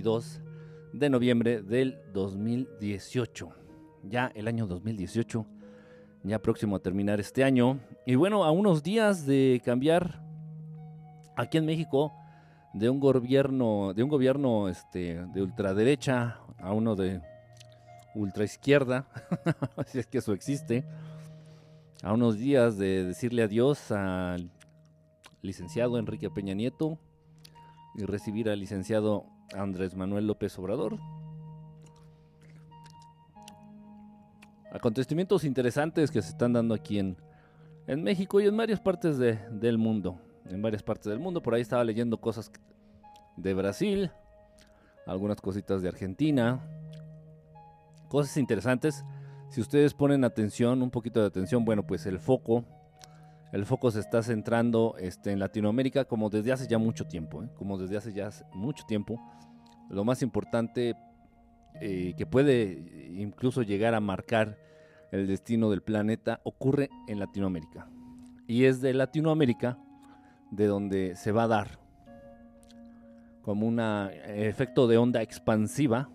22 de noviembre del 2018. Ya el año 2018, ya próximo a terminar este año. Y bueno, a unos días de cambiar aquí en México de un gobierno, de un gobierno este, de ultraderecha a uno de ultraizquierda, si es que eso existe, a unos días de decirle adiós al licenciado Enrique Peña Nieto y recibir al licenciado Andrés Manuel López Obrador. Acontecimientos interesantes que se están dando aquí en, en México y en varias partes del mundo. En varias partes del mundo. Por ahí estaba leyendo cosas de Brasil, algunas cositas de Argentina. Cosas interesantes. Si ustedes ponen atención, un poquito de atención, bueno, pues el foco el foco se está centrando este, en Latinoamérica como desde hace ya mucho tiempo, ¿eh? como desde hace ya mucho tiempo. Lo más importante eh, que puede incluso llegar a marcar el destino del planeta ocurre en Latinoamérica. Y es de Latinoamérica de donde se va a dar como un efecto de onda expansiva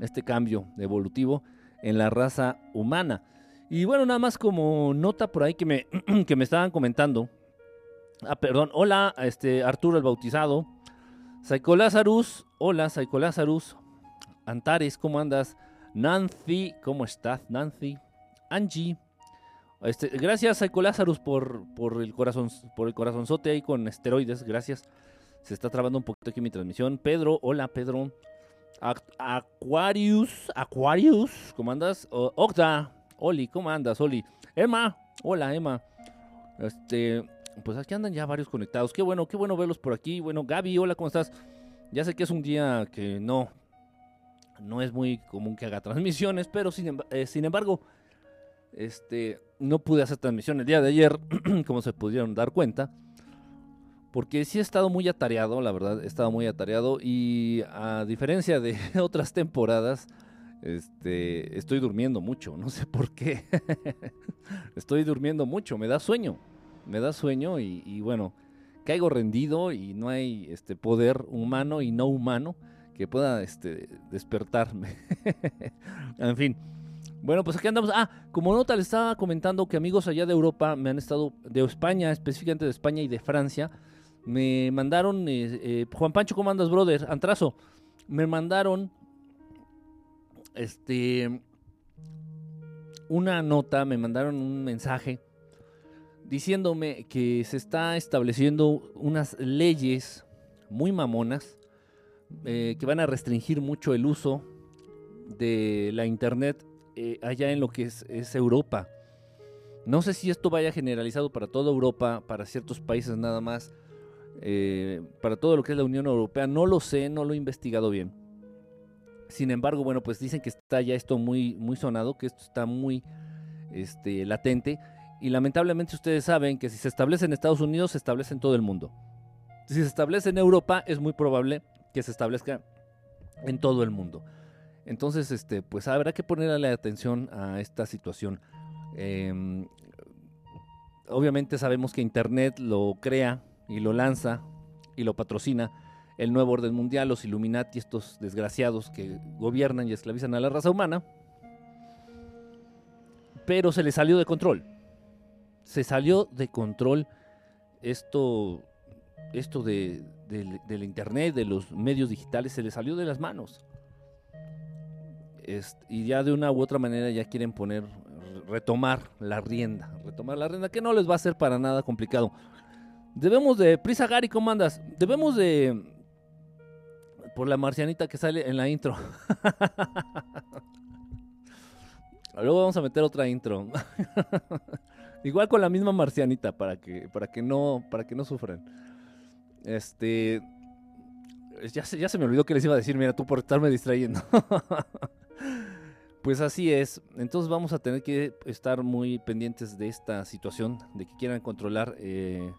este cambio evolutivo en la raza humana. Y bueno, nada más como nota por ahí que me, que me estaban comentando. Ah, perdón. Hola, este, Arturo el Bautizado. Psycho Lazarus. Hola, Psycho Lazarus. Antares, ¿cómo andas? Nancy, ¿cómo estás, Nancy? Angie. Este, gracias, Psycho Lazarus, por, por, el corazón, por el corazonzote ahí con esteroides. Gracias. Se está trabando un poquito aquí mi transmisión. Pedro, hola, Pedro. Aquarius, Aquarius, ¿cómo andas? Octa, Oli, ¿cómo andas, Oli? Emma, hola, Emma. Este, pues aquí andan ya varios conectados. Qué bueno, qué bueno verlos por aquí. Bueno, Gaby, hola, ¿cómo estás? Ya sé que es un día que no, no es muy común que haga transmisiones, pero sin, eh, sin embargo, este, no pude hacer transmisión el día de ayer, como se pudieron dar cuenta, porque sí he estado muy atareado, la verdad, he estado muy atareado y a diferencia de otras temporadas, este, estoy durmiendo mucho, no sé por qué. estoy durmiendo mucho, me da sueño, me da sueño y, bueno, caigo rendido y no hay este poder humano y no humano que pueda este, despertarme. en fin. Bueno, pues aquí andamos. Ah, como nota le estaba comentando que amigos allá de Europa me han estado, de España, específicamente de España y de Francia, me mandaron, eh, eh, Juan Pancho, ¿cómo andas, brother? Antrazo, me mandaron este, una nota, me mandaron un mensaje diciéndome que se está estableciendo unas leyes muy mamonas eh, que van a restringir mucho el uso de la internet eh, allá en lo que es, Europa. No sé si esto vaya generalizado para toda Europa, para ciertos países nada más, eh, para todo lo que es la Unión Europea. No lo sé, no lo he investigado bien. Sin embargo, bueno, pues dicen que está ya esto muy, muy sonado, que esto está muy este, latente. Y lamentablemente ustedes saben que si se establece en Estados Unidos, se establece en todo el mundo. Si se establece en Europa, es muy probable que se establezca en todo el mundo. Entonces, este, pues habrá que ponerle atención a esta situación. Em, obviamente sabemos que Internet lo crea y lo lanza y lo patrocina el nuevo orden mundial, los Illuminati, estos desgraciados que gobiernan y esclavizan a la raza humana. Pero se le salió de control. Se salió de control esto, esto de, del internet, de los medios digitales, se le salió de las manos. y ya de una u otra manera ya quieren poner, retomar la rienda, retomar la rienda, que no les va a ser para nada complicado. Debemos de, Prisa Gary, ¿cómo andas? Debemos de, por la marcianita que sale en la intro. Luego vamos a meter otra intro. Igual con la misma marcianita para que, para que no, para que no sufran. Este. Ya se, ya se me olvidó que les iba a decir, mira, tú por estarme distrayendo. pues así es. Entonces vamos a tener que estar muy pendientes de esta situación, de que quieran controlar eh,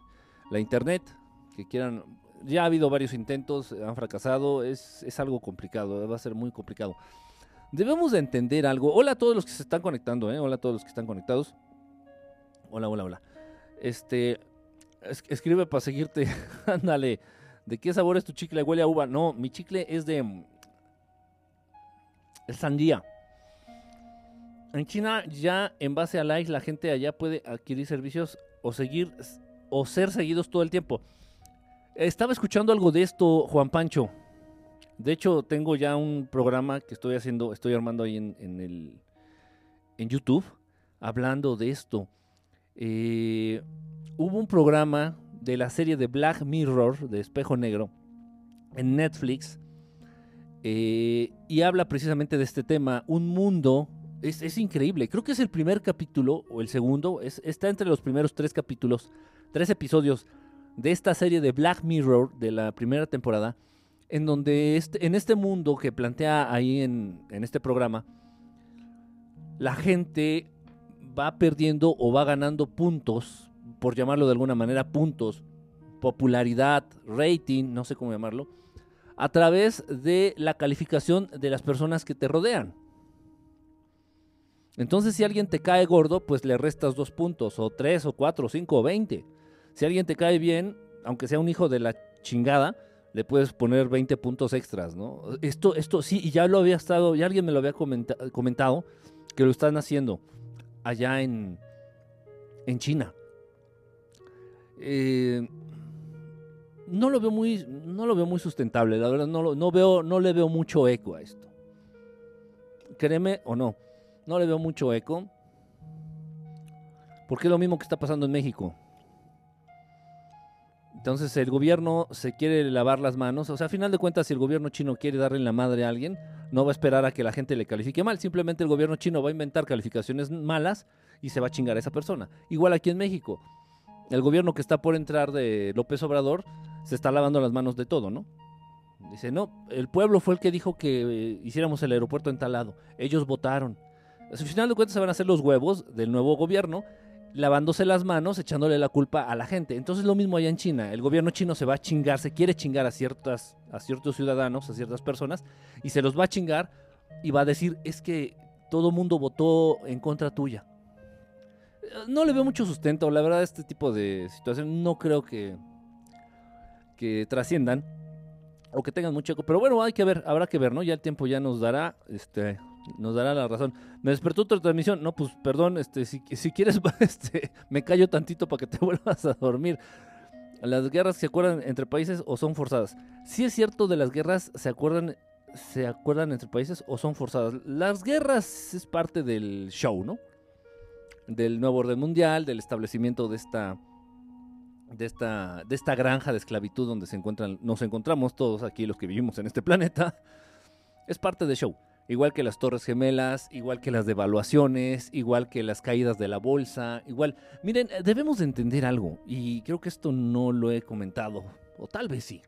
la internet, que quieran ya ha habido varios intentos, han fracasado, es, algo complicado, va a ser muy complicado. Debemos de entender algo. Hola a todos los que se están conectando, ¿eh? Hola a todos los que están conectados. Hola, hola, hola. Este, escribe para seguirte. Ándale. ¿De qué sabor es tu chicle? Huele a uva. No, mi chicle es de... Es sandía. En China ya en base a likes la gente allá puede adquirir servicios o seguir o ser seguidos todo el tiempo. Estaba escuchando algo de esto, Juan Pancho. De hecho, tengo ya un programa que estoy haciendo, estoy armando ahí en, en el en YouTube, hablando de esto. Eh, hubo un programa de la serie de Black Mirror, de Espejo Negro, en Netflix, eh, y habla precisamente de este tema, un mundo, es, es increíble, creo que es el primer capítulo, o el segundo, es- está entre los primeros tres capítulos, tres episodios de esta serie de Black Mirror, de la primera temporada, en donde este, en este mundo que plantea ahí en, en este programa, la gente va perdiendo o va ganando puntos, por llamarlo de alguna manera, puntos, popularidad, rating, no sé cómo llamarlo, a través de la calificación de las personas que te rodean. Entonces, si alguien te cae gordo, pues le restas dos puntos, o tres, o cuatro, o cinco, o veinte. Si alguien te cae bien, aunque sea un hijo de la chingada, le puedes poner 20 puntos extras, ¿no? Esto, esto sí, y ya lo había estado, ya alguien me lo había comenta- comentado, que lo están haciendo allá en, en China. Eh, no lo veo muy, no lo veo muy sustentable, la verdad, no, no, veo, no le veo mucho eco a esto. Créeme o no, no le veo mucho eco. Porque es lo mismo que está pasando en México. Entonces el gobierno se quiere lavar las manos. O sea, a final de cuentas, si el gobierno chino quiere darle la madre a alguien, no va a esperar a que la gente le califique mal. Simplemente el gobierno chino va a inventar calificaciones malas y se va a chingar a esa persona. Igual aquí en México. El gobierno que está por entrar de López Obrador se está lavando las manos de todo, ¿no? Dice, no, el pueblo fue el que dijo que eh, hiciéramos el aeropuerto en tal lado. Ellos votaron. Al final de cuentas se van a hacer los huevos del nuevo gobierno lavándose las manos, echándole la culpa a la gente. Entonces lo mismo allá en China. El gobierno chino se va a chingar, se quiere chingar a, ciertas, a ciertos ciudadanos, a ciertas personas, y se los va a chingar y va a decir, es que todo mundo votó en contra tuya. No le veo mucho sustento, la verdad, este tipo de situaciones no creo que, que trasciendan o que tengan mucho. Pero bueno, hay que ver, habrá que ver, ¿no? Ya el tiempo ya nos dará, este, nos dará la razón. Me despertó otra transmisión. No, pues perdón, este, si, si quieres, este, me callo tantito para que te vuelvas a dormir. Las guerras se acuerdan entre países o son forzadas. Sí es cierto de las guerras se acuerdan, se acuerdan entre países o son forzadas. Las guerras es parte del show, ¿no? Del nuevo orden mundial, del establecimiento de esta, de esta, de esta granja de esclavitud donde se encuentran, nos encontramos todos aquí los que vivimos en este planeta. Es parte del show. Igual que las torres gemelas, igual que las devaluaciones, igual que las caídas de la bolsa, igual... Miren, eh, debemos de entender algo, y creo que esto no lo he comentado, o tal vez sí.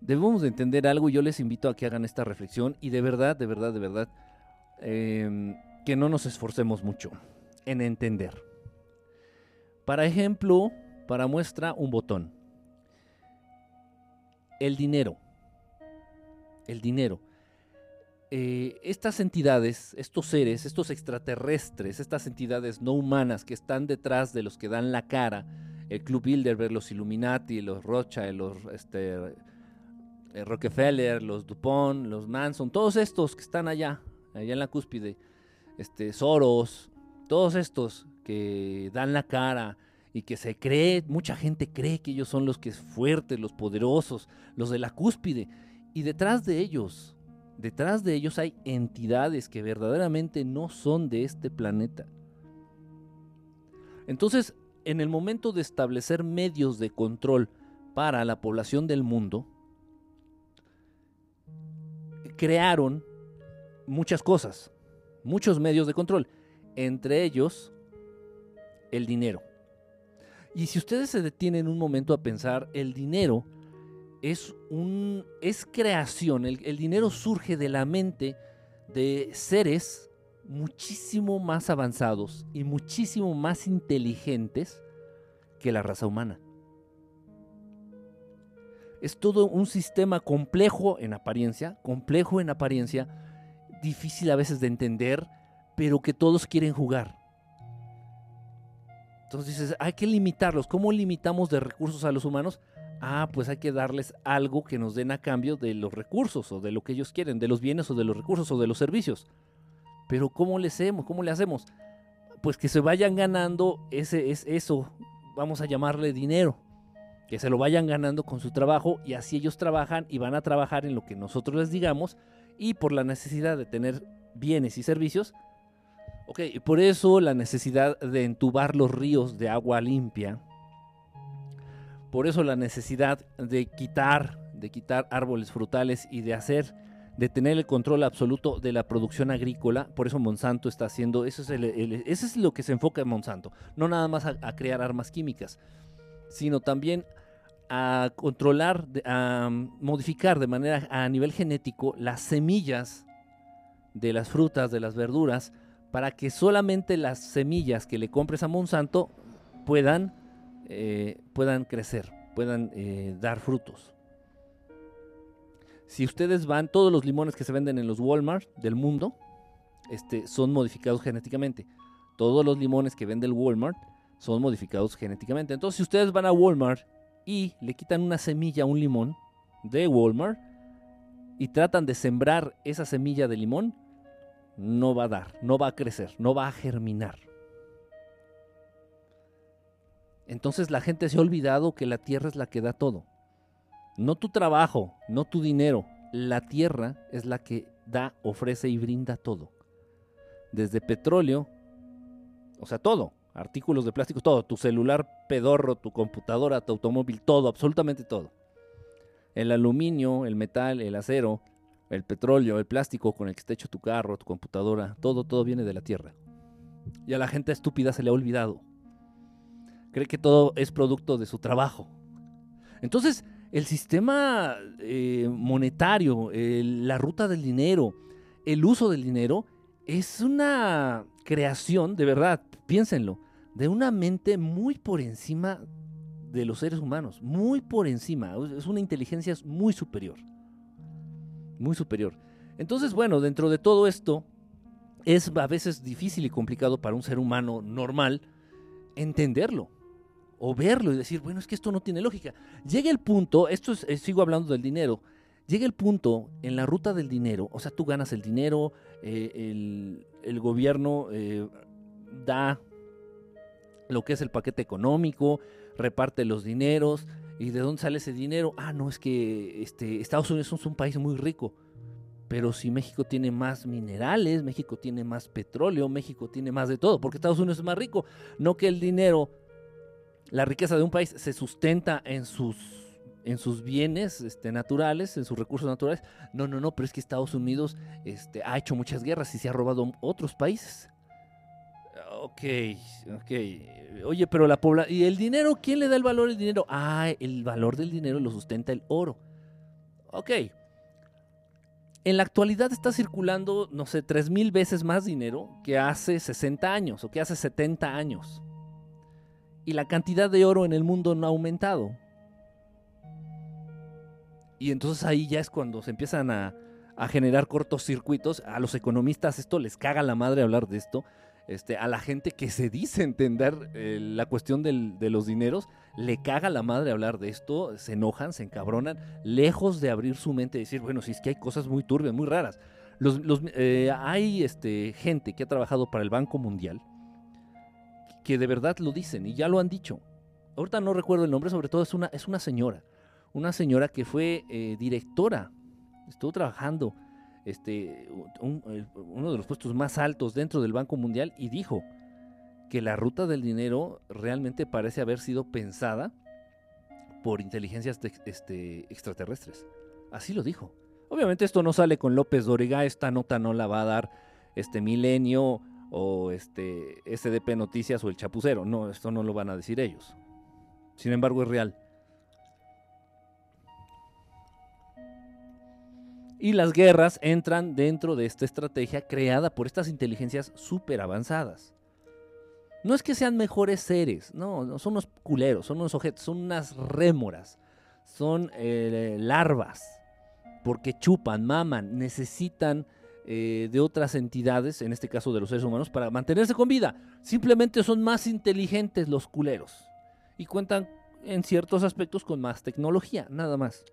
Debemos de entender algo y yo les invito a que hagan esta reflexión y de verdad, de verdad, de verdad, em, que no nos esforcemos mucho en entender. Para ejemplo, para muestra, un botón. El dinero. El dinero eh, estas entidades, estos seres, estos extraterrestres, estas entidades no humanas que están detrás de los que dan la cara, el Club Bilderberg, los Illuminati, los Rothschild, los este, eh, Rockefeller, los Dupont, los Manson, todos estos que están allá, allá en la cúspide, este, Soros, todos estos que dan la cara y que se cree, mucha gente cree que ellos son los que es fuertes, los poderosos, los de la cúspide, y detrás de ellos Detrás de ellos hay entidades que verdaderamente no son de este planeta. Entonces, en el momento de establecer medios de control para la población del mundo, crearon muchas cosas, muchos medios de control, entre ellos el dinero. Y si ustedes se detienen un momento a pensar, el dinero es un es creación, el, el, dinero surge de la mente de seres muchísimo más avanzados y muchísimo más inteligentes que la raza humana. Es todo un sistema complejo en apariencia, complejo en apariencia, difícil a veces de entender, pero que todos quieren jugar. Entonces dices, hay que limitarlos. ¿Cómo limitamos de recursos a los humanos? Ah, pues hay que darles algo que nos den a cambio de los recursos o de lo que ellos quieren, de los bienes o de los recursos o de los servicios. Pero ¿cómo le hacemos? ¿Cómo le hacemos? Pues que se vayan ganando ese es eso, vamos a llamarle dinero, que se lo vayan ganando con su trabajo y así ellos trabajan y van a trabajar en lo que nosotros les digamos y por la necesidad de tener bienes y servicios. Ok, por eso la necesidad de entubar los ríos de agua limpia. Por eso la necesidad de quitar, de quitar árboles frutales y de hacer, de tener el control absoluto de la producción agrícola. Por eso Monsanto está haciendo, eso es, lo que se enfoca en Monsanto. No nada más a crear armas químicas, sino también a controlar, a modificar de manera a nivel genético las semillas de las frutas, de las verduras, para que solamente las semillas que le compres a Monsanto puedan, eh, puedan crecer, puedan eh, dar frutos. Si ustedes van, todos los limones que se venden en los Walmart del mundo este, son modificados genéticamente. Todos los limones que vende el Walmart son modificados genéticamente. Entonces, si ustedes van a Walmart y le quitan una semilla a un limón de Walmart y tratan de sembrar esa semilla de limón, no va a dar, no va a crecer, no va a germinar. Entonces la gente se ha olvidado que la tierra es la que da todo. No tu trabajo, no tu dinero. La tierra es la que da, ofrece y brinda todo. Desde petróleo, o sea, todo artículos de plástico, todo, tu celular pedorro, tu computadora, tu automóvil, todo, absolutamente todo. El aluminio, el metal, el acero, el petróleo, el plástico con el que está hecho tu carro, tu computadora, todo, todo viene de la tierra. Y a la gente estúpida se le ha olvidado. Cree que todo es producto de su trabajo. Entonces, el sistema eh, monetario, la ruta del dinero, el uso del dinero, es una creación, de verdad, piénsenlo, de una mente muy por encima de los seres humanos, muy por encima, es una inteligencia muy superior, muy superior. Entonces, bueno, dentro de todo esto, es a veces difícil y complicado para un ser humano normal entenderlo o verlo y decir, bueno, es que esto no tiene lógica. Llega el punto, esto es, sigo hablando del dinero, llega el punto en la ruta del dinero, o sea, tú ganas el dinero, eh, el, gobierno eh, da lo que es el paquete económico, reparte los dineros. ¿Y de dónde sale ese dinero? Ah, no, es que este, Estados Unidos es un país muy rico. Pero si México tiene más minerales, México tiene más petróleo, México tiene más de todo, porque Estados Unidos es más rico. No que el dinero, la riqueza de un país se sustenta en sus, en sus bienes este, naturales, en sus recursos naturales. No, no, no, pero es que Estados Unidos este, ha hecho muchas guerras y se ha robado otros países. Ok, ok. Oye, pero la población... ¿Y el dinero? ¿Quién le da el valor al dinero? Ah, el valor del dinero lo sustenta el oro. Ok. En la actualidad está circulando, no sé, 3 mil veces más dinero que hace 60 años o que hace 70 años. Y la cantidad de oro en el mundo no ha aumentado. Y entonces ahí ya es cuando se empiezan a, a generar cortocircuitos. A los economistas esto les caga la madre hablar de esto este, a la gente que se dice entender eh, la cuestión de los dineros, le caga la madre hablar de esto, se enojan, se encabronan, lejos de abrir su mente y decir, bueno, si es que hay cosas muy turbias, muy raras. Los, eh, hay este, gente que ha trabajado para el Banco Mundial que de verdad lo dicen y ya lo han dicho. Ahorita no recuerdo el nombre, sobre todo es una, es una señora, una señora que fue eh, directora, estuvo trabajando este, uno de los puestos más altos dentro del Banco Mundial y dijo que la ruta del dinero realmente parece haber sido pensada por inteligencias este, extraterrestres. Así lo dijo. Obviamente esto no sale con López Doriga, esta nota no la va a dar este Milenio o este SDP Noticias o el Chapucero. No, esto no lo van a decir ellos. Sin embargo, es real. Y las guerras entran dentro de esta estrategia creada por estas inteligencias súper avanzadas. No es que sean mejores seres, no, son unos culeros, son unos objetos, son unas rémoras, son eh, larvas, porque chupan, maman, necesitan eh, de otras entidades, en este caso de los seres humanos, para mantenerse con vida. Simplemente son más inteligentes los culeros y cuentan en ciertos aspectos con más tecnología, nada más.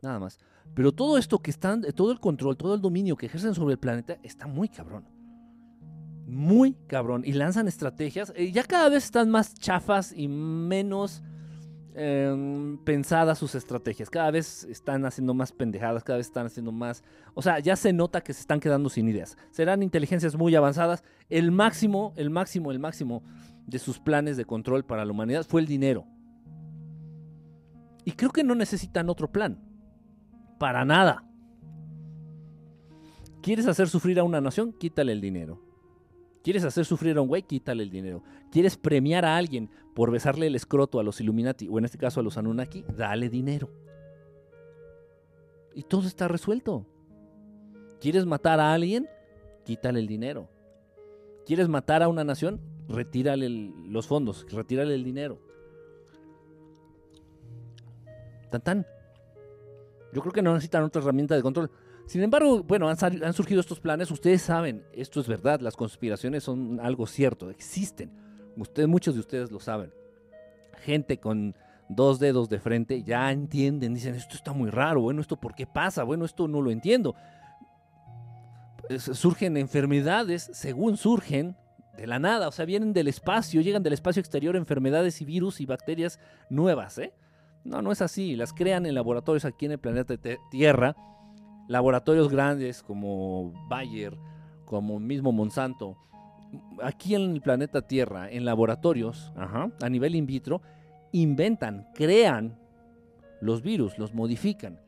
Nada más. Pero todo esto que están, todo el control, todo el dominio que ejercen sobre el planeta está muy cabrón. Muy cabrón. Y lanzan estrategias. Eh, ya cada vez están más chafas y menos em, pensadas sus estrategias. Cada vez están haciendo más pendejadas, cada vez están haciendo más... O sea, ya se nota que se están quedando sin ideas. Serán inteligencias muy avanzadas. El máximo, el máximo, el máximo de sus planes de control para la humanidad fue el dinero. Y creo que no necesitan otro plan. Para nada. ¿Quieres hacer sufrir a una nación? Quítale el dinero. ¿Quieres hacer sufrir a un güey? Quítale el dinero. ¿Quieres premiar a alguien por besarle el escroto a los Illuminati o en este caso a los Anunnaki? Dale dinero. Y todo está resuelto. ¿Quieres matar a alguien? Quítale el dinero. ¿Quieres matar a una nación? Retírale los fondos, retírale el dinero. Tan tan. Yo creo que no necesitan otra herramienta de control. Sin embargo, bueno, han, surgido estos planes. Ustedes saben, esto es verdad. Las conspiraciones son algo cierto, existen. Ustedes, muchos de ustedes lo saben. Gente con dos dedos de frente ya entienden, dicen, esto está muy raro. Bueno, ¿esto por qué pasa? Bueno, esto no lo entiendo. surgen enfermedades, según surgen, de la nada. O sea, vienen del espacio, llegan del espacio exterior enfermedades y virus y bacterias nuevas, ¿eh? No, no es así. Las crean en laboratorios aquí en el planeta Tierra. Laboratorios grandes como Bayer, como mismo Monsanto. Aquí en el planeta Tierra, en laboratorios, a nivel in vitro, inventan, crean los virus, los modifican.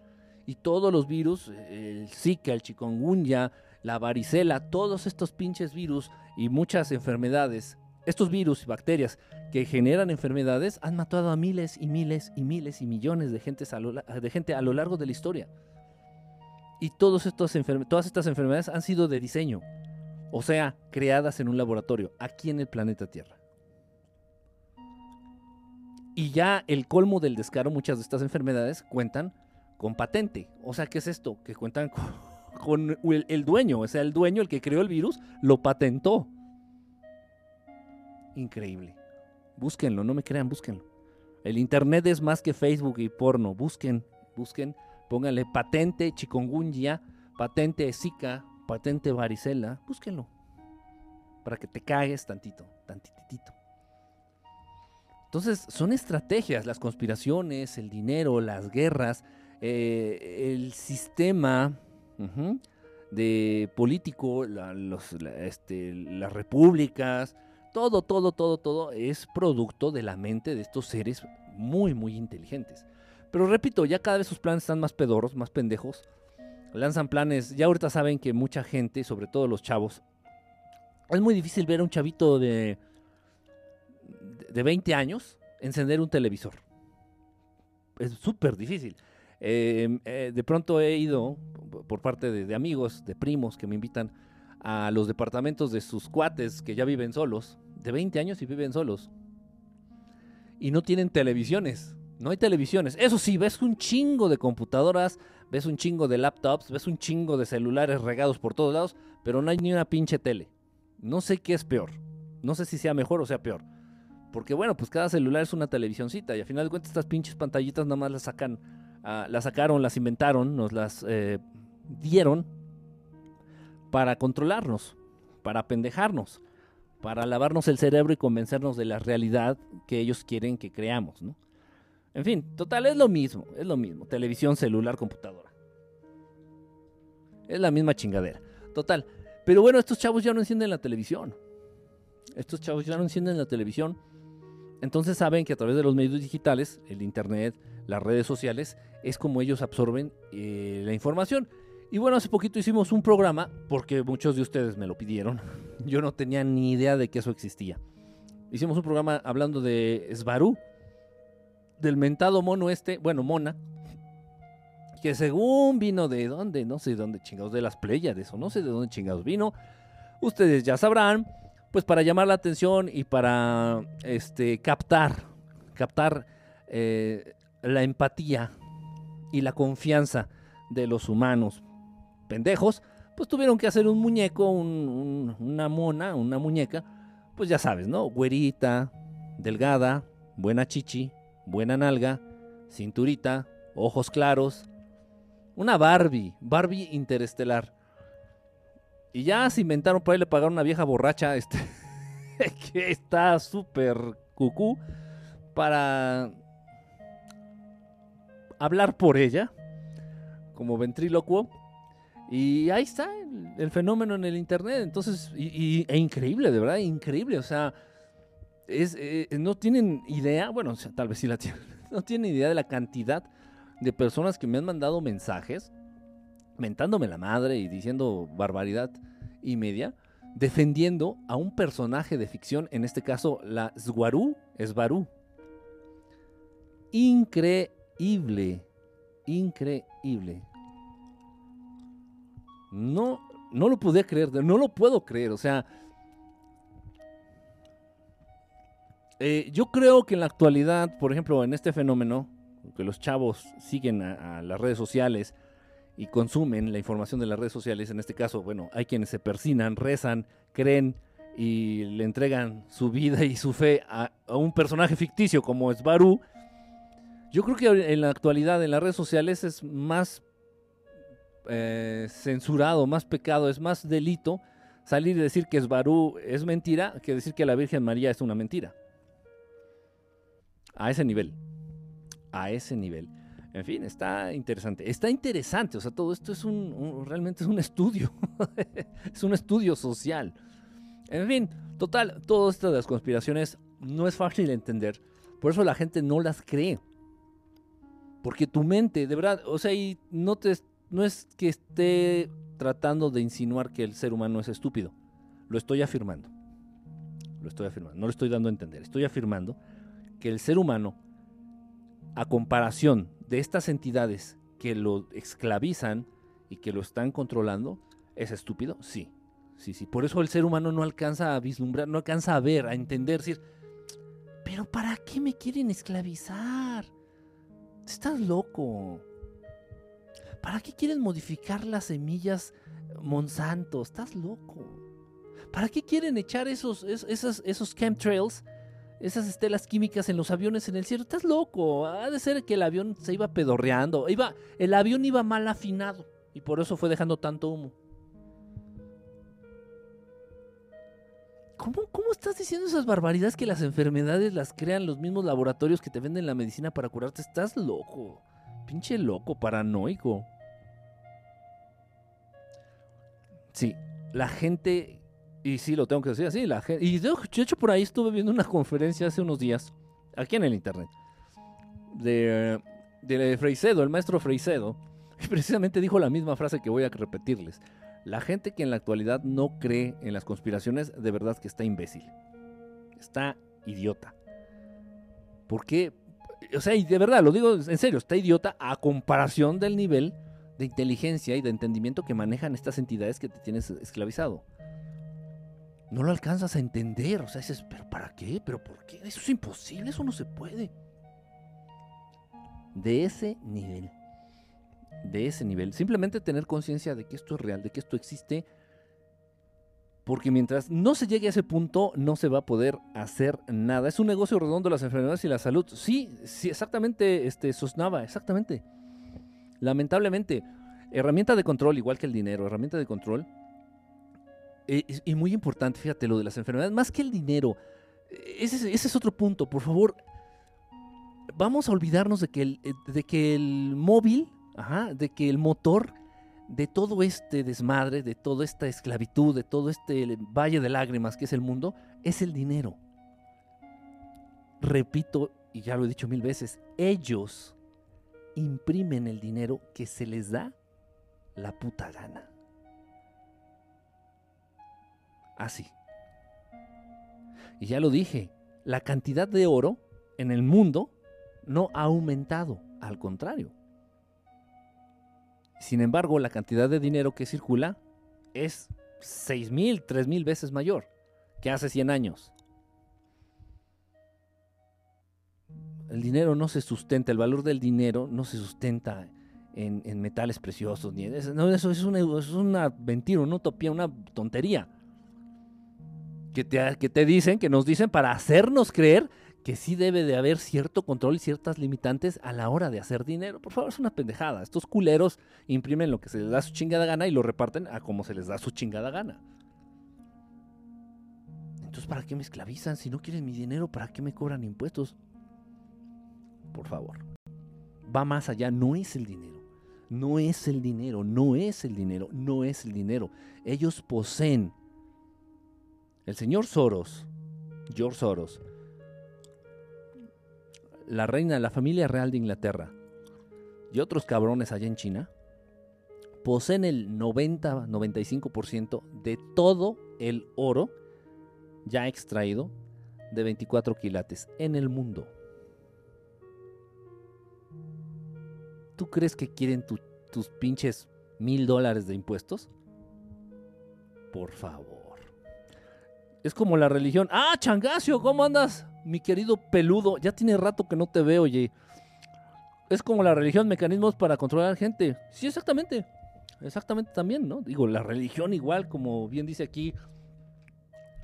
Y todos los virus, el Zika, el chikungunya, la varicela, todos estos pinches virus y muchas enfermedades estos virus y bacterias que generan enfermedades han matado a miles y miles y miles y millones de, de gente a lo largo de la historia. Y todas estas enfermedades han sido de diseño, o sea, creadas en un laboratorio, aquí en el planeta Tierra. Y ya el colmo del descaro, muchas de estas enfermedades cuentan con patente. O sea, ¿qué es esto? Que cuentan con, el dueño, o sea, el dueño, el que creó el virus, lo patentó increíble. Búsquenlo, no me crean, búsquenlo. El internet es más que Facebook y porno. Busquen, busquen, pónganle patente chikungunya, patente zika, patente varicela. Búsquenlo. Para que te cagues tantito, tantitito. Entonces, son estrategias, las conspiraciones, el dinero, las guerras, eh, el sistema de político, este, las repúblicas, todo, todo, todo, todo es producto de la mente de estos seres muy, muy inteligentes. Pero repito, ya cada vez sus planes están más pedorros, más pendejos. Lanzan planes, ya ahorita saben que mucha gente, sobre todo los chavos, es muy difícil ver a un chavito de, de 20 años encender un televisor. Es súper difícil. Em, eh, de pronto he ido por parte de amigos, de primos que me invitan a los departamentos de sus cuates que ya viven solos, de 20 años y viven solos. Y no tienen televisiones. No hay televisiones. Eso sí, ves un chingo de computadoras, ves un chingo de laptops, ves un chingo de celulares regados por todos lados, pero no hay ni una pinche tele. No sé qué es peor. No sé si sea mejor o sea peor. Porque bueno, pues cada celular es una televisioncita y al final de cuentas estas pinches pantallitas nada más las sacan, uh, las sacaron, las inventaron, nos las eh, dieron para controlarnos, para pendejarnos, para lavarnos el cerebro y convencernos de la realidad que ellos quieren que creamos, ¿no? En fin, total, es lo mismo, es lo mismo. Televisión, celular, computadora. Es la misma chingadera. Total. Pero bueno, estos chavos ya no encienden la televisión. Estos chavos ya no encienden la televisión. Entonces saben que a través de los medios digitales, el internet, las redes sociales, es como ellos absorben eh, la información. Y bueno, hace poquito hicimos un programa, porque muchos de ustedes me lo pidieron. Yo no tenía ni idea de que eso existía. Hicimos un programa hablando de Svaru, del mentado mono este, bueno, mona, que según vino de dónde, no sé de dónde chingados, de las Pléyades o no sé de dónde chingados vino. Ustedes ya sabrán, pues para llamar la atención y para este, captar, captar eh, la empatía y la confianza de los humanos pendejos, pues tuvieron que hacer un muñeco, una mona, una muñeca, pues ya sabes, ¿no? Güerita, delgada, buena chichi, buena nalga, cinturita, ojos claros. Una Barbie, Barbie interestelar. Y ya se inventaron por ahí le pagaron una vieja borracha este, que está súper cucú para hablar por ella como ventrílocuo. Y ahí está el, fenómeno en el internet. Entonces, y, e increíble, de verdad, increíble. O sea, es, eh, no tienen idea, bueno, tal vez sí la tienen, no tienen idea de la cantidad de personas que me han mandado mensajes mentándome la madre y diciendo barbaridad y media, defendiendo a un personaje de ficción, en este caso la Swaru, Svaru. Increíble, increíble. No, no lo pude creer, no lo puedo creer, o sea... Eh, yo creo que en la actualidad, por ejemplo, en este fenómeno, que los chavos siguen a las redes sociales, y consumen la información de las redes sociales, en este caso, bueno, hay quienes se persinan, rezan, creen y le entregan su vida y su fe a, un personaje ficticio como es Baru. Yo creo que en la actualidad en las redes sociales es más eh, censurado, más pecado, es más delito salir y decir que es Barú es mentira que decir que la Virgen María es una mentira. A ese nivel. A ese nivel. En fin, está interesante. Está interesante, o sea, todo esto es un, realmente es un estudio. es un estudio social. En fin, total, todo esto de las conspiraciones no es fácil de entender. Por eso la gente no las cree. Porque tu mente, de verdad, o sea, y no, te, no es que esté tratando de insinuar que el ser humano es estúpido. Lo estoy afirmando. Lo estoy afirmando. No lo estoy dando a entender. Estoy afirmando que el ser humano, a comparación de estas entidades que lo esclavizan y que lo están controlando, ¿es estúpido? Sí, sí, sí. Por eso el ser humano no alcanza a vislumbrar, no alcanza a ver, a entender, decir, pero ¿para qué me quieren esclavizar? Estás loco. ¿Para qué quieren modificar las semillas Monsanto? Estás loco. ¿Para qué quieren echar esos, esos, esos chemtrails esas estelas químicas en los aviones en el cielo. Estás loco. Ha de ser que el avión se iba pedorreando. Iba, el avión iba mal afinado y por eso fue dejando tanto humo. ¿Cómo, ¿Cómo estás diciendo esas barbaridades que las enfermedades las crean los mismos laboratorios que te venden la medicina para curarte? Estás loco. Pinche loco, paranoico. Sí, la gente y sí, lo tengo que decir así. La gente, y de hecho, por ahí estuve viendo una conferencia hace unos días, aquí en el internet, de, de Freicedo, el maestro Freicedo. Y precisamente dijo la misma frase que voy a repetirles. La gente que en la actualidad no cree en las conspiraciones, de verdad que está imbécil. Está idiota. ¿Por qué? O sea, y de verdad, lo digo en serio, está idiota a comparación del nivel de inteligencia y de entendimiento que manejan estas entidades que te tienes esclavizado no lo alcanzas a entender. O sea, dices, ¿pero para qué? ¿Pero por qué? Eso es imposible, eso no se puede. De ese nivel. De ese nivel. Simplemente tener conciencia de que esto es real, de que esto existe. Porque mientras no se llegue a ese punto, no se va a poder hacer nada. Es un negocio redondo las enfermedades y la salud. Sí, sí, exactamente, este, Sosnava, exactamente. Lamentablemente, herramienta de control, igual que el dinero, herramienta de control eh, y muy importante, fíjate, lo de las enfermedades, más que el dinero. Eh, ese, es otro punto, por favor. Vamos a olvidarnos de que el, eh, de que el móvil, de que el motor de todo este desmadre, de toda esta esclavitud, de todo este valle de lágrimas que es el mundo, es el dinero. Repito, y ya lo he dicho mil veces, ellos imprimen el dinero que se les da la puta gana. Así. Y ya lo dije, la cantidad de oro en el mundo no ha aumentado, al contrario. Sin embargo, la cantidad de dinero que circula es 6 mil, 3 mil veces mayor que hace 100 años. El dinero no se sustenta, el valor del dinero no se sustenta en, metales preciosos. Ni, no, eso es una, es una mentira, una utopía, una tontería que te, que te dicen, que nos dicen para hacernos creer que sí debe de haber cierto control y ciertas limitantes a la hora de hacer dinero. Por favor, es una pendejada. Estos culeros imprimen lo que se les da su chingada gana y lo reparten a como se les da su chingada gana. Entonces, ¿para qué me esclavizan? Si no quieren mi dinero, ¿para qué me cobran impuestos? Por favor. Va más allá, no es el dinero. No es el dinero, no es el dinero, no es el dinero. Ellos poseen. El señor Soros, George Soros, la reina, la familia real de Inglaterra y otros cabrones allá en China poseen el 90-95% de todo el oro ya extraído de 24 quilates en el mundo. ¿Tú crees que quieren tus pinches mil dólares de impuestos? Por favor. Es como la religión. Ah, Changasio, ¿cómo andas? Mi querido peludo, ya tiene rato que no te veo, oye. Es como la religión, mecanismos para controlar gente. Sí, exactamente. Exactamente también, ¿no? Digo, la religión igual, como bien dice aquí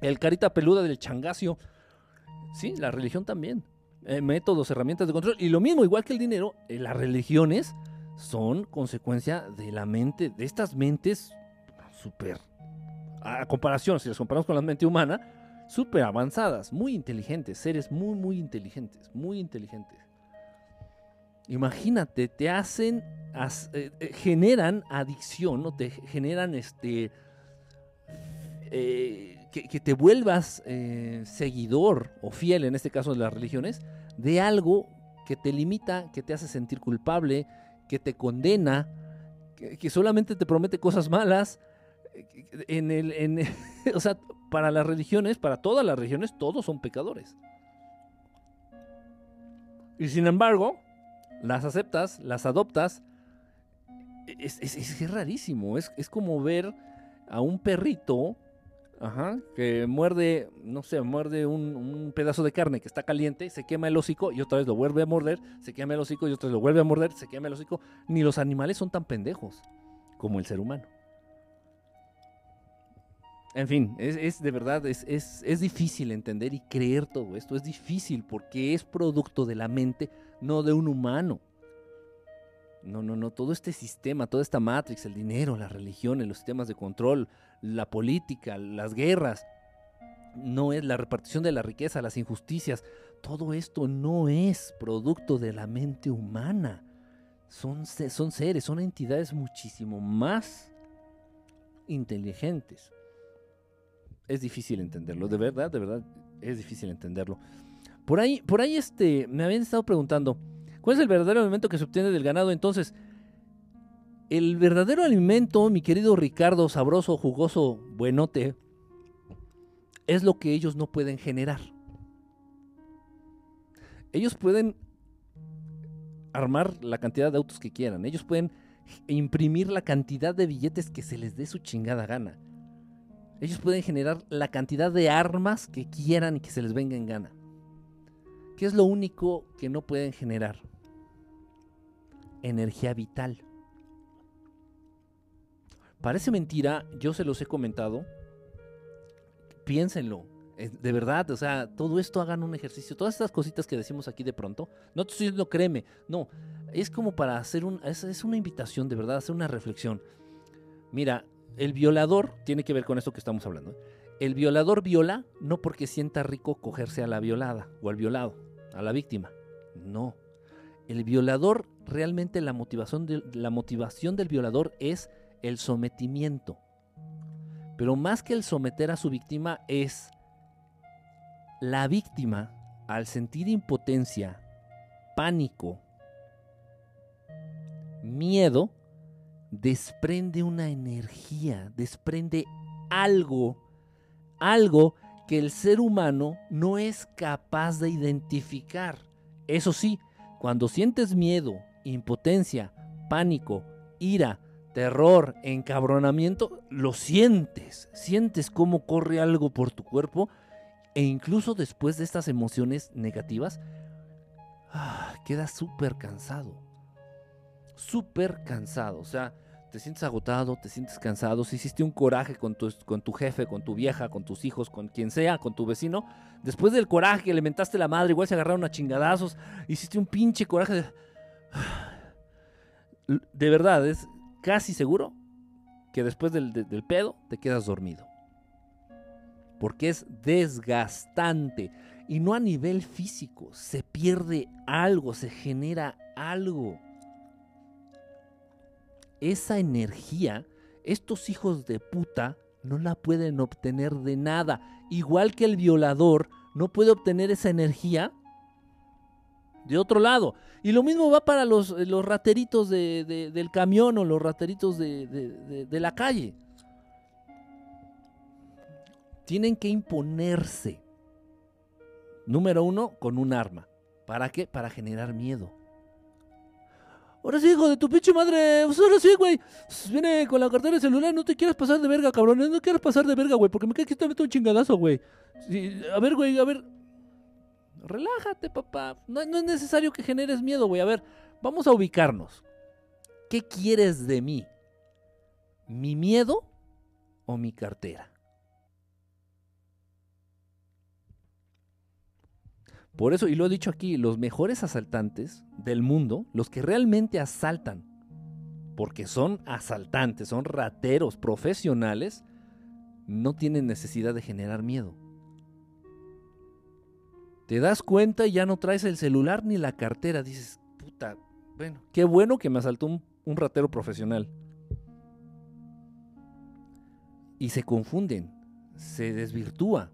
el carita peluda del changacio. Sí, la religión también. Eh, métodos, herramientas de control. Y lo mismo, igual que el dinero, eh, las religiones son consecuencia de la mente, de estas mentes súper, a comparación, si las comparamos con la mente humana, súper avanzadas, muy inteligentes, seres muy, muy inteligentes, muy inteligentes. Imagínate, te hacen, eh, generan adicción, o te generan este que, te vuelvas eh, seguidor o fiel, en este caso de las religiones, de algo que te limita, que te hace sentir culpable, que te condena, que, solamente te promete cosas malas. En el, o sea, para las religiones, para todas las religiones, todos son pecadores. Y sin embargo, las aceptas, las adoptas. Es, rarísimo. Es, es como ver a un perrito Ajá, que muerde, no sé, muerde un, pedazo de carne que está caliente, se quema el hocico y otra vez lo vuelve a morder, se quema el hocico y otra vez lo vuelve a morder, se quema el hocico. Ni los animales son tan pendejos como el ser humano. En fin, es, de verdad, es, es, difícil entender y creer todo esto. Es difícil porque es producto de la mente, no de un humano. No, no, no, todo este sistema, toda esta matrix, el dinero, la religión, los sistemas de control, la política, las guerras, no es la repartición de la riqueza, las injusticias, todo esto no es producto de la mente humana. Son, son seres, son entidades muchísimo más inteligentes. Es difícil entenderlo, de verdad, de verdad, es difícil entenderlo. Por ahí, por ahí este, me habían estado preguntando, ¿cuál es el verdadero alimento que se obtiene del ganado? Entonces, el verdadero alimento, mi querido Ricardo, sabroso, jugoso, buenote, es lo que ellos no pueden generar. Ellos pueden armar la cantidad de autos que quieran. Ellos pueden imprimir la cantidad de billetes que se les dé su chingada gana. Ellos pueden generar la cantidad de armas que quieran y que se les venga en gana. ¿Qué es lo único que no pueden generar? Energía vital. Parece mentira, yo se los he comentado. Piénsenlo. De verdad, o sea, todo esto hagan un ejercicio. Todas estas cositas que decimos aquí de pronto, no te estoy diciendo créeme, no. Es como para hacer un. Es, una invitación, de verdad, hacer una reflexión. Mira, el violador tiene que ver con esto que estamos hablando. ¿eh? El violador viola no porque sienta rico cogerse a la violada o al violado, a la víctima. No. El violador, realmente la motivación, de, la motivación del violador es el sometimiento. Pero más que el someter a su víctima es la víctima al sentir impotencia, pánico, miedo, desprende una energía, desprende algo, algo que el ser humano no es capaz de identificar. Eso sí, cuando sientes miedo, impotencia, pánico, ira, terror, encabronamiento, lo sientes. Sientes cómo corre algo por tu cuerpo e incluso después de estas emociones negativas, ah, quedas súper cansado. Súper cansado. O sea, te sientes agotado, te sientes cansado, si hiciste un coraje con tu, con tu jefe, con tu vieja, con tus hijos, con quien sea, con tu vecino, después del coraje, le mentaste la madre, igual se agarraron a chingadazos, hiciste un pinche coraje de... De verdad, es casi seguro que después del, del pedo te quedas dormido. Porque es desgastante. Y no a nivel físico. Se pierde algo, se genera algo esa energía, estos hijos de puta no la pueden obtener de nada. Igual que el violador no puede obtener esa energía de otro lado. Y lo mismo va para los, los rateritos del camión o los rateritos de, de la calle. Tienen que imponerse. Número uno, con un arma. ¿Para qué? Para generar miedo. Ahora sí, hijo de tu pinche madre. Pues ahora sí, güey. Pues viene con la cartera de celular. No te quieras pasar de verga, cabrón. No quieras pasar de verga, güey. Porque me cae que te meto un chingadazo, güey. a ver, güey, a ver. Relájate, papá. No, no es necesario que generes miedo, güey. A ver, vamos a ubicarnos. ¿Qué quieres de mí? ¿Mi miedo o mi cartera? Por eso, y lo he dicho aquí, los mejores asaltantes del mundo, los que realmente asaltan, porque son asaltantes, son rateros profesionales, no tienen necesidad de generar miedo. Te das cuenta y ya no traes el celular ni la cartera. Dices, puta, bueno, qué bueno que me asaltó un, un ratero profesional. Y se confunden, se desvirtúa.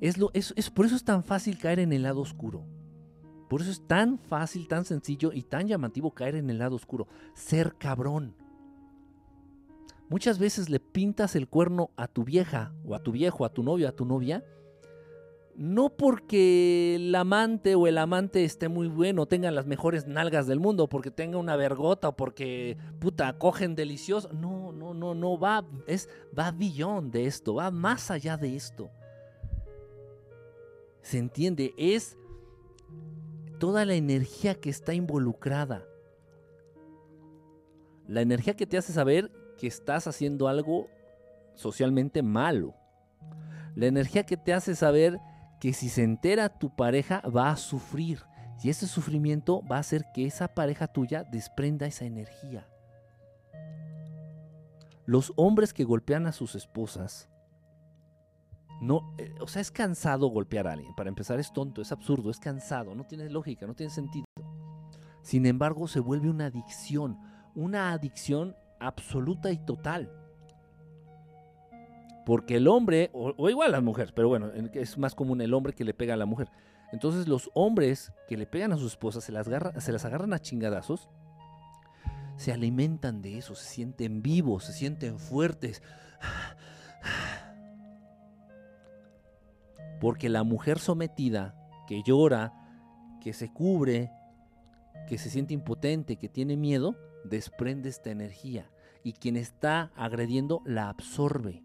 Es, por eso es tan fácil caer en el lado oscuro. Por eso es tan fácil, tan sencillo y tan llamativo caer en el lado oscuro. Ser cabrón. Muchas veces le pintas el cuerno a tu vieja o a tu viejo, a tu novio, a tu novia. No porque el amante o el amante esté muy bueno, tenga las mejores nalgas del mundo, porque tenga una vergota o porque puta cogen delicioso. No, no, no, no va, es va billón de esto, va más allá de esto. ¿Se entiende? Es toda la energía que está involucrada. La energía que te hace saber que estás haciendo algo socialmente malo. La energía que te hace saber que si se entera tu pareja va a sufrir. Y ese sufrimiento va a hacer que esa pareja tuya desprenda esa energía. Los hombres que golpean a sus esposas no, eh, o sea, es cansado golpear a alguien. Para empezar, es tonto, es absurdo, es cansado, no tiene lógica, no tiene sentido. Sin embargo, se vuelve una adicción, una adicción absoluta y total. Porque el hombre, o, igual las mujeres, pero bueno, es más común el hombre que le pega a la mujer. Entonces los hombres que le pegan a sus esposas, se las, se las agarran a chingadazos, se alimentan de eso, se sienten vivos, se sienten fuertes. Porque la mujer sometida, que llora, que se cubre, que se siente impotente, que tiene miedo, desprende esta energía. Y quien está agrediendo la absorbe.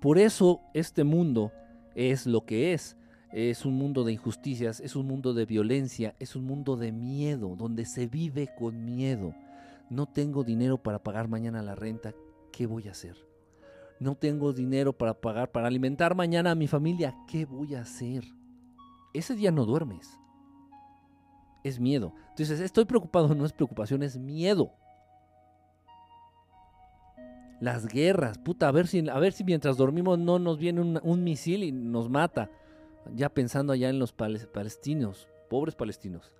Por eso este mundo es lo que es. Es un mundo de injusticias, es un mundo de violencia, es un mundo de miedo, donde se vive con miedo. No tengo dinero para pagar mañana la renta, ¿qué voy a hacer? No tengo dinero para pagar, para alimentar mañana a mi familia, ¿qué voy a hacer? Ese día no duermes. Es miedo. Entonces, estoy preocupado, no es preocupación, es miedo. Las guerras, puta, a ver si, a ver si mientras dormimos no nos viene un, un misil y nos mata. Ya pensando allá en los palestinos, pobres palestinos.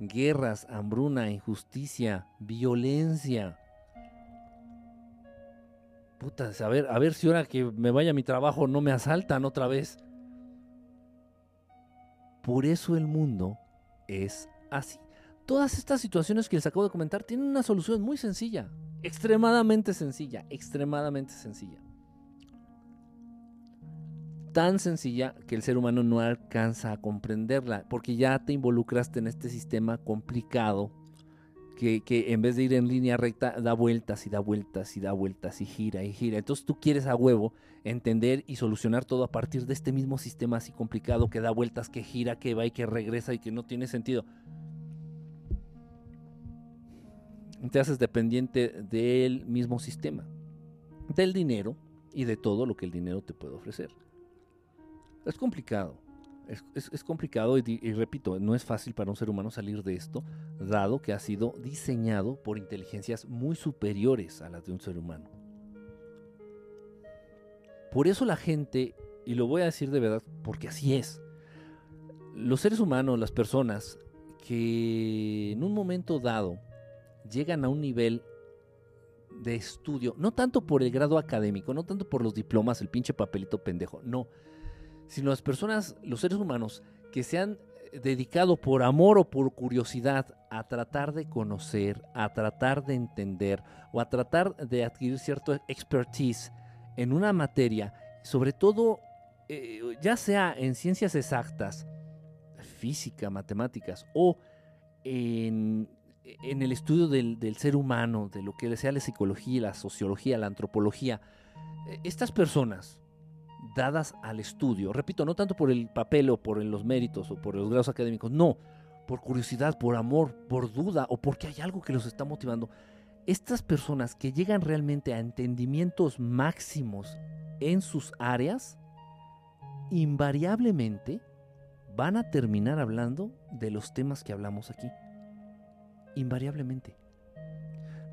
Guerras, hambruna, injusticia, violencia puta, a ver, a ver si ahora que me vaya a mi trabajo no me asaltan otra vez. Por eso el mundo es así. Todas estas situaciones que les acabo de comentar tienen una solución muy sencilla, extremadamente sencilla, extremadamente sencilla. Tan sencilla que el ser humano no alcanza a comprenderla, porque ya te involucraste en este sistema complicado que, en vez de ir en línea recta da vueltas y da vueltas y da vueltas y gira y gira. Entonces tú quieres a huevo entender y solucionar todo a partir de este mismo sistema así complicado que da vueltas, que gira, que va y que regresa y que no tiene sentido. Te haces dependiente del mismo sistema, del dinero y de todo lo que el dinero te puede ofrecer. Es complicado es, complicado y, y, repito, no es fácil para un ser humano salir de esto, dado que ha sido diseñado por inteligencias muy superiores a las de un ser humano. Por eso la gente, y lo voy a decir de verdad, porque así es, los seres humanos, las personas que en un momento dado llegan a un nivel de estudio, no tanto por el grado académico, no tanto por los diplomas, el pinche papelito pendejo, no, sino las personas, los seres humanos que se han dedicado por amor o por curiosidad a tratar de conocer, a tratar de entender o a tratar de adquirir cierto expertise en una materia, sobre todo eh, ya sea en ciencias exactas, física, matemáticas o en, el estudio del, ser humano, de lo que sea la psicología, la sociología, la antropología, eh, estas personas dadas al estudio, repito, no tanto por el papel o por los méritos o por los grados académicos, no, por curiosidad, por amor, por duda o porque hay algo que los está motivando. Estas personas que llegan realmente a entendimientos máximos en sus áreas, invariablemente van a terminar hablando de los temas que hablamos aquí. Invariablemente.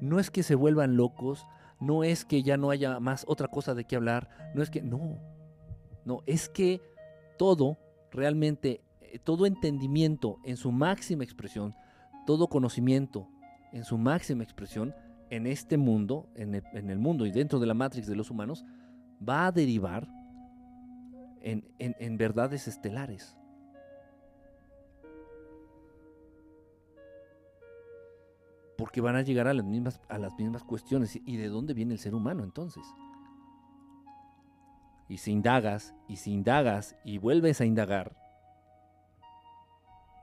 No es que se vuelvan locos, no es que ya no haya más otra cosa de qué hablar, no es que, no, no, es que todo, realmente, eh, todo entendimiento en su máxima expresión, todo conocimiento en su máxima expresión, en este mundo, en el, mundo y dentro de la matrix de los humanos, va a derivar en verdades estelares. porque van a llegar a las mismas, a las mismas cuestiones. ¿Y de dónde viene el ser humano entonces? Y si indagas, y si indagas, y vuelves a indagar,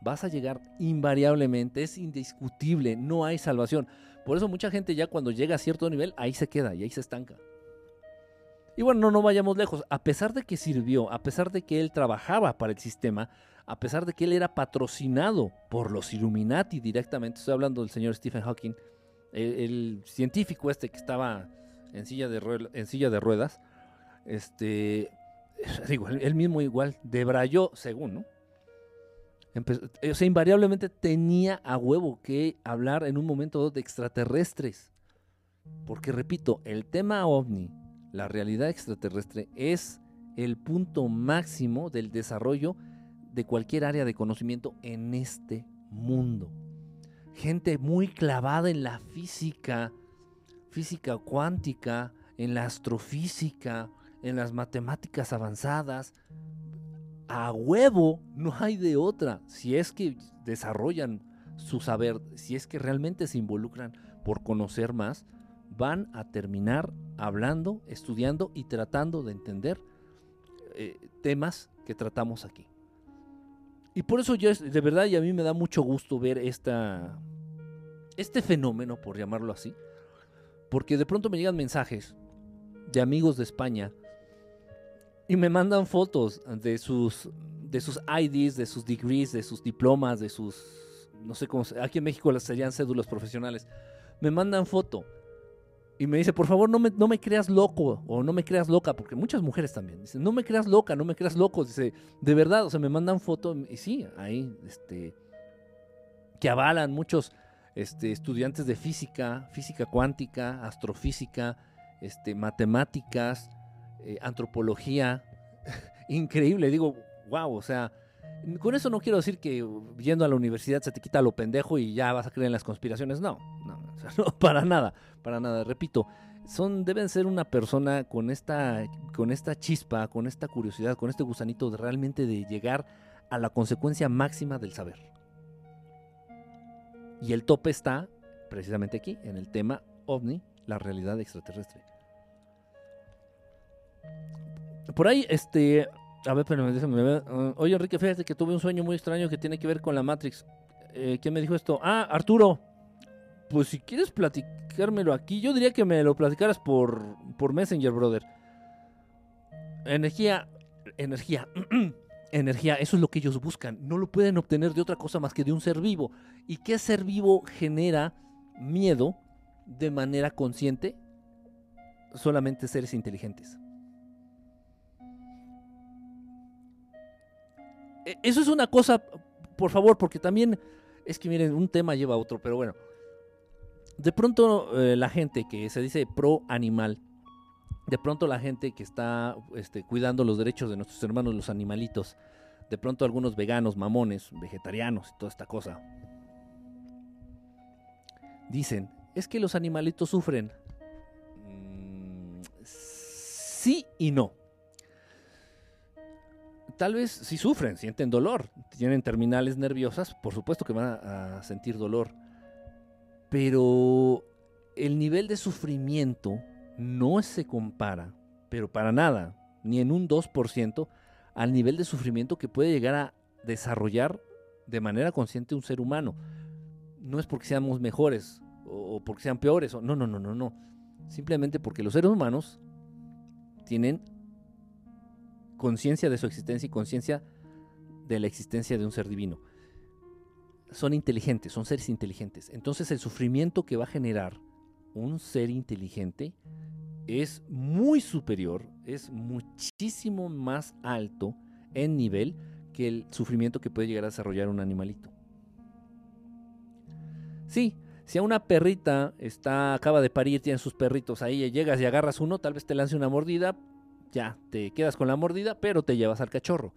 vas a llegar invariablemente, es indiscutible, no hay salvación. Por eso mucha gente ya cuando llega a cierto nivel, ahí se queda y ahí se estanca. Y bueno, no, vayamos lejos. A pesar de que sirvió, a pesar de que él trabajaba para el sistema, a pesar de que él era patrocinado por los Illuminati directamente, estoy hablando del señor Stephen Hawking, el, científico este que estaba en silla de ruedas, este, digo, él mismo igual debrayó, según, ¿no? o sea, invariablemente tenía a huevo que hablar en un momento de extraterrestres. Porque repito, el tema ovni, la realidad extraterrestre, es el punto máximo del desarrollo de cualquier área de conocimiento en este mundo. Gente muy clavada en la física, física cuántica, en la astrofísica, en las matemáticas avanzadas. A huevo, no hay de otra. Si es que desarrollan su saber, si es que realmente se involucran por conocer más, van a terminar hablando, estudiando y tratando de entender eh, temas que tratamos aquí. Y por eso yo, de verdad, y a mí me da mucho gusto ver esta, este fenómeno, por llamarlo así. Porque de pronto me llegan mensajes de amigos de España y me mandan fotos de sus, de sus IDs, de sus degrees, de sus diplomas, de sus, no sé cómo, aquí en México las serían cédulas profesionales. Me mandan foto y me dice, por favor, no me, no me creas loco o no me creas loca, porque muchas mujeres también dicen, no me creas loca, no me creas loco. Dice, de verdad, o sea, me mandan fotos y sí, ahí, este, que avalan muchos este, estudiantes de física, física cuántica, astrofísica, este, matemáticas, eh, antropología. Increíble, digo, wow, o sea, con eso no quiero decir que yendo a la universidad se te quita lo pendejo y ya vas a creer en las conspiraciones. No, no, no para nada, para nada. Repito, son, deben ser una persona con esta, con esta chispa, con esta curiosidad, con este gusanito de realmente de llegar a la consecuencia máxima del saber. Y el tope está precisamente aquí, en el tema ovni, la realidad extraterrestre. Por ahí, este, a ver, pero déjame. Uh, oye, Enrique, fíjate que tuve un sueño muy extraño que tiene que ver con la Matrix. Eh, ¿Quién me dijo esto? Ah, Arturo. Pues si quieres platicármelo aquí, yo diría que me lo platicaras por, por Messenger, brother. Energía, energía, energía, eso es lo que ellos buscan. No lo pueden obtener de otra cosa más que de un ser vivo. ¿Y qué ser vivo genera miedo de manera consciente solamente seres inteligentes. Eso es una cosa, por favor, porque también es que miren, un tema lleva a otro, pero bueno. De pronto eh, la gente que se dice pro animal, de pronto la gente que está este, cuidando los derechos de nuestros hermanos los animalitos, de pronto algunos veganos, mamones, vegetarianos y toda esta cosa, dicen, es que los animalitos sufren. Mm, sí y no. Tal vez sí sufren, sienten dolor, tienen terminales nerviosas, por supuesto que van a, a sentir dolor, pero el nivel de sufrimiento no se compara, pero para nada, ni en un 2%, al nivel de sufrimiento que puede llegar a desarrollar de manera consciente un ser humano. No es porque seamos mejores o, porque sean peores, o, no, no, no, no, no. Simplemente porque los seres humanos tienen conciencia de su existencia y conciencia de la existencia de un ser divino. Son inteligentes, son seres inteligentes. Entonces el sufrimiento que va a generar un ser inteligente es muy superior, es muchísimo más alto en nivel que el sufrimiento que puede llegar a desarrollar un animalito. Sí, si a una perrita está, acaba de parir, tiene sus perritos ahí, llegas y agarras uno, tal vez te lance una mordida, ya, te quedas con la mordida, pero te llevas al cachorro.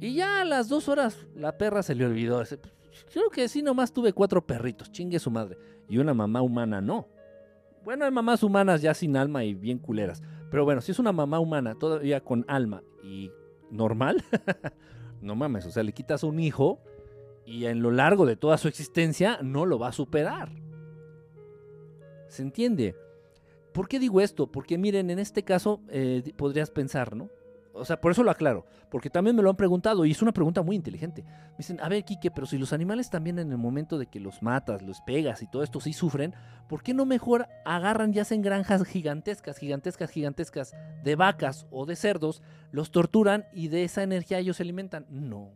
Y ya a las dos horas la perra se le olvidó. Creo que sí, nomás tuve cuatro perritos, chingue su madre. Y una mamá humana no. Bueno, hay mamás humanas ya sin alma y bien culeras. Pero bueno, si es una mamá humana todavía con alma y normal, no mames, o sea, le quitas un hijo y en lo largo de toda su existencia no lo va a superar. ¿Se entiende? ¿Por qué digo esto? Porque miren, en este caso eh, podrías pensar, ¿no? O sea, por eso lo aclaro, porque también me lo han preguntado y es una pregunta muy inteligente. Me dicen, a ver, Quique, pero si los animales también en el momento de que los matas, los pegas y todo esto sí sufren, ¿por qué no mejor agarran ya en granjas gigantescas, gigantescas, gigantescas de vacas o de cerdos, los torturan y de esa energía ellos se alimentan? No.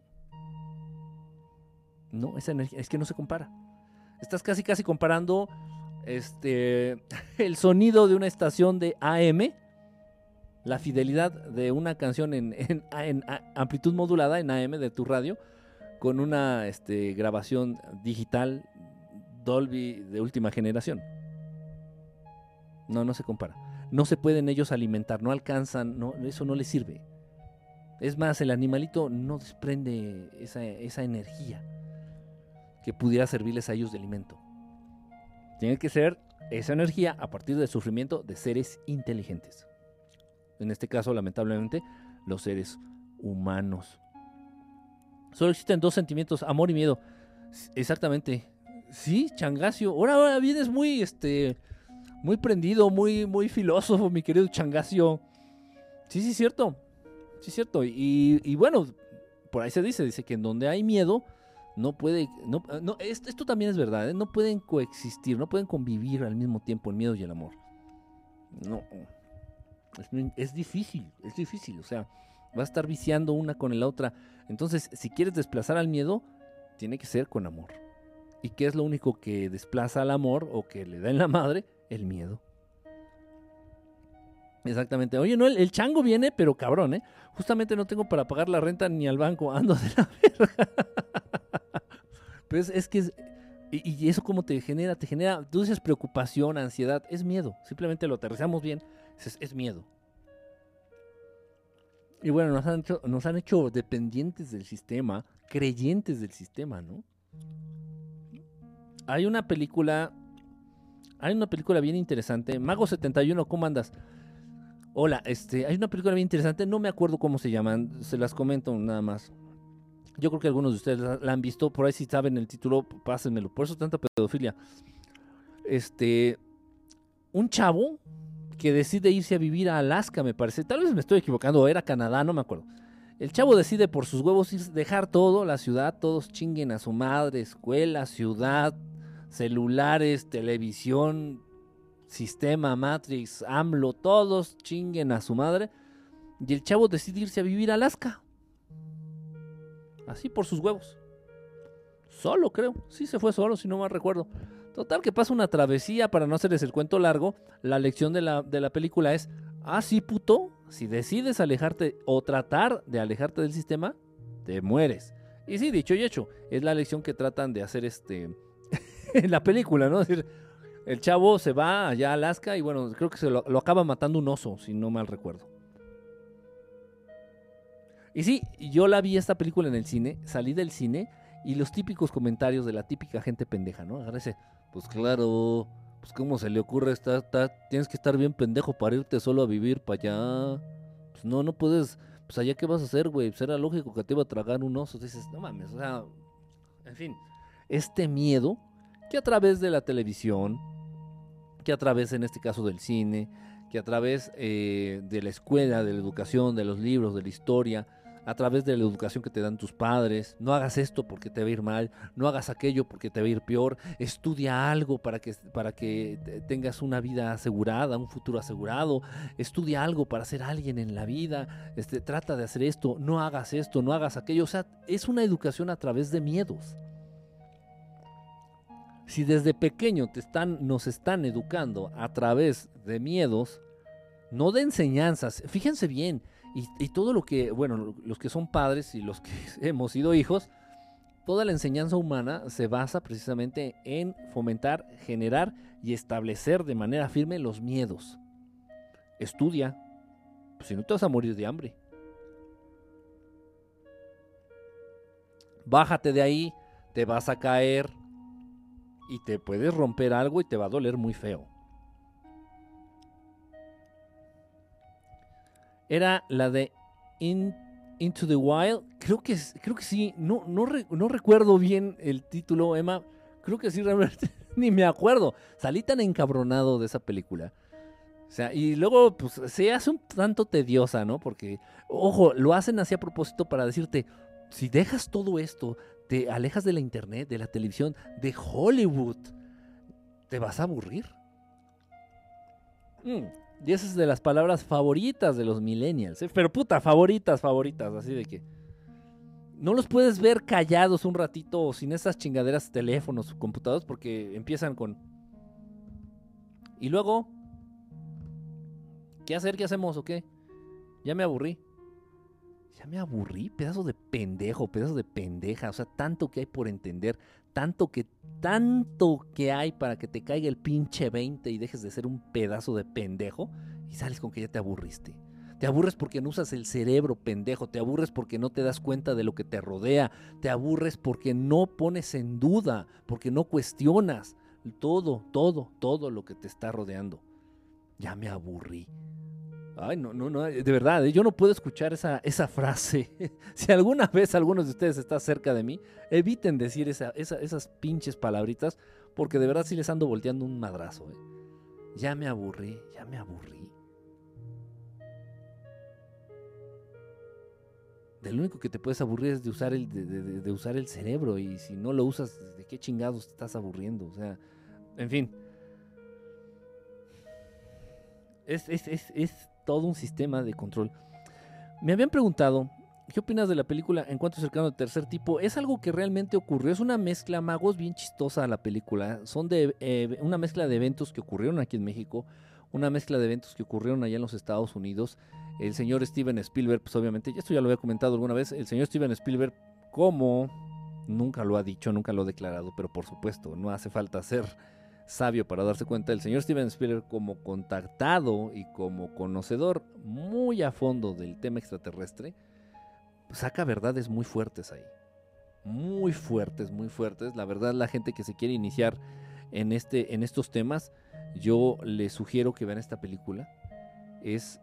No, esa energía es que no se compara. Estás casi casi comparando este el sonido de una estación de AM la fidelidad de una canción en, amplitud modulada en AM de tu radio con una este, grabación digital Dolby de última generación. No, no se compara. No se pueden ellos alimentar, no alcanzan, no, eso no les sirve. Es más, el animalito no desprende esa, esa energía que pudiera servirles a ellos de alimento. Tiene que ser esa energía a partir del sufrimiento de seres inteligentes en este caso lamentablemente los seres humanos. Solo existen dos sentimientos, amor y miedo. Exactamente. Sí, Changasio. Ahora, ahora vienes muy, este, muy prendido, muy, muy filósofo, mi querido Changasio. Sí, sí, cierto. Sí, cierto. Y, bueno, por ahí se dice, dice que en donde hay miedo, no puede, no, no esto, esto, también es verdad, ¿eh? no pueden coexistir, no pueden convivir al mismo tiempo el miedo y el amor. No, es, difícil, es difícil, o sea, va a estar viciando una con la otra. Entonces, si quieres desplazar al miedo, tiene que ser con amor. ¿Y qué es lo único que desplaza al amor o que le da en la madre? El miedo. Exactamente. Oye, no, el, chango viene, pero cabrón, ¿eh? Justamente no tengo para pagar la renta ni al banco, ando de la verga. Es que es, y, eso como te genera, te genera, tú dices preocupación, ansiedad, es miedo. Simplemente lo aterrizamos bien es, miedo. Y bueno, nos han, hecho, nos han hecho dependientes del sistema, creyentes del sistema, ¿no? Hay una película, hay una película bien interesante, Mago 71, ¿cómo andas? Hola, este, hay una película bien interesante, no me acuerdo cómo se llaman, se las comento nada más. Yo creo que algunos de ustedes la, han visto, por ahí si saben el título, pásenmelo. Por eso tanta pedofilia. Este, un chavo que decide irse a vivir a Alaska, me parece. Tal vez me estoy equivocando, era Canadá, no me acuerdo. El chavo decide por sus huevos ir, dejar todo, la ciudad, todos chinguen a su madre, escuela, ciudad, celulares, televisión, sistema, Matrix, AMLO, todos chinguen a su madre. Y el chavo decide irse a vivir a Alaska. Así por sus huevos. Solo, creo. Sí, se fue solo, si no mal recuerdo. Total, que pasa una travesía, para no hacerles el cuento largo, la lección de la, de la película es, ah, puto, si decides alejarte o tratar de alejarte del sistema, te mueres. Y sí, dicho y hecho, es la lección que tratan de hacer este en la película, ¿no? El chavo se va allá a Alaska y bueno, creo que se lo, lo acaba matando un oso, si no mal recuerdo. Y sí, yo la vi esta película en el cine, salí del cine y los típicos comentarios de la típica gente pendeja, ¿no? Agradece, pues claro, pues cómo se le ocurre estar, tienes que estar bien pendejo para irte solo a vivir para allá. Pues no, no puedes, pues allá qué vas a hacer, güey, pues era lógico que te iba a tragar un oso. Dices, no mames, o sea, en fin, este miedo que a través de la televisión, que a través en este caso del cine, que a través eh, de la escuela, de la educación, de los libros, de la historia, a través de la educación que te dan tus padres. No hagas esto porque te va a ir mal, no hagas aquello porque te va a ir peor. Estudia algo para que, para que tengas una vida asegurada, un futuro asegurado. Estudia algo para ser alguien en la vida. Este, trata de hacer esto, no hagas esto, no hagas aquello. O sea, es una educación a través de miedos. Si desde pequeño te están, nos están educando a través de miedos, no de enseñanzas, fíjense bien, y, todo lo que, bueno, los que son padres y los que hemos sido hijos, toda la enseñanza humana se basa precisamente en fomentar, generar y establecer de manera firme los miedos. Estudia, pues si no te vas a morir de hambre. Bájate de ahí, te vas a caer y te puedes romper algo y te va a doler muy feo. Era la de Into the Wild. Creo que, creo que sí, no, no, no recuerdo bien el título, Emma. Creo que sí, realmente ni me acuerdo. Salí tan encabronado de esa película. O sea, y luego pues se hace un tanto tediosa, ¿no? Porque, ojo, lo hacen así a propósito para decirte, si dejas todo esto, te alejas de la internet, de la televisión, de Hollywood, te vas a aburrir. Mm, y esa es de las palabras favoritas de los millennials. ¿eh? Pero puta, favoritas, favoritas. Así de que. No los puedes ver callados un ratito sin esas chingaderas, teléfonos, computadores, porque empiezan con. Y luego. ¿Qué hacer? ¿Qué hacemos o qué? Ya me aburrí. Ya me aburrí, pedazo de pendejo, pedazo de pendeja. O sea, tanto que hay por entender, tanto que, tanto que hay para que te caiga el pinche 20 y dejes de ser un pedazo de pendejo y sales con que ya te aburriste. Te aburres porque no usas el cerebro, pendejo. Te aburres porque no te das cuenta de lo que te rodea. Te aburres porque no pones en duda, porque no cuestionas todo, todo, todo lo que te está rodeando. Ya me aburrí. Ay, no, no, no, de verdad, yo no puedo escuchar esa, esa frase. si alguna vez algunos de ustedes está cerca de mí, eviten decir esa, esas pinches palabritas, porque de verdad sí les ando volteando un madrazo. ¿eh? Ya me aburrí, ya me aburrí. Del único que te puedes aburrir es de usar el, de, usar el cerebro, y si no lo usas, ¿de qué chingados te estás aburriendo? O sea, en fin. Es, es, es, es todo un sistema de control. Me habían preguntado, ¿qué opinas de la película Encuentro cercano de tercer tipo? Es algo que realmente ocurrió, es una mezcla, magos, bien chistosa la película. Son de eh, una mezcla de eventos que ocurrieron aquí en México, una mezcla de eventos que ocurrieron allá en los Estados Unidos. El señor Steven Spielberg, pues obviamente, esto ya lo había comentado alguna vez, el señor Steven Spielberg, como nunca lo ha dicho, nunca lo ha declarado, pero por supuesto, no hace falta ser sabio para darse cuenta, el señor Steven Spielberg como contactado y como conocedor muy a fondo del tema extraterrestre, saca verdades muy fuertes ahí. Muy fuertes, muy fuertes. La verdad, la gente que se quiere iniciar en, este, en estos temas, yo le sugiero que vean esta película. Es,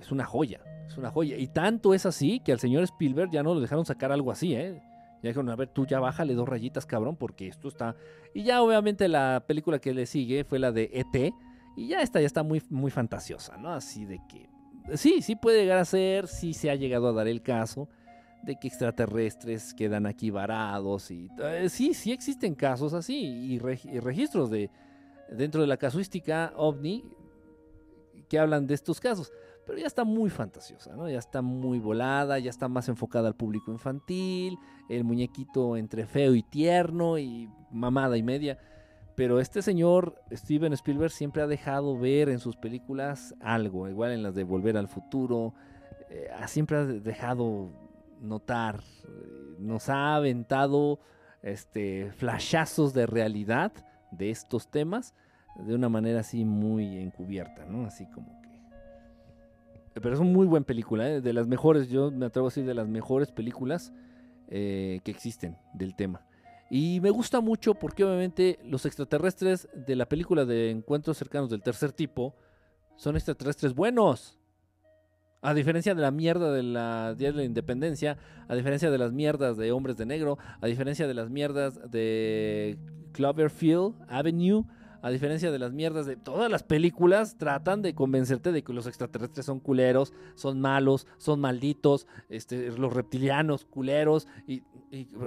es una joya, es una joya. Y tanto es así que al señor Spielberg ya no lo dejaron sacar algo así, ¿eh? Ya dijeron, a ver, tú ya bájale dos rayitas, cabrón, porque esto está... Y ya obviamente la película que le sigue fue la de ET, y ya esta ya está muy, muy fantasiosa, ¿no? Así de que... Sí, sí puede llegar a ser, sí se ha llegado a dar el caso de que extraterrestres quedan aquí varados y... Eh, sí, sí existen casos así y, registros de dentro de la casuística ovni que hablan de estos casos. Pero ya está muy fantasiosa, ¿no? Ya está muy volada, ya está más enfocada al público infantil, el muñequito entre feo y tierno y mamada y media. Pero este señor, Steven Spielberg, siempre ha dejado ver en sus películas algo, igual en las de Volver al Futuro, eh, siempre ha dejado notar, eh, nos ha aventado este, flashazos de realidad de estos temas de una manera así muy encubierta, ¿no? Así como. Pero es una muy buena película, ¿eh? de las mejores, yo me atrevo a decir, de las mejores películas eh, que existen del tema. Y me gusta mucho porque obviamente los extraterrestres de la película de Encuentros cercanos del tercer tipo son extraterrestres buenos. A diferencia de la mierda de la Día de la Independencia, a diferencia de las mierdas de Hombres de Negro, a diferencia de las mierdas de Cloverfield Avenue, a diferencia de las mierdas de todas las películas, tratan de convencerte de que los extraterrestres son culeros, son malos, son malditos, este, los reptilianos culeros, y,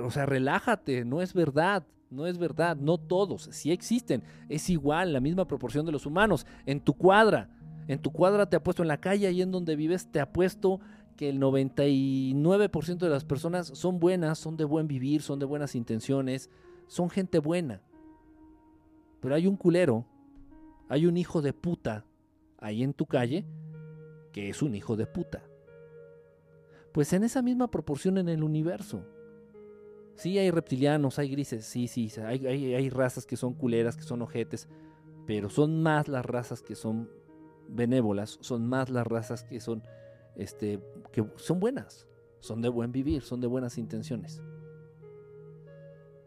o sea, relájate, no es verdad. No es verdad, no todos, sí existen, es igual, la misma proporción de los humanos. En tu cuadra, en tu cuadra te apuesto en la calle, ahí en donde vives, te apuesto que el 99% de las personas son buenas, son de buen vivir, son de buenas intenciones, son gente buena. Pero hay un culero, hay un hijo de puta ahí en tu calle que es un hijo de puta. Pues en esa misma proporción en el universo. Sí hay reptilianos, hay grises, sí, sí, hay, hay, hay razas que son culeras, que son ojetes, pero son más las razas que son benévolas, son más las razas que son, este, que son buenas, son de buen vivir, son de buenas intenciones.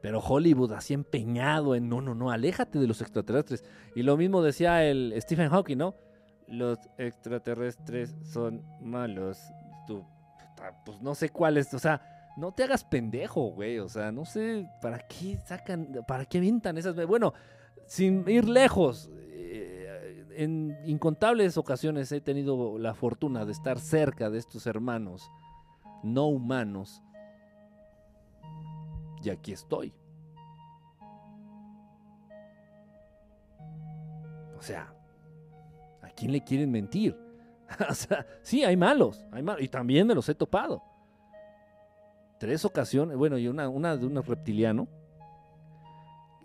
Pero Hollywood así empeñado en, no, no, no, aléjate de los extraterrestres. Y lo mismo decía el Stephen Hawking, ¿no? Los extraterrestres son malos. Tú, pues no sé cuáles, o sea, no te hagas pendejo, güey. O sea, no sé para qué sacan, para qué avientan esas. Bueno, sin ir lejos, en incontables ocasiones he tenido la fortuna de estar cerca de estos hermanos no humanos. Y aquí estoy. O sea, ¿a quién le quieren mentir? o sí, hay malos, hay malos, y también me los he topado. Tres ocasiones, bueno, y una, una de un reptiliano,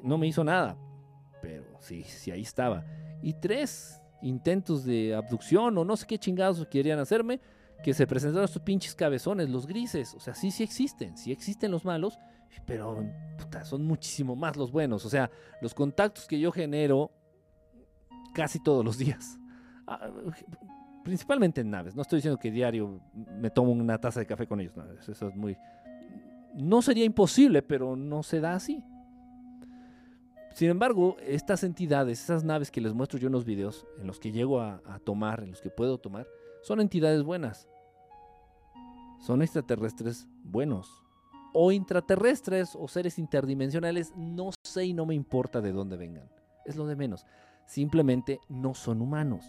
no me hizo nada, pero sí, sí, ahí estaba y tres intentos de abducción o no sé qué chingados querían hacerme, que se presentaron estos pinches cabezones, los grises. O sea, sí, sí existen, sí existen los malos, pero son muchísimo más los buenos. O sea, los contactos que yo genero casi todos los días. Ah, principalmente en naves. No estoy diciendo que diario me tomo una taza de café con ellos. eso es muy... No sería imposible, pero no se da así. Sin embargo, estas entidades, esas naves que les muestro yo en los videos, en los que llego a, tomar, en los que puedo tomar, son entidades buenas. Son extraterrestres buenos. O intraterrestres o seres interdimensionales, no sé y no me importa de dónde vengan. Es lo de menos. Simplemente no son humanos.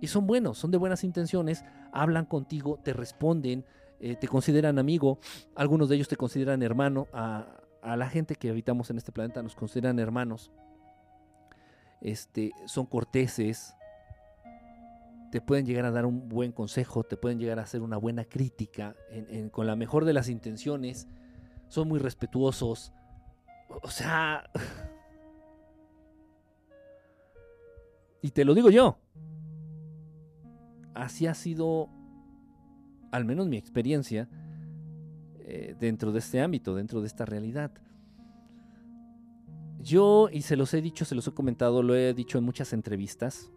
Y son buenos, son de buenas intenciones, hablan contigo, te responden, eh, te consideran amigo, algunos de ellos te consideran hermano, a, a la gente que habitamos en este planeta nos consideran hermanos. Este, son corteses, te pueden llegar a dar un buen consejo, te pueden llegar a hacer una buena crítica con la mejor de las intenciones, son muy respetuosos. O sea, y te lo digo yo, así ha sido, al menos mi experiencia, eh, dentro de este ámbito, dentro de esta realidad. Yo, y se los he dicho, se los he comentado, lo he dicho en muchas entrevistas,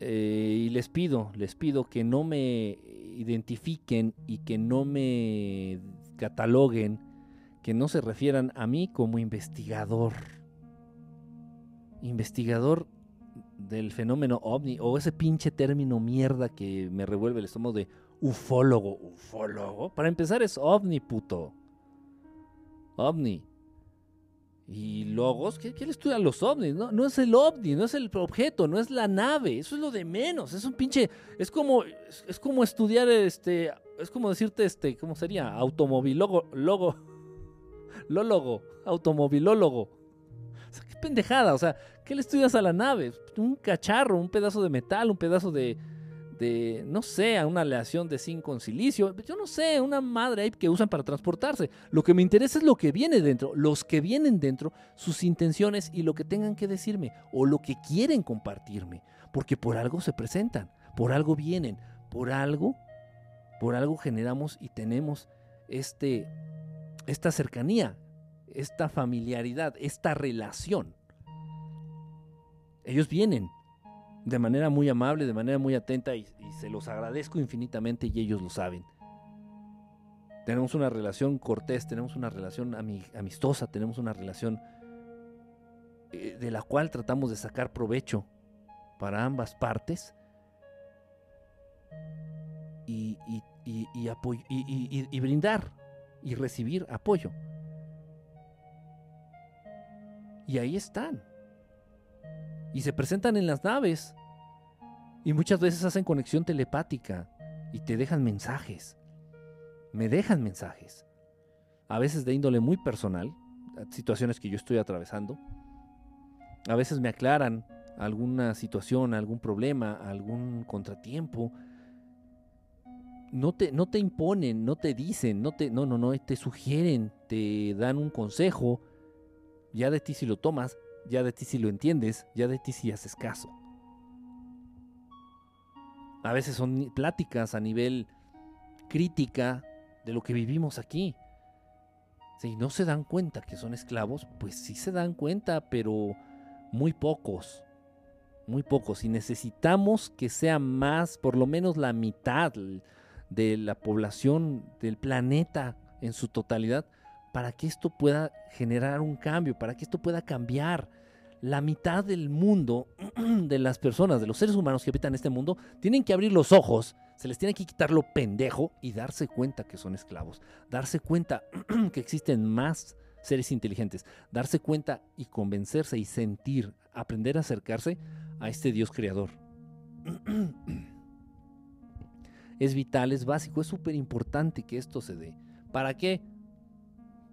eh, y les pido, les pido que no me identifiquen y que no me cataloguen, que no se refieran a mí como investigador. Investigador del fenómeno ovni o ese pinche término mierda que me revuelve el estómago de ufólogo, ufólogo. Para empezar es ovni, puto. Ovni. Y logos, ¿qué, le estudian los ovnis? No, no es el ovni, no es el objeto, no es la nave, eso es lo de menos, es un pinche, es como, es, como estudiar este, es como decirte este, ¿cómo sería? Automovilólogo, logo, lólogo, automovilólogo. O sea, ¿qué pendejada, o sea, ¿qué le estudias a la nave? Un cacharro, un pedazo de metal, un pedazo de, de no sé, una aleación de zinc con silicio, yo no sé, una madre que usan para transportarse. Lo que me interesa es lo que viene dentro, los que vienen dentro, sus intenciones y lo que tengan que decirme o lo que quieren compartirme, porque por algo se presentan, por algo vienen, por algo, por algo generamos y tenemos este, esta cercanía, esta familiaridad, esta relación. Ellos vienen de manera muy amable, de manera muy atenta y, se los agradezco infinitamente y ellos lo saben. Tenemos una relación cortés, tenemos una relación amistosa, tenemos una relación eh, de la cual tratamos de sacar provecho para ambas partes y, y brindar y recibir apoyo. Y ahí están. Y se presentan en las naves. Y muchas veces hacen conexión telepática y te dejan mensajes. Me dejan mensajes. A veces de índole muy personal, situaciones que yo estoy atravesando. A veces me aclaran alguna situación, algún problema, algún contratiempo. No te, no te imponen, no te dicen, no te, no, no, no, te sugieren, te dan un consejo ya de ti si lo tomas, ya de ti si lo entiendes, ya de ti si haces caso. A veces son pláticas a nivel crítica de lo que vivimos aquí. Si no se dan cuenta que son esclavos, pues sí se dan cuenta, pero muy pocos. Muy pocos. Y necesitamos que sea más, por lo menos la mitad de la población del planeta en su totalidad, para que esto pueda generar un cambio, para que esto pueda cambiar. La mitad del mundo, de las personas, de los seres humanos que habitan este mundo, tienen que abrir los ojos, se les tiene que quitar lo pendejo y darse cuenta que son esclavos, darse cuenta que existen más seres inteligentes, darse cuenta y convencerse y sentir, aprender a acercarse a este Dios creador. Es vital, es básico, es súper importante que esto se dé. ¿Para qué?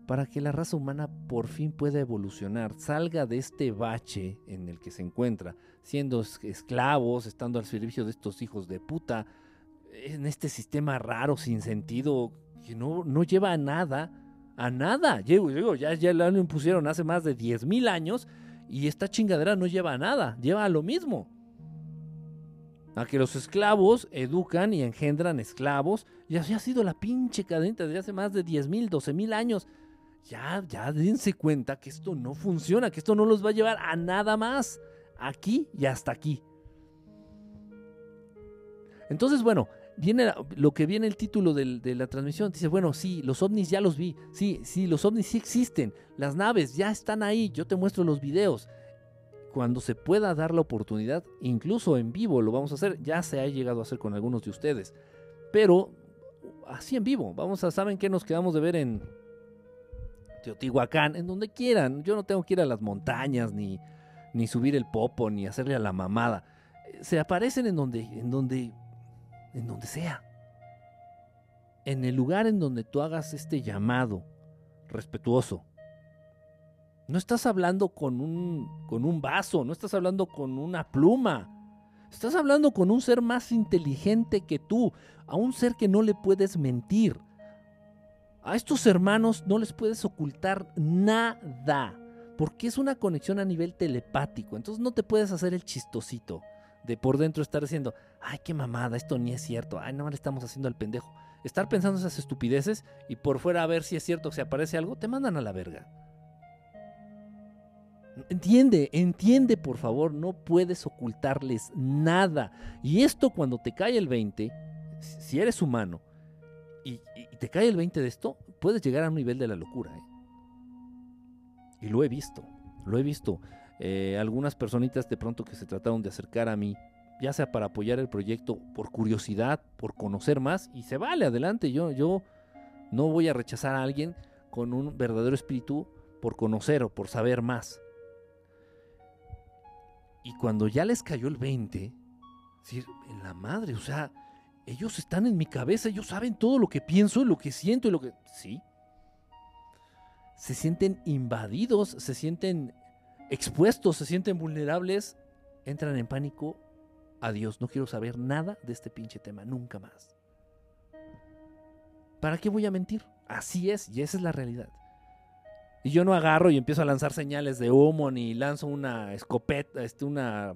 Para que la raza humana por fin pueda evolucionar, salga de este bache en el que se encuentra, siendo esclavos, estando al servicio de estos hijos de puta, en este sistema raro, sin sentido, que no, no lleva a nada, a nada. Ya, ya lo impusieron hace más de 10.000 años y esta chingadera no lleva a nada, lleva a lo mismo. A que los esclavos educan y engendran esclavos, y así ha sido la pinche cadena desde hace más de 10.000, 12.000 años ya, ya dense cuenta que esto no funciona, que esto no los va a llevar a nada más. Aquí y hasta aquí. Entonces, bueno, viene lo que viene el título de la transmisión. Dice, bueno, sí, los ovnis ya los vi. Sí, sí, los ovnis sí existen. Las naves ya están ahí. Yo te muestro los videos. Cuando se pueda dar la oportunidad, incluso en vivo lo vamos a hacer. Ya se ha llegado a hacer con algunos de ustedes. Pero así en vivo. Vamos a, ¿saben qué nos quedamos de ver en, Teotihuacán, en donde quieran. Yo no tengo que ir a las montañas, ni, ni subir el popo, ni hacerle a la mamada. Se aparecen en donde, en donde, en donde sea. En el lugar en donde tú hagas este llamado respetuoso. No estás hablando con un, con un vaso, no estás hablando con una pluma. Estás hablando con un ser más inteligente que tú, a un ser que no le puedes mentir, a estos hermanos no les puedes ocultar nada, porque es una conexión a nivel telepático. Entonces no te puedes hacer el chistosito de por dentro estar diciendo, ay, qué mamada, esto ni es cierto, ay, no le estamos haciendo al pendejo. Estar pensando esas estupideces y por fuera a ver si es cierto que se aparece algo, te mandan a la verga. Entiende, entiende por favor, no puedes ocultarles nada. Y esto cuando te cae el 20, si eres humano, te cae el 20 de esto, puedes llegar a un nivel de la locura. ¿eh? Y lo he visto, lo he visto. Eh, algunas personitas de pronto que se trataron de acercar a mí, ya sea para apoyar el proyecto por curiosidad, por conocer más, y se vale adelante. Yo, yo no voy a rechazar a alguien con un verdadero espíritu por conocer o por saber más. Y cuando ya les cayó el 20, decir, en la madre, o sea, ellos están en mi cabeza, ellos saben todo lo que pienso, lo que siento y lo que... Sí. Se sienten invadidos, se sienten expuestos, se sienten vulnerables, entran en pánico. Adiós, no quiero saber nada de este pinche tema, nunca más. ¿Para qué voy a mentir? Así es, y esa es la realidad. Y yo no agarro y empiezo a lanzar señales de humo, ni lanzo una escopeta, este, una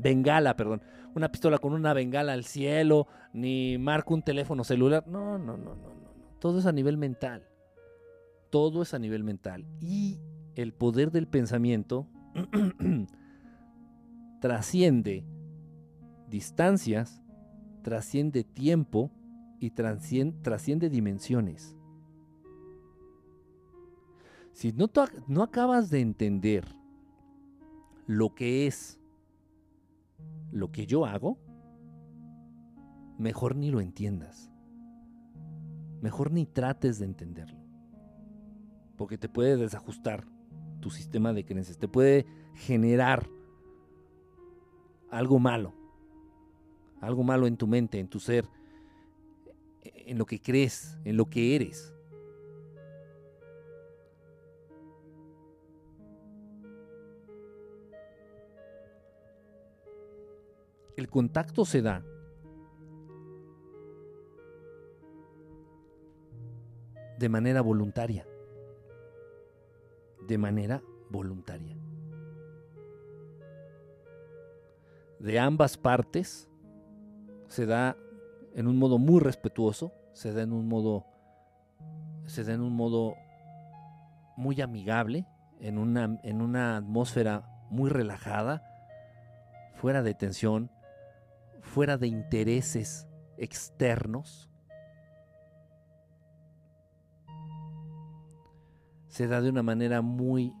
bengala, perdón, una pistola con una bengala al cielo, ni marco un teléfono celular. No, no, no, no, no. Todo es a nivel mental. Todo es a nivel mental. Y el poder del pensamiento trasciende distancias, trasciende tiempo y trasciende, trasciende dimensiones. Si no, no acabas de entender lo que es lo que yo hago, mejor ni lo entiendas. Mejor ni trates de entenderlo. Porque te puede desajustar tu sistema de creencias, te puede generar algo malo. Algo malo en tu mente, en tu ser, en lo que crees, en lo que eres. El contacto se da de manera voluntaria. De manera voluntaria. De ambas partes se da en un modo muy respetuoso, se da en un modo se da en un modo muy amigable, en una, en una atmósfera muy relajada, fuera de tensión, fuera de intereses externos. Se da de una manera muy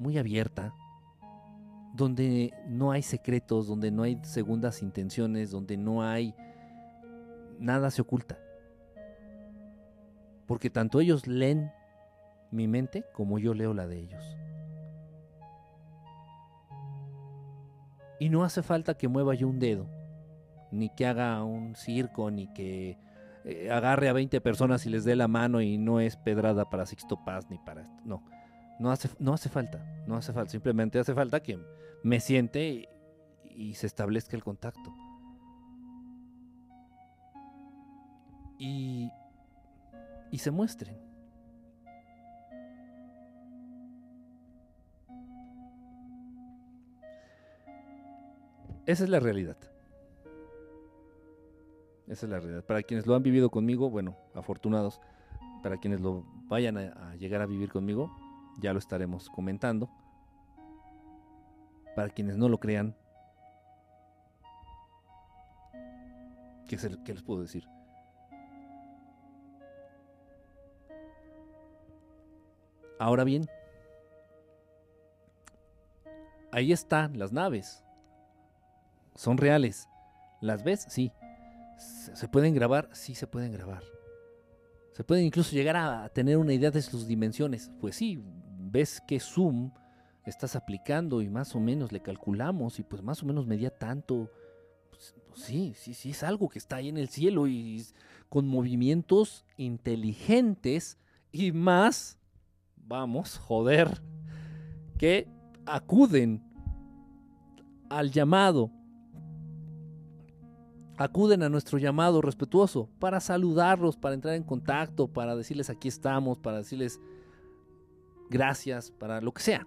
muy abierta, donde no hay secretos, donde no hay segundas intenciones, donde no hay nada se oculta. Porque tanto ellos leen mi mente como yo leo la de ellos. Y no hace falta que mueva yo un dedo, ni que haga un circo, ni que eh, agarre a 20 personas y les dé la mano y no es pedrada para Sixto Paz ni para esto. No, no hace, no hace falta, no hace falta. Simplemente hace falta que me siente y, se establezca el contacto. Y, y se muestren. Esa es la realidad. Esa es la realidad. Para quienes lo han vivido conmigo, bueno, afortunados. Para quienes lo vayan a, llegar a vivir conmigo, ya lo estaremos comentando. Para quienes no lo crean, ¿qué, qué les puedo decir? Ahora bien, ahí están las naves son reales. ¿Las ves? Sí. ¿Se pueden grabar? Sí, se pueden grabar. Se pueden incluso llegar a tener una idea de sus dimensiones. Pues sí, ves qué zoom estás aplicando y más o menos le calculamos y pues más o menos medía tanto. Pues, sí, sí, sí, es algo que está ahí en el cielo y con movimientos inteligentes y más, vamos, joder, que acuden al llamado acuden a nuestro llamado respetuoso para saludarlos, para entrar en contacto, para decirles aquí estamos, para decirles gracias, para lo que sea.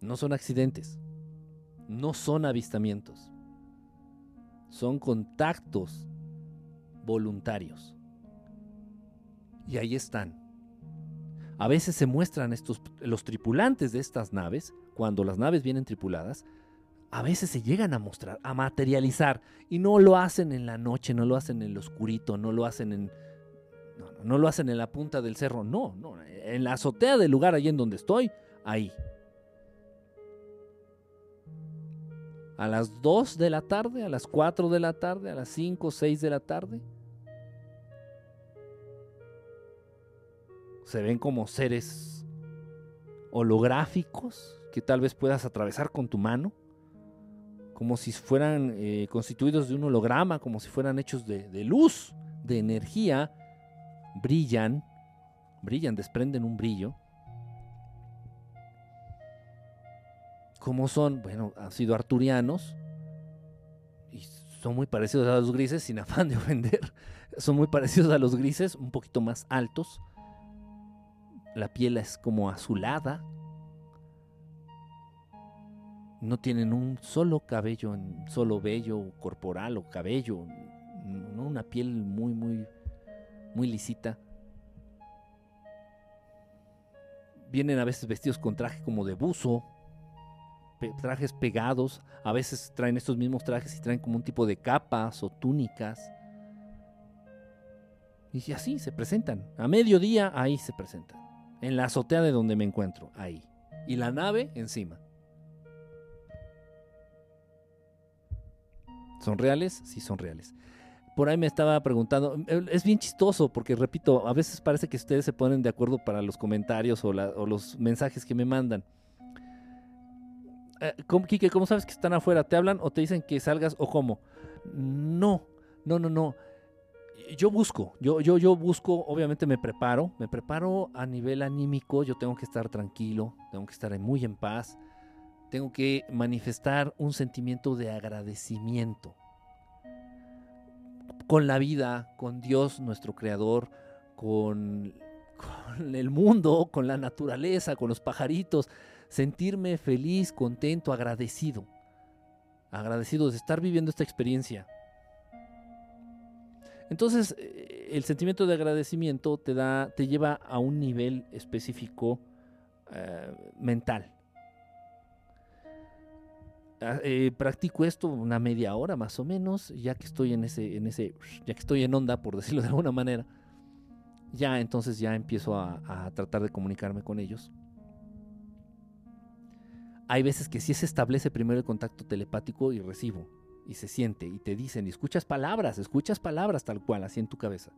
No son accidentes, no son avistamientos, son contactos voluntarios. Y ahí están. A veces se muestran estos, los tripulantes de estas naves, cuando las naves vienen tripuladas, a veces se llegan a mostrar, a materializar, y no lo hacen en la noche, no lo hacen en el oscurito, no lo hacen en... No, no, lo hacen en la punta del cerro, no, no, en la azotea del lugar allí en donde estoy, ahí. A las 2 de la tarde, a las 4 de la tarde, a las 5, 6 de la tarde. Se ven como seres holográficos que tal vez puedas atravesar con tu mano como si fueran eh, constituidos de un holograma, como si fueran hechos de, luz, de energía, brillan, brillan, desprenden un brillo. ¿Cómo son? Bueno, han sido arturianos y son muy parecidos a los grises, sin afán de ofender. Son muy parecidos a los grises, un poquito más altos. La piel es como azulada. No tienen un solo cabello, solo vello corporal o cabello. ¿no? Una piel muy, muy, muy lisita. Vienen a veces vestidos con traje como de buzo, trajes pegados, a veces traen estos mismos trajes y traen como un tipo de capas o túnicas. Y así se presentan. A mediodía ahí se presentan. En la azotea de donde me encuentro, ahí. Y la nave encima. ¿Son reales? Sí, son reales. Por ahí me estaba preguntando, es bien chistoso porque, repito, a veces parece que ustedes se ponen de acuerdo para los comentarios o, los mensajes que me mandan. Eh, Quique, ¿cómo sabes que están afuera? ¿Te hablan o te dicen que salgas o cómo? No, no, no, no. Yo busco, yo, yo, yo busco, obviamente me preparo, me preparo a nivel anímico, yo tengo que estar tranquilo, tengo que estar muy en paz, tengo que manifestar un sentimiento de agradecimiento con la vida, con Dios, nuestro creador, con, el mundo, con la naturaleza, con los pajaritos sentirme feliz, contento, agradecido. Agradecido de estar viviendo esta experiencia. Entonces, eh, el sentimiento de agradecimiento te da, te lleva a un nivel específico eh, mental. Ah, eh, practico esto una media hora más o menos, ya que estoy en ese, en ese, ya que estoy en onda, por decirlo de alguna manera. Ya entonces ya empiezo a tratar de comunicarme con ellos hay veces que sí se establece primero el contacto telepático y recibo, y se siente, y te dicen, y escuchas palabras, escuchas palabras tal cual, así en tu cabeza.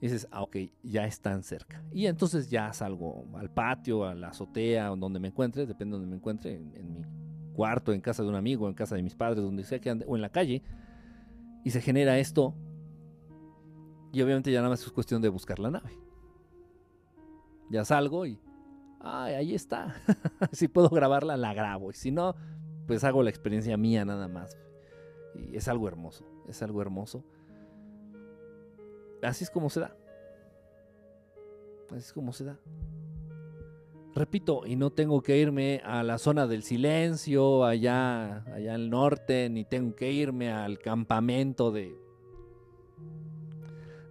Y dices, ah, ok, ya están cerca. Y entonces ya salgo al patio, a la azotea, donde me encuentre, depende de donde me encuentre, en, mi cuarto, en casa de un amigo, en casa de mis padres, donde sea que ande, o en la calle, y se genera esto. Y obviamente ya nada más es cuestión de buscar la nave. Ya salgo y ahí está. si puedo grabarla, la grabo. Y si no, pues hago la experiencia mía nada más. Y es algo hermoso, es algo hermoso. Así es como se da. Así es como se da. Repito, y no tengo que irme a la zona del silencio, allá, allá al norte, ni tengo que irme al campamento de.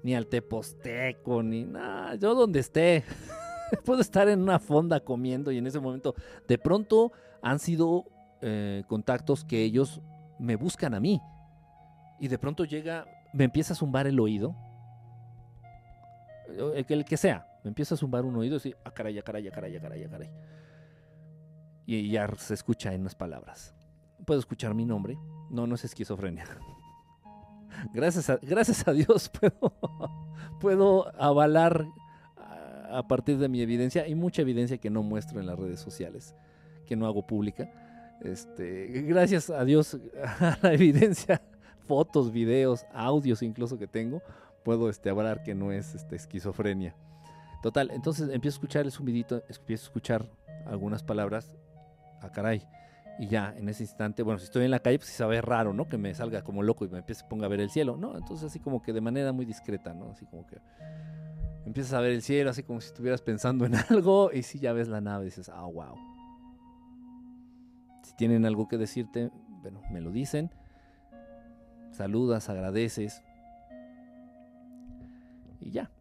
ni al Teposteco, ni nada. Yo donde esté. puedo estar en una fonda comiendo y en ese momento de pronto han sido eh, contactos que ellos me buscan a mí. Y de pronto llega, me empieza a zumbar el oído. El que, el que sea, me empieza a zumbar un oído y decir, ah, caray, ah, caray, ah, caray, ah, caray, caray. Y ya se escucha en unas palabras. Puedo escuchar mi nombre. No, no es esquizofrenia. Gracias a, gracias a Dios puedo, puedo avalar a partir de mi evidencia y mucha evidencia que no muestro en las redes sociales, que no hago pública. Este, gracias a Dios, a la evidencia, fotos, videos, audios incluso que tengo, puedo este, hablar que no es este, esquizofrenia. Total, entonces empiezo a escuchar el zumbidito, empiezo a escuchar algunas palabras, a ah, caray, y ya en ese instante, bueno, si estoy en la calle, pues si sabe raro, ¿no? Que me salga como loco y me empiece ponga a ver el cielo, ¿no? Entonces así como que de manera muy discreta, ¿no? Así como que empiezas a ver el cielo así como si estuvieras pensando en algo y si ya ves la nave dices, ah, wow. Si tienen algo que decirte, bueno, me lo dicen. Saludas, agradeces. Y ya.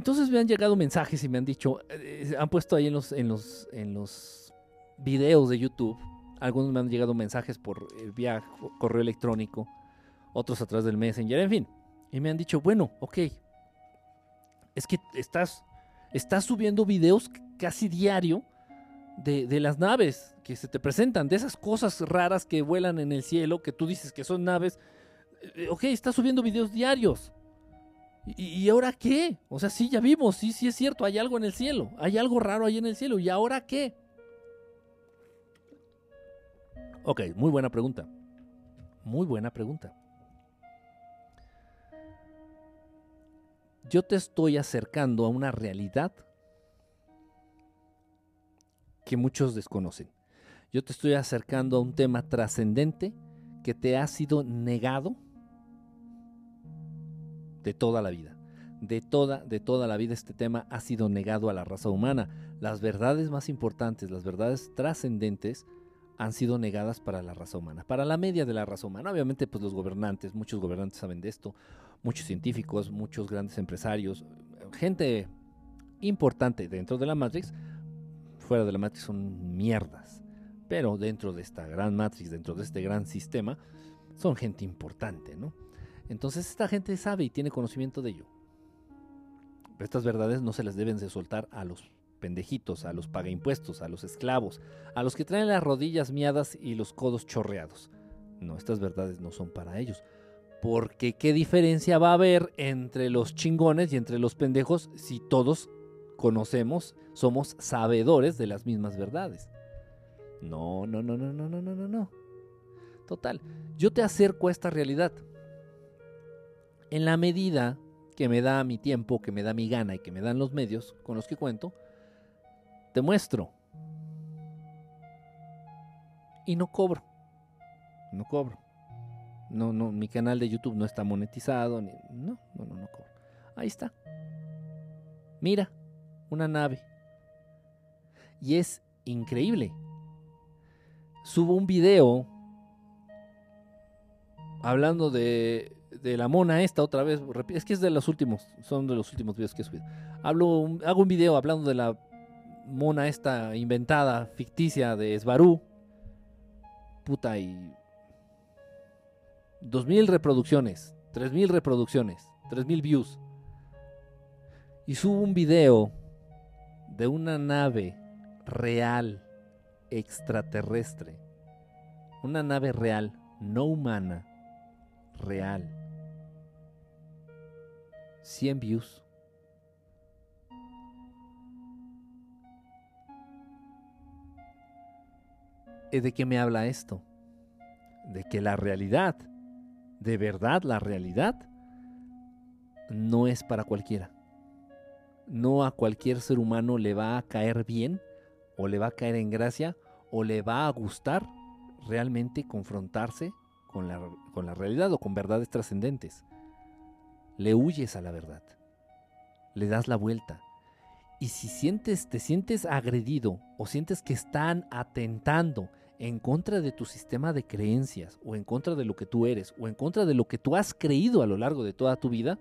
Entonces me han llegado mensajes y me han dicho, eh, han puesto ahí en los, en los, en los videos de YouTube, algunos me han llegado mensajes por eh, correo electrónico otros atrás del Messenger, en fin. Y me han dicho, bueno, ok, es que estás, estás subiendo videos casi diario de, las naves que se te presentan, de esas cosas raras que vuelan en el cielo, que tú dices que son naves. Eh, ok, estás subiendo videos diarios. ¿Y, ahora qué? O sea, sí, ya vimos, sí, sí es cierto, hay algo en el cielo, hay algo raro ahí en el cielo, ¿y ahora qué? Ok, muy buena pregunta. Muy buena pregunta. Yo te estoy acercando a una realidad que muchos desconocen. Yo te estoy acercando a un tema trascendente que te ha sido negado de toda la vida. De toda, de toda la vida este tema ha sido negado a la raza humana. Las verdades más importantes, las verdades trascendentes, han sido negadas para la raza humana, para la media de la raza humana. Obviamente, pues los gobernantes, muchos gobernantes saben de esto, muchos científicos, muchos grandes empresarios, gente importante dentro de la Matrix, fuera de la Matrix son mierdas, pero dentro de esta gran Matrix, dentro de este gran sistema, son gente importante, ¿no? Entonces esta gente sabe y tiene conocimiento de ello. Estas verdades no se las deben de soltar a los pendejitos, a los pagaimpuestos, a los esclavos, a los que traen las rodillas miadas y los codos chorreados. No, estas verdades no son para ellos. Porque qué diferencia va a haber entre los chingones y entre los pendejos si todos conocemos, somos sabedores de las mismas verdades. No, no, no, no, no, no, no, no, no. Total, yo te acerco a esta realidad. En la medida que me da mi tiempo, que me da mi gana y que me dan los medios con los que cuento, te muestro. Y no cobro. No cobro. No, no, mi canal de YouTube no está monetizado. No, no, no, no cobro. Ahí está. Mira, una nave. Y es increíble. Subo un video hablando de, de la mona esta otra vez. Es que es de los últimos, son de los últimos videos que he subido. Hago un video hablando de la mona esta inventada, ficticia de Esbarú. Puta, y. 2000 reproducciones, 3000 reproducciones, 3000 views. Y subo un video de una nave real, extraterrestre. Una nave real, no humana, real. 100 views. ¿De qué me habla esto? De que la realidad, de verdad la realidad, no es para cualquiera. No a cualquier ser humano le va a caer bien, o le va a caer en gracia, o le va a gustar realmente confrontarse con la, con la realidad o con verdades trascendentes. Le huyes a la verdad, le das la vuelta, y si sientes, te sientes agredido o sientes que están atentando en contra de tu sistema de creencias o en contra de lo que tú eres o en contra de lo que tú has creído a lo largo de toda tu vida,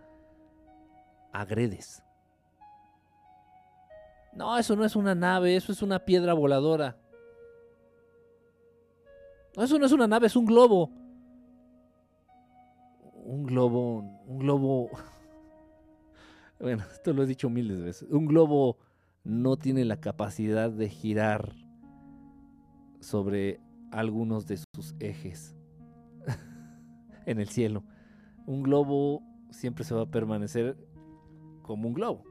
agredes. No, eso no es una nave, eso es una piedra voladora. No, eso no es una nave, es un globo. Un globo, un globo bueno, esto lo he dicho miles de veces. Un globo no tiene la capacidad de girar sobre algunos de sus ejes en el cielo. Un globo siempre se va a permanecer como un globo.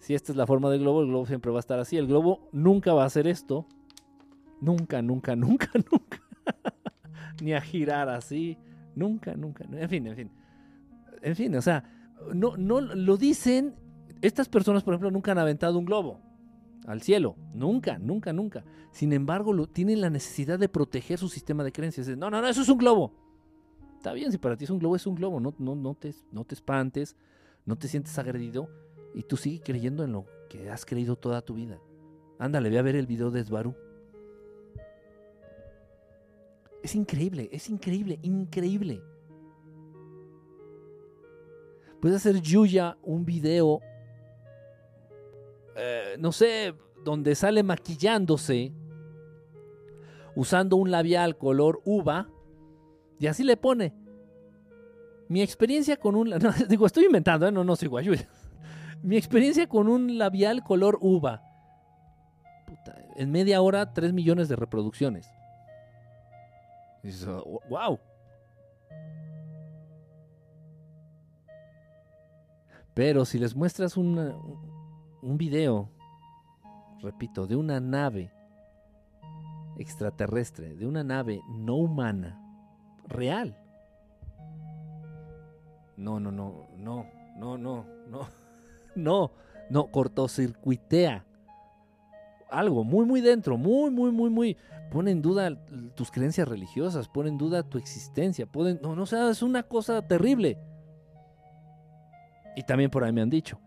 Si esta es la forma del globo, el globo siempre va a estar así. El globo nunca va a hacer esto. Nunca, nunca, nunca, nunca. Ni a girar así. Nunca, nunca. En fin, en fin. En fin, o sea, no, no lo dicen. Estas personas, por ejemplo, nunca han aventado un globo al cielo. Nunca, nunca, nunca. Sin embargo, lo, tienen la necesidad de proteger su sistema de creencias. No, no, no, eso es un globo. Está bien, si para ti es un globo, es un globo. No, no, no, te, no te espantes, no te sientes agredido y tú sigues creyendo en lo que has creído toda tu vida. Ándale, ve a ver el video de Esbaru. Es increíble, es increíble, increíble. Puedes hacer Yuya un video, eh, no sé, donde sale maquillándose, usando un labial color uva, y así le pone. Mi experiencia con un... No, digo, estoy inventando, ¿eh? no, no sigo a Yuya. Mi experiencia con un labial color uva. en media hora, 3 millones de reproducciones. Wow. Pero si les muestras un video, repito, de una nave extraterrestre, de una nave no humana, real. No, no, no, no, no, no, no. no, no, cortocircuitea. Algo muy, muy dentro, muy, muy, muy, muy. Pone en duda tus creencias religiosas, pone en duda tu existencia. No, no, o es una cosa terrible. Y también por ahí me han dicho,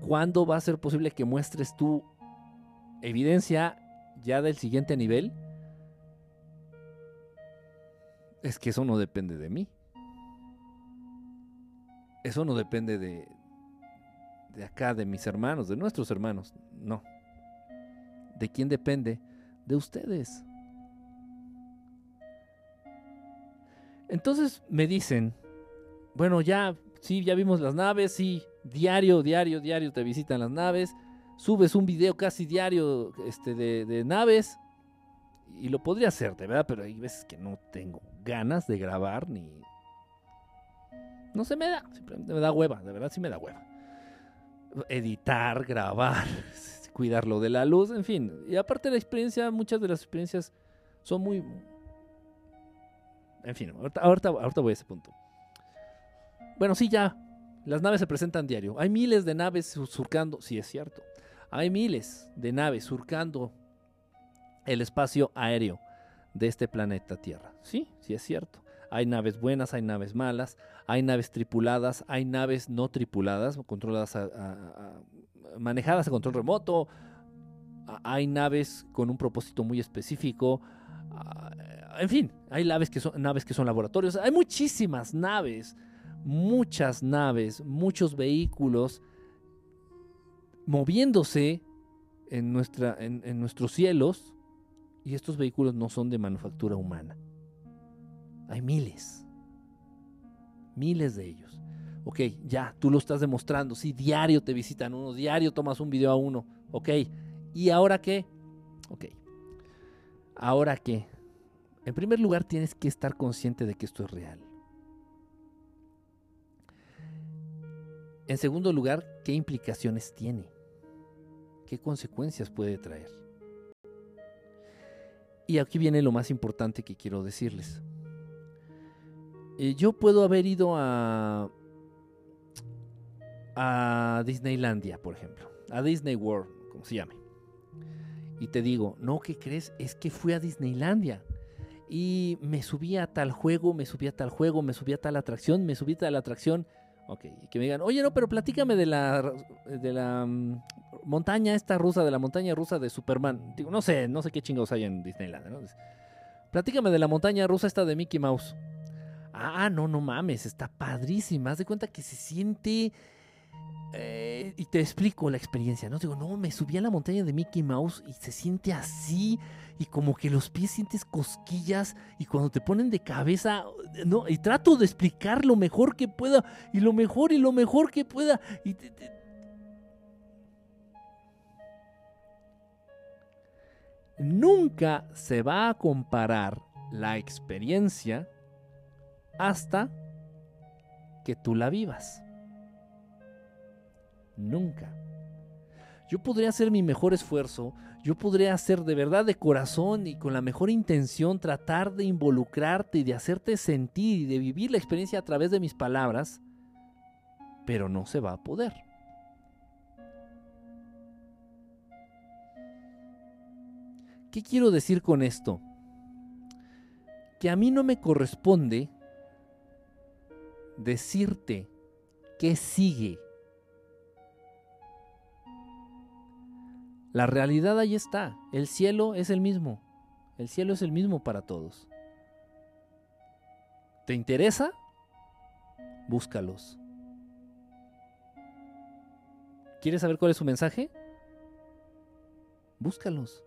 ¿cuándo va a ser posible que muestres tu evidencia ya del siguiente nivel? Es que eso no depende de mí. Eso no depende de, de acá, de mis hermanos, de nuestros hermanos. No. ¿De quién depende? De ustedes. Entonces me dicen, bueno, ya, sí, ya vimos las naves, sí, diario, diario, diario te visitan las naves, subes un video casi diario este, de, naves, y lo podría hacer, de verdad, pero hay veces que no tengo ganas de grabar ni no se me da, simplemente me da hueva, de verdad sí me da hueva. Editar, grabar, cuidarlo de la luz, en fin. Y aparte la experiencia, muchas de las experiencias son muy... En fin, ahorita, ahorita, voy a ese punto. Bueno, sí, ya. Las naves se presentan diario. Hay miles de naves surcando, sí es cierto. Hay miles de naves surcando el espacio aéreo de este planeta Tierra. Sí, sí es cierto. Hay naves buenas, hay naves malas, hay naves tripuladas, hay naves no tripuladas, controladas manejadas a control remoto, hay naves con un propósito muy específico. En fin, hay naves que son, naves que son laboratorios. Hay muchísimas naves, muchas naves, muchos vehículos moviéndose en, nuestra, en nuestros cielos y estos vehículos no son de manufactura humana. Hay miles. Miles de ellos. Ok, ya, tú lo estás demostrando. Sí, diario te visitan uno, diario tomas un video a uno. Ok, ¿y ahora qué? Ok. ¿Ahora qué? En primer lugar, tienes que estar consciente de que esto es real. En segundo lugar, ¿qué implicaciones tiene? ¿Qué consecuencias puede traer? Y aquí viene lo más importante que quiero decirles. Eh, yo puedo haber ido a, a Disneylandia, por ejemplo, a Disney World, como se llame. Y te digo, no, ¿qué crees? Es que fui a Disneylandia. Y me subí a tal juego, me subí a tal juego, me subí a tal atracción, me subí a tal atracción. Ok, y que me digan, oye, no, pero platícame de la, de la mm, montaña esta rusa, de la montaña rusa de Superman. Digo, no sé, no sé qué chingos hay en Disneyland. ¿no? Platícame de la montaña rusa esta de Mickey Mouse. Ah, no, no mames, está padrísima. Haz de cuenta que se siente. Eh, y te explico la experiencia, ¿no? Digo, no, me subí a la montaña de Mickey Mouse y se siente así. Y como que los pies sientes cosquillas. Y cuando te ponen de cabeza, no, y trato de explicar lo mejor que pueda. Y lo mejor y lo mejor que pueda. Nunca se va a comparar la experiencia hasta que tú la vivas. Nunca. Yo podría hacer mi mejor esfuerzo, yo podría hacer de verdad de corazón y con la mejor intención tratar de involucrarte y de hacerte sentir y de vivir la experiencia a través de mis palabras, pero no se va a poder. ¿Qué quiero decir con esto? Que a mí no me corresponde decirte qué sigue. La realidad ahí está. El cielo es el mismo. El cielo es el mismo para todos. ¿Te interesa? Búscalos. ¿Quieres saber cuál es su mensaje? Búscalos.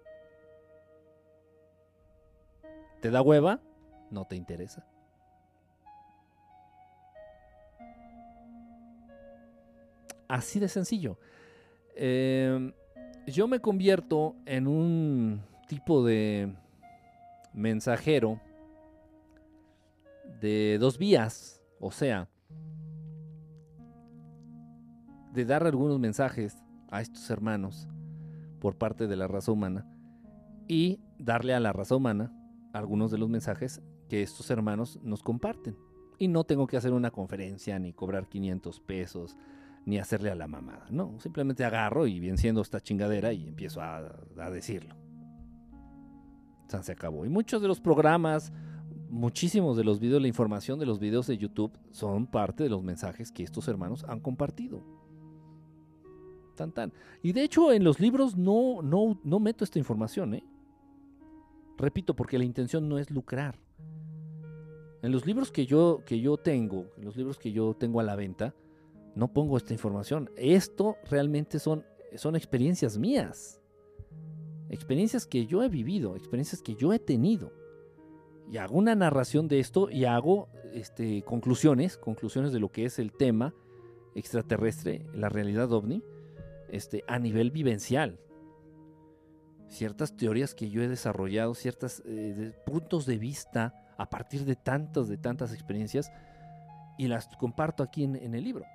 ¿Te da hueva? No te interesa. Así de sencillo. Em, yo me convierto en un tipo de mensajero de dos vías, o sea, de dar algunos mensajes a estos hermanos por parte de la raza humana y darle a la raza humana algunos de los mensajes que estos hermanos nos comparten. Y no tengo que hacer una conferencia ni cobrar 500 pesos ni hacerle a la mamada, no, simplemente agarro y bien siendo esta chingadera y empiezo a, a decirlo. se acabó. Y muchos de los programas, muchísimos de los videos, la información de los videos de YouTube son parte de los mensajes que estos hermanos han compartido. Tan, tan. Y de hecho en los libros no, no, no meto esta información, ¿eh? Repito, porque la intención no es lucrar. En los libros que yo, que yo tengo, en los libros que yo tengo a la venta, no pongo esta información. Esto realmente son, son experiencias mías. Experiencias que yo he vivido, experiencias que yo he tenido. Y hago una narración de esto y hago este, conclusiones, conclusiones de lo que es el tema extraterrestre, la realidad ovni, este, a nivel vivencial. Ciertas teorías que yo he desarrollado, ciertos eh, puntos de vista a partir de tantas, de tantas experiencias, y las comparto aquí en el libro.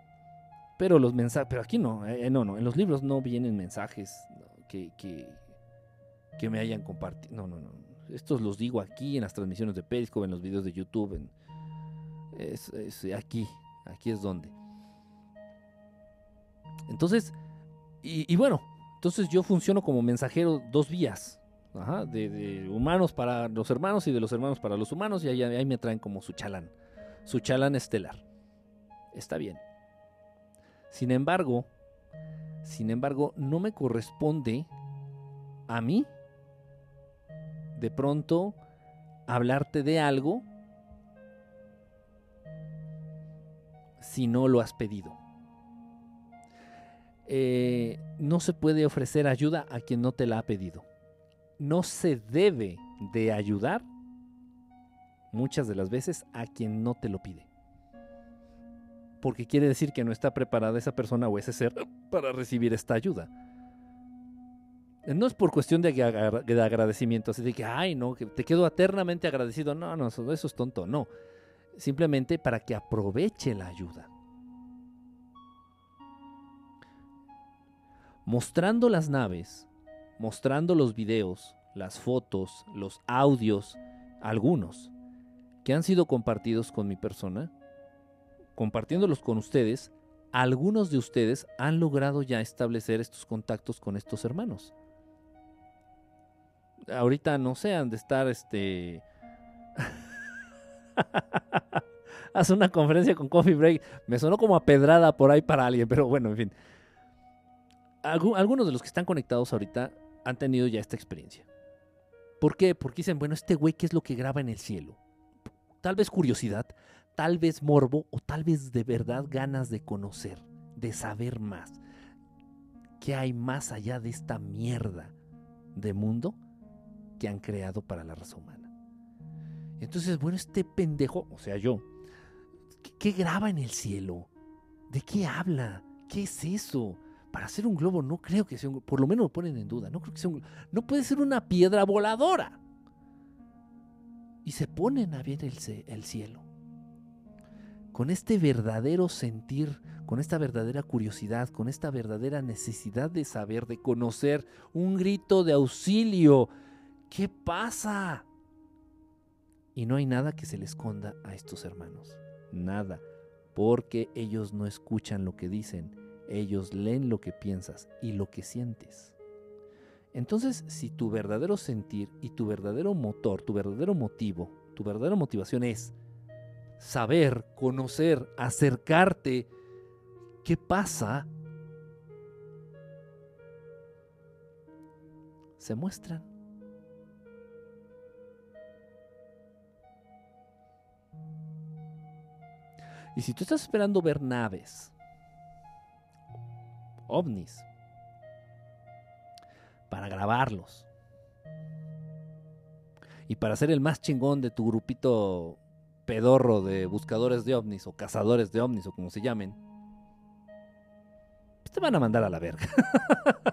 Pero los mensajes, pero aquí no, eh, no, no, en los libros no vienen mensajes que, que, me hayan compartido. No, no, no. Estos los digo aquí en las transmisiones de Periscope, en los videos de YouTube. En, es, aquí, aquí es donde. Entonces, y, bueno, entonces yo funciono como mensajero dos vías. de, humanos para los hermanos y de los hermanos para los humanos y ahí me traen como su chalán, su chalán estelar. Está bien. Sin embargo, sin embargo, no me corresponde a mí de pronto hablarte de algo si no lo has pedido. Eh, no se puede ofrecer ayuda a quien no te la ha pedido. No se debe de ayudar muchas de las veces a quien no te lo pide porque quiere decir que no está preparada esa persona o ese ser para recibir esta ayuda. No es por cuestión de, agradecimiento, así de que, ay, no, que te quedo eternamente agradecido. No, no, eso es tonto, no. Simplemente para que aproveche la ayuda. Mostrando las naves, mostrando los videos, las fotos, los audios, algunos, que han sido compartidos con mi persona, compartiéndolos con ustedes, algunos de ustedes han logrado ya establecer estos contactos con estos hermanos. Ahorita no sé, han de estar este. Hace una conferencia con Coffee Break. Me sonó como a pedrada por ahí para alguien, pero bueno, en fin. algunos de los que están conectados ahorita han tenido ya esta experiencia. ¿Por qué? Porque dicen, bueno, este güey, ¿qué es lo que graba en el cielo? Tal vez curiosidad, tal vez morbo o tal vez de verdad ganas de conocer, de saber más. ¿Qué hay más allá de esta mierda de mundo que han creado para la raza humana? Entonces, bueno, este pendejo, o sea, yo, ¿qué, graba en el cielo? ¿De qué habla? ¿Qué es eso? Para hacer un globo no creo que sea un por lo menos lo ponen en duda, no creo que sea un no puede ser una piedra voladora. Y se ponen a ver el cielo con este verdadero sentir, con esta verdadera curiosidad, con esta verdadera necesidad de saber, de conocer, un grito de auxilio. ¿Qué pasa? Y no hay nada que se le esconda a estos hermanos. Nada. Porque ellos no escuchan lo que dicen. Ellos leen lo que piensas y lo que sientes. Entonces, si tu verdadero sentir y tu verdadero motor, tu verdadero motivo, tu verdadera motivación es saber, conocer, acercarte. ¿Qué pasa? Se muestran. Y si tú estás esperando ver naves, ovnis, para grabarlos, y para ser el más chingón de tu grupito pedorro de buscadores de ovnis o cazadores de ovnis o como se llamen, pues te van a mandar a la verga.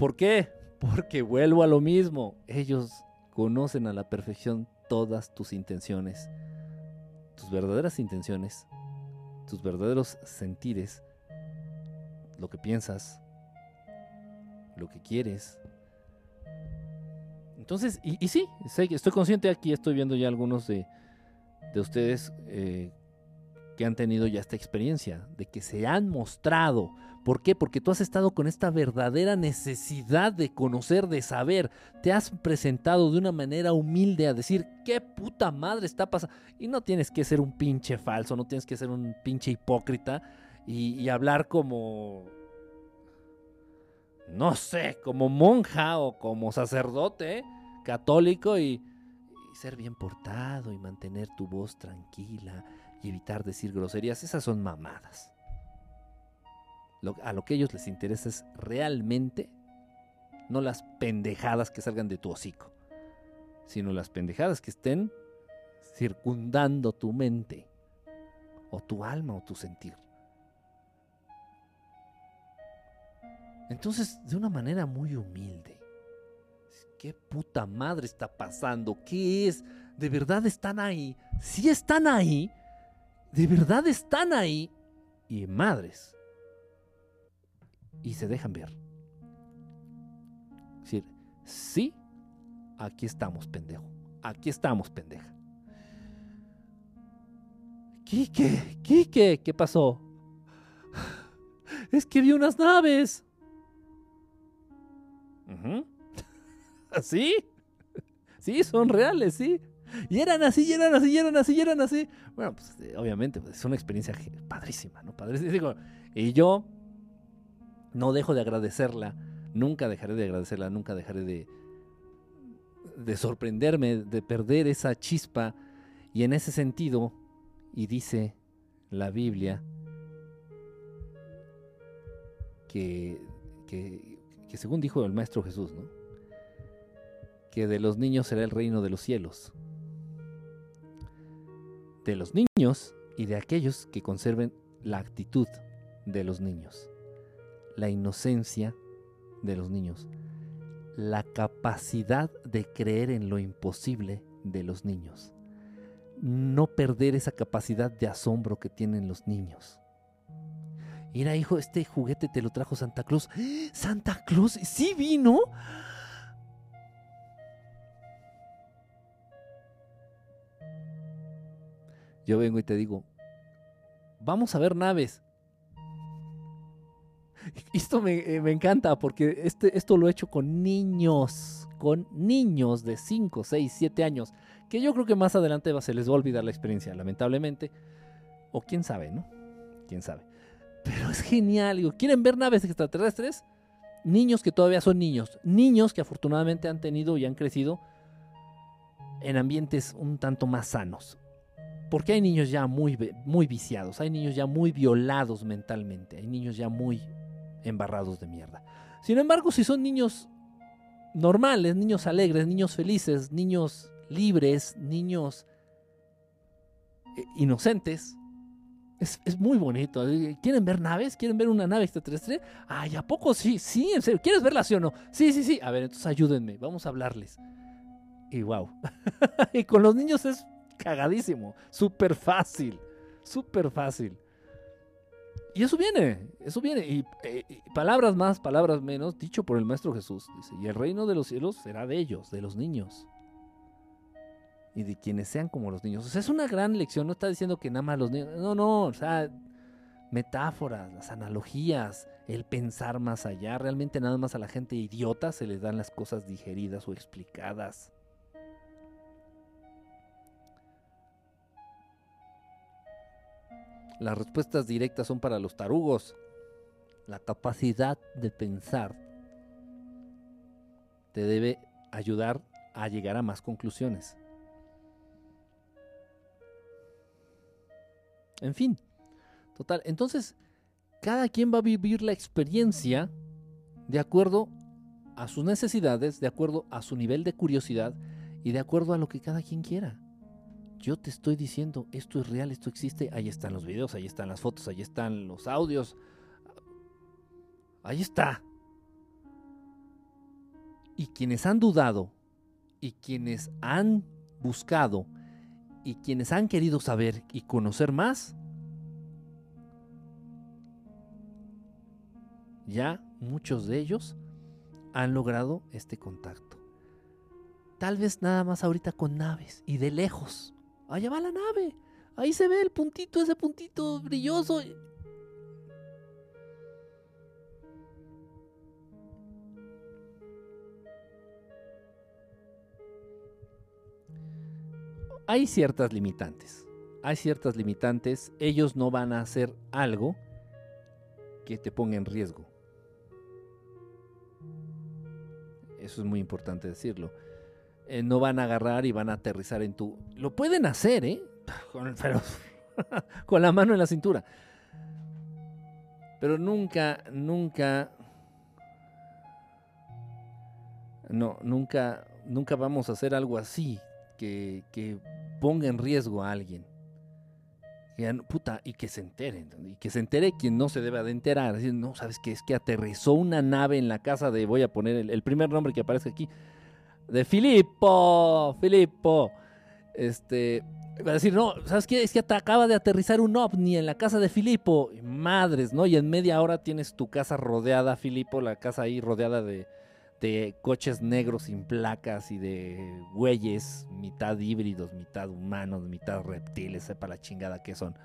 ¿Por qué? Porque vuelvo a lo mismo. Ellos conocen a la perfección todas tus intenciones, tus verdaderas intenciones, tus verdaderos sentires, lo que piensas, lo que quieres. Entonces, y, sí, estoy consciente aquí, estoy viendo ya algunos de, de ustedes eh, que han tenido ya esta experiencia, de que se han mostrado. ¿Por qué? Porque tú has estado con esta verdadera necesidad de conocer, de saber. Te has presentado de una manera humilde a decir, ¿qué puta madre está pasando? Y no tienes que ser un pinche falso, no tienes que ser un pinche hipócrita y, hablar como, no sé, como monja o como sacerdote católico y, ser bien portado y mantener tu voz tranquila y evitar decir groserías. Esas son mamadas. a lo que a ellos les interesa es realmente no las pendejadas que salgan de tu hocico, sino las pendejadas que estén circundando tu mente o tu alma o tu sentir. Entonces, de una manera muy humilde, ¿qué puta madre está pasando? ¿Qué es? ¿De verdad están ahí? Si están ahí, de verdad están ahí. Y madres. Y se dejan ver. Es decir, sí, aquí estamos, pendejo. Aquí estamos, pendeja. Quique, Quique, ¿qué pasó? Es que vi unas naves. ¿Sí? Sí, son reales, sí. Y eran así, y eran así, y eran así, y eran así. Bueno, pues eh, obviamente pues, es una experiencia padrísima, ¿no? Padrísima. y yo no dejo de agradecerla, nunca dejaré de agradecerla, nunca dejaré de, de sorprenderme, de perder esa chispa. Y en ese sentido, y dice la Biblia, que, que que según dijo el Maestro Jesús, ¿no? que de los niños será el reino de los cielos. De los niños y de aquellos que conserven la actitud de los niños, la inocencia de los niños, la capacidad de creer en lo imposible de los niños, no perder esa capacidad de asombro que tienen los niños Mira, hijo, este juguete te lo trajo Santa Claus. ¿Santa Claus? ¿Sí vino? Yo vengo y te digo, vamos a ver naves. Esto me, me, encanta porque este, esto lo he hecho con niños, con niños de 5, 6, 7 años, que yo creo que más adelante se les va a olvidar la experiencia, lamentablemente. O quién sabe, ¿no? Quién sabe. Pero es genial. ¿quieren ver naves extraterrestres? Niños que todavía son niños. Niños que afortunadamente han tenido y han crecido en ambientes un tanto más sanos. Porque hay niños ya muy, muy viciados, hay niños ya muy violados mentalmente, hay niños ya muy embarrados de mierda. Sin embargo, si son niños normales, niños alegres, niños felices, niños libres, niños eh, inocentes, es, muy bonito. ¿Quieren ver naves? ¿Quieren ver una nave extraterrestre? Ay, ¿a poco sí? Sí, en serio. ¿Quieres verla sí o no? Sí, sí, sí. A ver, entonces ayúdenme. Vamos a hablarles. Y wow. y con los niños es cagadísimo. Súper fácil. Súper fácil. Y eso viene, eso viene. Y, eh, y, palabras más, palabras menos, dicho por el Maestro Jesús. Dice, y el reino de los cielos será de ellos, de los niños y de quienes sean como los niños. O sea, es una gran lección, no está diciendo que nada más los niños, no, no, o sea, metáforas, las analogías, el pensar más allá, realmente nada más a la gente idiota se les dan las cosas digeridas o explicadas. Las respuestas directas son para los tarugos. La capacidad de pensar te debe ayudar a llegar a más conclusiones. En fin, total. Entonces, cada quien va a vivir la experiencia de acuerdo a sus necesidades, de acuerdo a su nivel de curiosidad y de acuerdo a lo que cada quien quiera. Yo te estoy diciendo, esto es real, esto existe, ahí están los videos, ahí están las fotos, ahí están los audios. Ahí está. Y quienes han dudado y quienes han buscado y quienes han querido saber y conocer más, ya muchos de ellos han logrado este contacto. Tal vez nada más ahorita con naves y de lejos. Allá va la nave. Ahí se ve el puntito, ese puntito brilloso. Hay ciertas limitantes. Hay ciertas limitantes. Ellos no van a hacer algo que te ponga en riesgo. Eso es muy importante decirlo. Eh, no van a agarrar y van a aterrizar en tu... Lo pueden hacer, ¿eh? Con, con la mano en la cintura. Pero nunca, nunca... No, nunca, nunca vamos a hacer algo así que, ponga en riesgo a alguien. puta, y que se enteren, y que se entere quien no se debe de enterar. no, ¿sabes qué? Es que aterrizó una nave en la casa de, voy a poner el, primer nombre que aparece aquí, de Filippo, Filippo. Este, va a decir, no, ¿sabes qué? Es que acaba de aterrizar un ovni en la casa de Filippo. Madres, ¿no? Y en media hora tienes tu casa rodeada, Filippo, la casa ahí rodeada de, de coches negros sin placas y de güeyes, mitad híbridos, mitad humanos, mitad reptiles, sepa la chingada que son.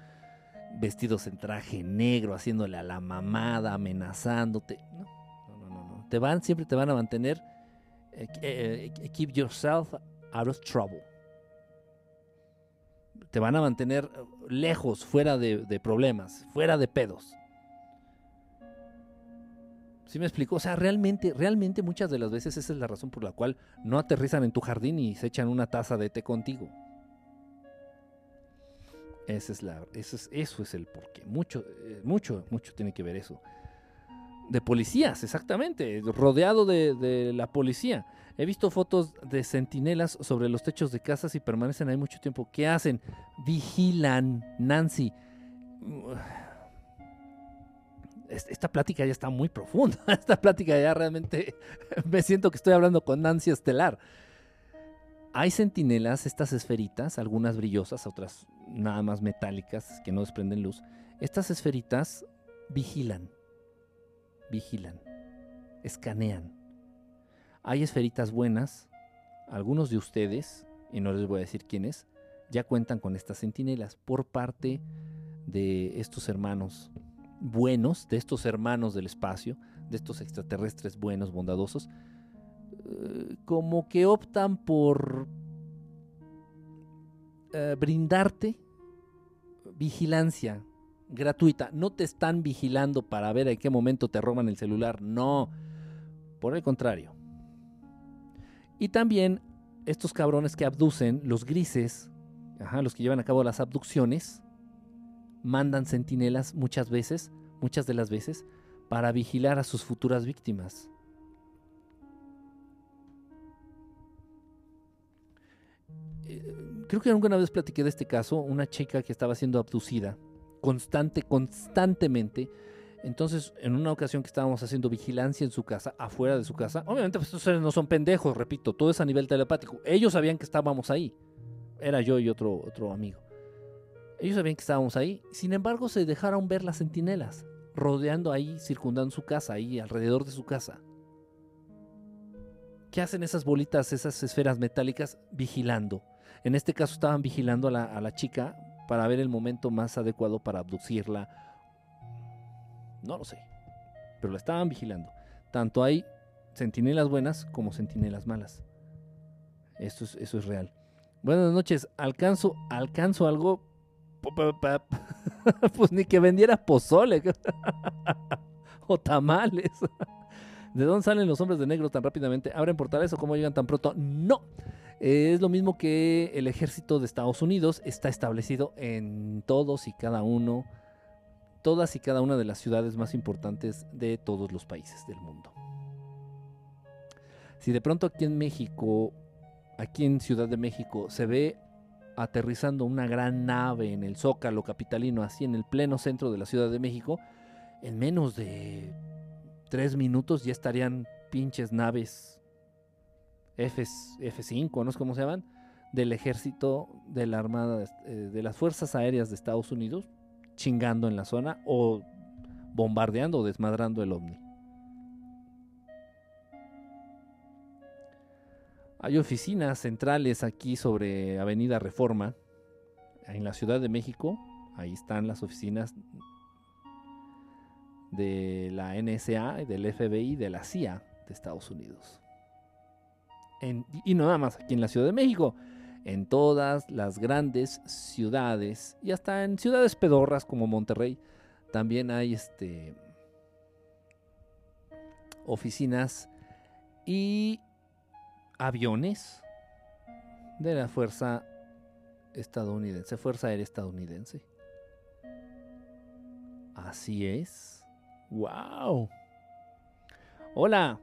Vestidos en traje negro, haciéndole a la mamada, amenazándote. No, no, no, no. Te van, siempre te van a mantener eh, eh, keep yourself out of trouble. Te van a mantener lejos, fuera de, problemas, fuera de pedos. ¿Sí me explico? O sea, realmente, realmente muchas de las veces esa es la razón por la cual no aterrizan en tu jardín y se echan una taza de té contigo. Esa es la, eso, es, eso es el porqué. Mucho, eh, mucho, mucho tiene que ver eso de policías, exactamente, rodeado de, la policía. He visto fotos de centinelas sobre los techos de casas y permanecen ahí mucho tiempo. ¿Qué hacen? Vigilan, Nancy. Esta plática ya está muy profunda. Esta plática ya realmente me siento que estoy hablando con Nancy Estelar. Hay centinelas, estas esferitas, algunas brillosas, otras nada más metálicas que no desprenden luz. Estas esferitas vigilan vigilan, escanean. Hay esferitas buenas, algunos de ustedes, y no les voy a decir quiénes, ya cuentan con estas centinelas por parte de estos hermanos buenos, de estos hermanos del espacio, de estos extraterrestres buenos, bondadosos, eh, como que optan por eh, brindarte vigilancia, gratuita. No te están vigilando para ver en qué momento te roban el celular. No. Por el contrario. Y también estos cabrones que abducen, los grises, los que llevan a cabo las abducciones, mandan centinelas muchas veces, muchas de las veces, para vigilar a sus futuras víctimas. Eh, creo que alguna vez platiqué de este caso, una chica que estaba siendo abducida constante, constantemente. Entonces, en una ocasión que estábamos haciendo vigilancia en su casa, afuera de su casa, obviamente pues, estos seres no son pendejos, repito, todo es a nivel telepático. Ellos sabían que estábamos ahí. Era yo y otro, otro amigo. Ellos sabían que estábamos ahí. Sin embargo, se dejaron ver las centinelas, rodeando ahí, circundando su casa, ahí alrededor de su casa. ¿Qué hacen esas bolitas, esas esferas metálicas? Vigilando. En este caso estaban vigilando a la, chica para ver el momento más adecuado para abducirla. No lo sé, pero la estaban vigilando. Tanto hay centinelas buenas como centinelas malas. Esto es, eso es real. Buenas noches, alcanzo, alcanzo algo. pues ni que vendiera pozole o tamales. ¿De dónde salen los hombres de negro tan rápidamente? ¿Abren portales o cómo llegan tan pronto? No. Es lo mismo que el ejército de Estados Unidos está establecido en todos y cada uno, todas y cada una de las ciudades más importantes de todos los países del mundo. Si de pronto aquí en México, aquí en Ciudad de México, se ve aterrizando una gran nave en el Zócalo capitalino, así en el pleno centro de la Ciudad de México, en menos de tres minutos ya estarían pinches naves F, F5, no sé cómo se llaman, del ejército de la Armada, eh, de las Fuerzas Aéreas de Estados Unidos, chingando en la zona o bombardeando o desmadrando el ovni. Hay oficinas centrales aquí sobre Avenida Reforma, en la Ciudad de México. Ahí están las oficinas de la NSA, del FBI, de la CIA de Estados Unidos. y no nada más aquí en la Ciudad de México, en todas las grandes ciudades y hasta en ciudades pedorras como Monterrey también hay este oficinas y aviones de la fuerza estadounidense, Fuerza Aérea Estadounidense. Así es. ¡Wow! Hola.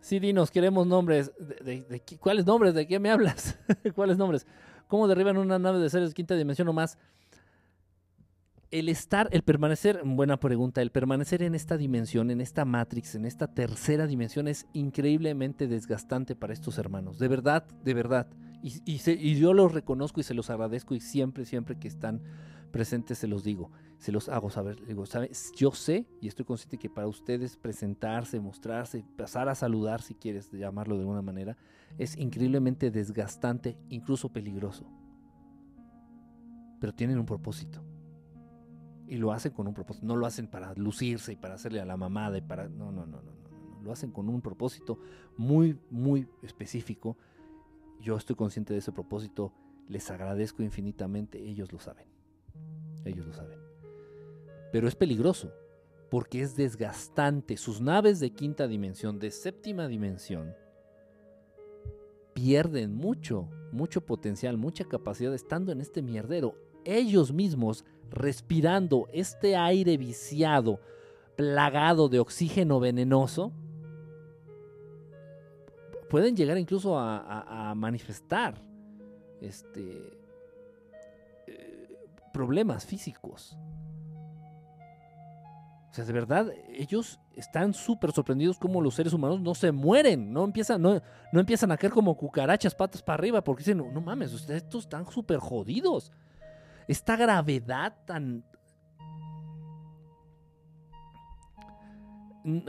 Sí, dinos, queremos nombres. ¿De, cuáles nombres? ¿De qué me hablas? ¿Cuáles nombres? ¿Cómo derriban una nave de seres de quinta dimensión o más? El estar, el permanecer, buena pregunta, el permanecer en esta dimensión, en esta Matrix, en esta tercera dimensión es increíblemente desgastante para estos hermanos. De verdad, de verdad. Y, yo los reconozco y se los agradezco y siempre, siempre que están presentes se los digo se los hago saber. Digo, Yo sé y estoy consciente que para ustedes presentarse, mostrarse, pasar a saludar, si quieres llamarlo de alguna manera, es increíblemente desgastante, incluso peligroso. Pero tienen un propósito. Y lo hacen con un propósito. No lo hacen para lucirse y para hacerle a la mamada y para... No, no, no, no, no. Lo hacen con un propósito muy, muy específico. Yo estoy consciente de ese propósito. Les agradezco infinitamente. Ellos lo saben. Ellos lo saben pero es peligroso porque es desgastante. Sus naves de quinta dimensión, de séptima dimensión, pierden mucho, mucho potencial, mucha capacidad estando en este mierdero. Ellos mismos respirando este aire viciado, plagado de oxígeno venenoso, pueden llegar incluso a, manifestar este, eh, problemas físicos. O sea, de verdad, ellos están súper sorprendidos como los seres humanos no se mueren, no empiezan, no, no empiezan a caer como cucarachas patas para arriba, porque dicen, no, mames, ustedes estos están súper jodidos. Esta gravedad tan...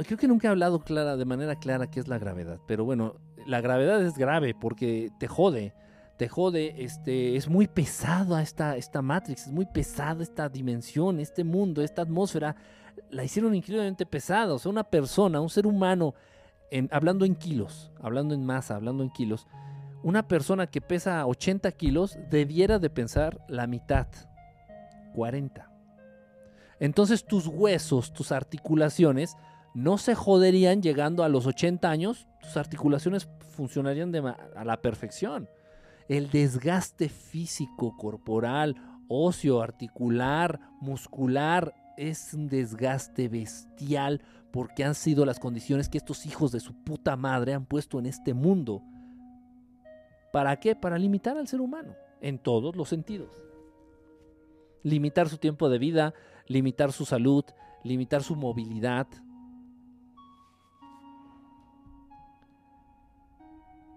Creo que nunca he hablado clara, de manera clara qué es la gravedad, pero bueno, la gravedad es grave porque te jode, te jode, este, es muy pesada esta, esta Matrix, es muy pesada esta dimensión, este mundo, esta atmósfera la hicieron increíblemente pesada. O sea, una persona, un ser humano, hablando en kilos, hablando en masa, hablando en kilos, una persona que pesa 80 kilos debiera de pensar la mitad, 40. Entonces tus huesos, tus articulaciones, no se joderían llegando a los 80 años, tus articulaciones funcionarían a la perfección. El desgaste físico, corporal, óseo, articular, muscular, es un desgaste bestial porque han sido las condiciones que estos hijos de su puta madre han puesto en este mundo. ¿Para qué? Para limitar al ser humano, en todos los sentidos. Limitar su tiempo de vida, limitar su salud, limitar su movilidad.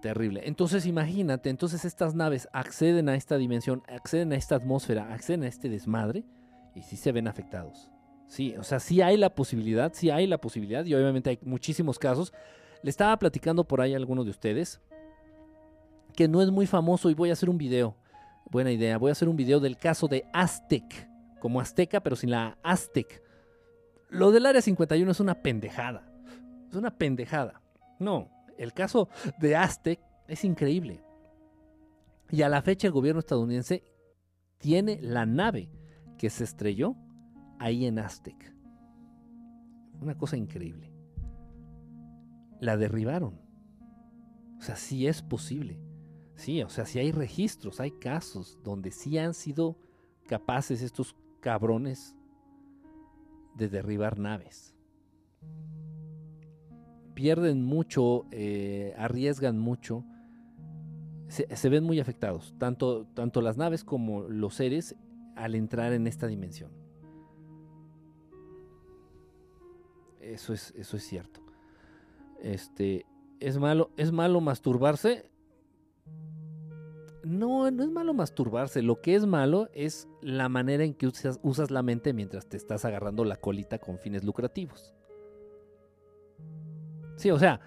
Terrible. Entonces imagínate, entonces estas naves acceden a esta dimensión, acceden a esta atmósfera, acceden a este desmadre y sí se ven afectados. Sí, o sea, sí hay la posibilidad, sí hay la posibilidad y obviamente hay muchísimos casos. Le estaba platicando por ahí a alguno de ustedes que no es muy famoso y voy a hacer un video. Buena idea, voy a hacer un video del caso de Aztec, como Azteca pero sin la Aztec. Lo del Área 51 es una pendejada. Es una pendejada. No, el caso de Aztec es increíble. Y a la fecha el gobierno estadounidense tiene la nave que se estrelló ahí en Aztec. Una cosa increíble. La derribaron. O sea, sí es posible. Sí, o sea, sí hay registros, hay casos donde sí han sido capaces estos cabrones de derribar naves. Pierden mucho, eh, arriesgan mucho, se, ven muy afectados, tanto, tanto las naves como los seres al entrar en esta dimensión. Eso es, eso es cierto. Este, ¿es malo, ¿es malo masturbarse? No, no es malo masturbarse. Lo que es malo es la manera en que usas, usas la mente mientras te estás agarrando la colita con fines lucrativos. Sí, o sea,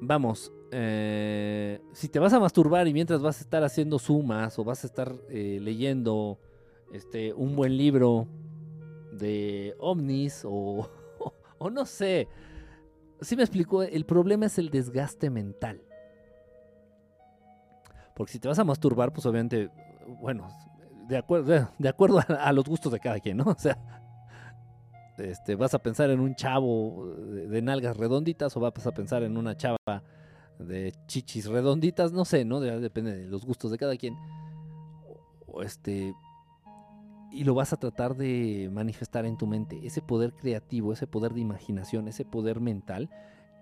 vamos, eh, si te vas a masturbar y mientras vas a estar haciendo sumas o vas a estar eh, leyendo este, un buen libro de ovnis o, o, no sé, si me explico, el problema es el desgaste mental. Porque si te vas a masturbar, pues obviamente, bueno, de acuerdo, de, acuerdo a, los gustos de cada quien, ¿no? O sea, este, vas a pensar en un chavo de, nalgas redonditas o vas a pensar en una chava de chichis redonditas, no sé, ¿no? depende de los gustos de cada quien. Este y lo vas a tratar de manifestar en tu mente. Ese poder creativo, ese poder de imaginación, ese poder mental,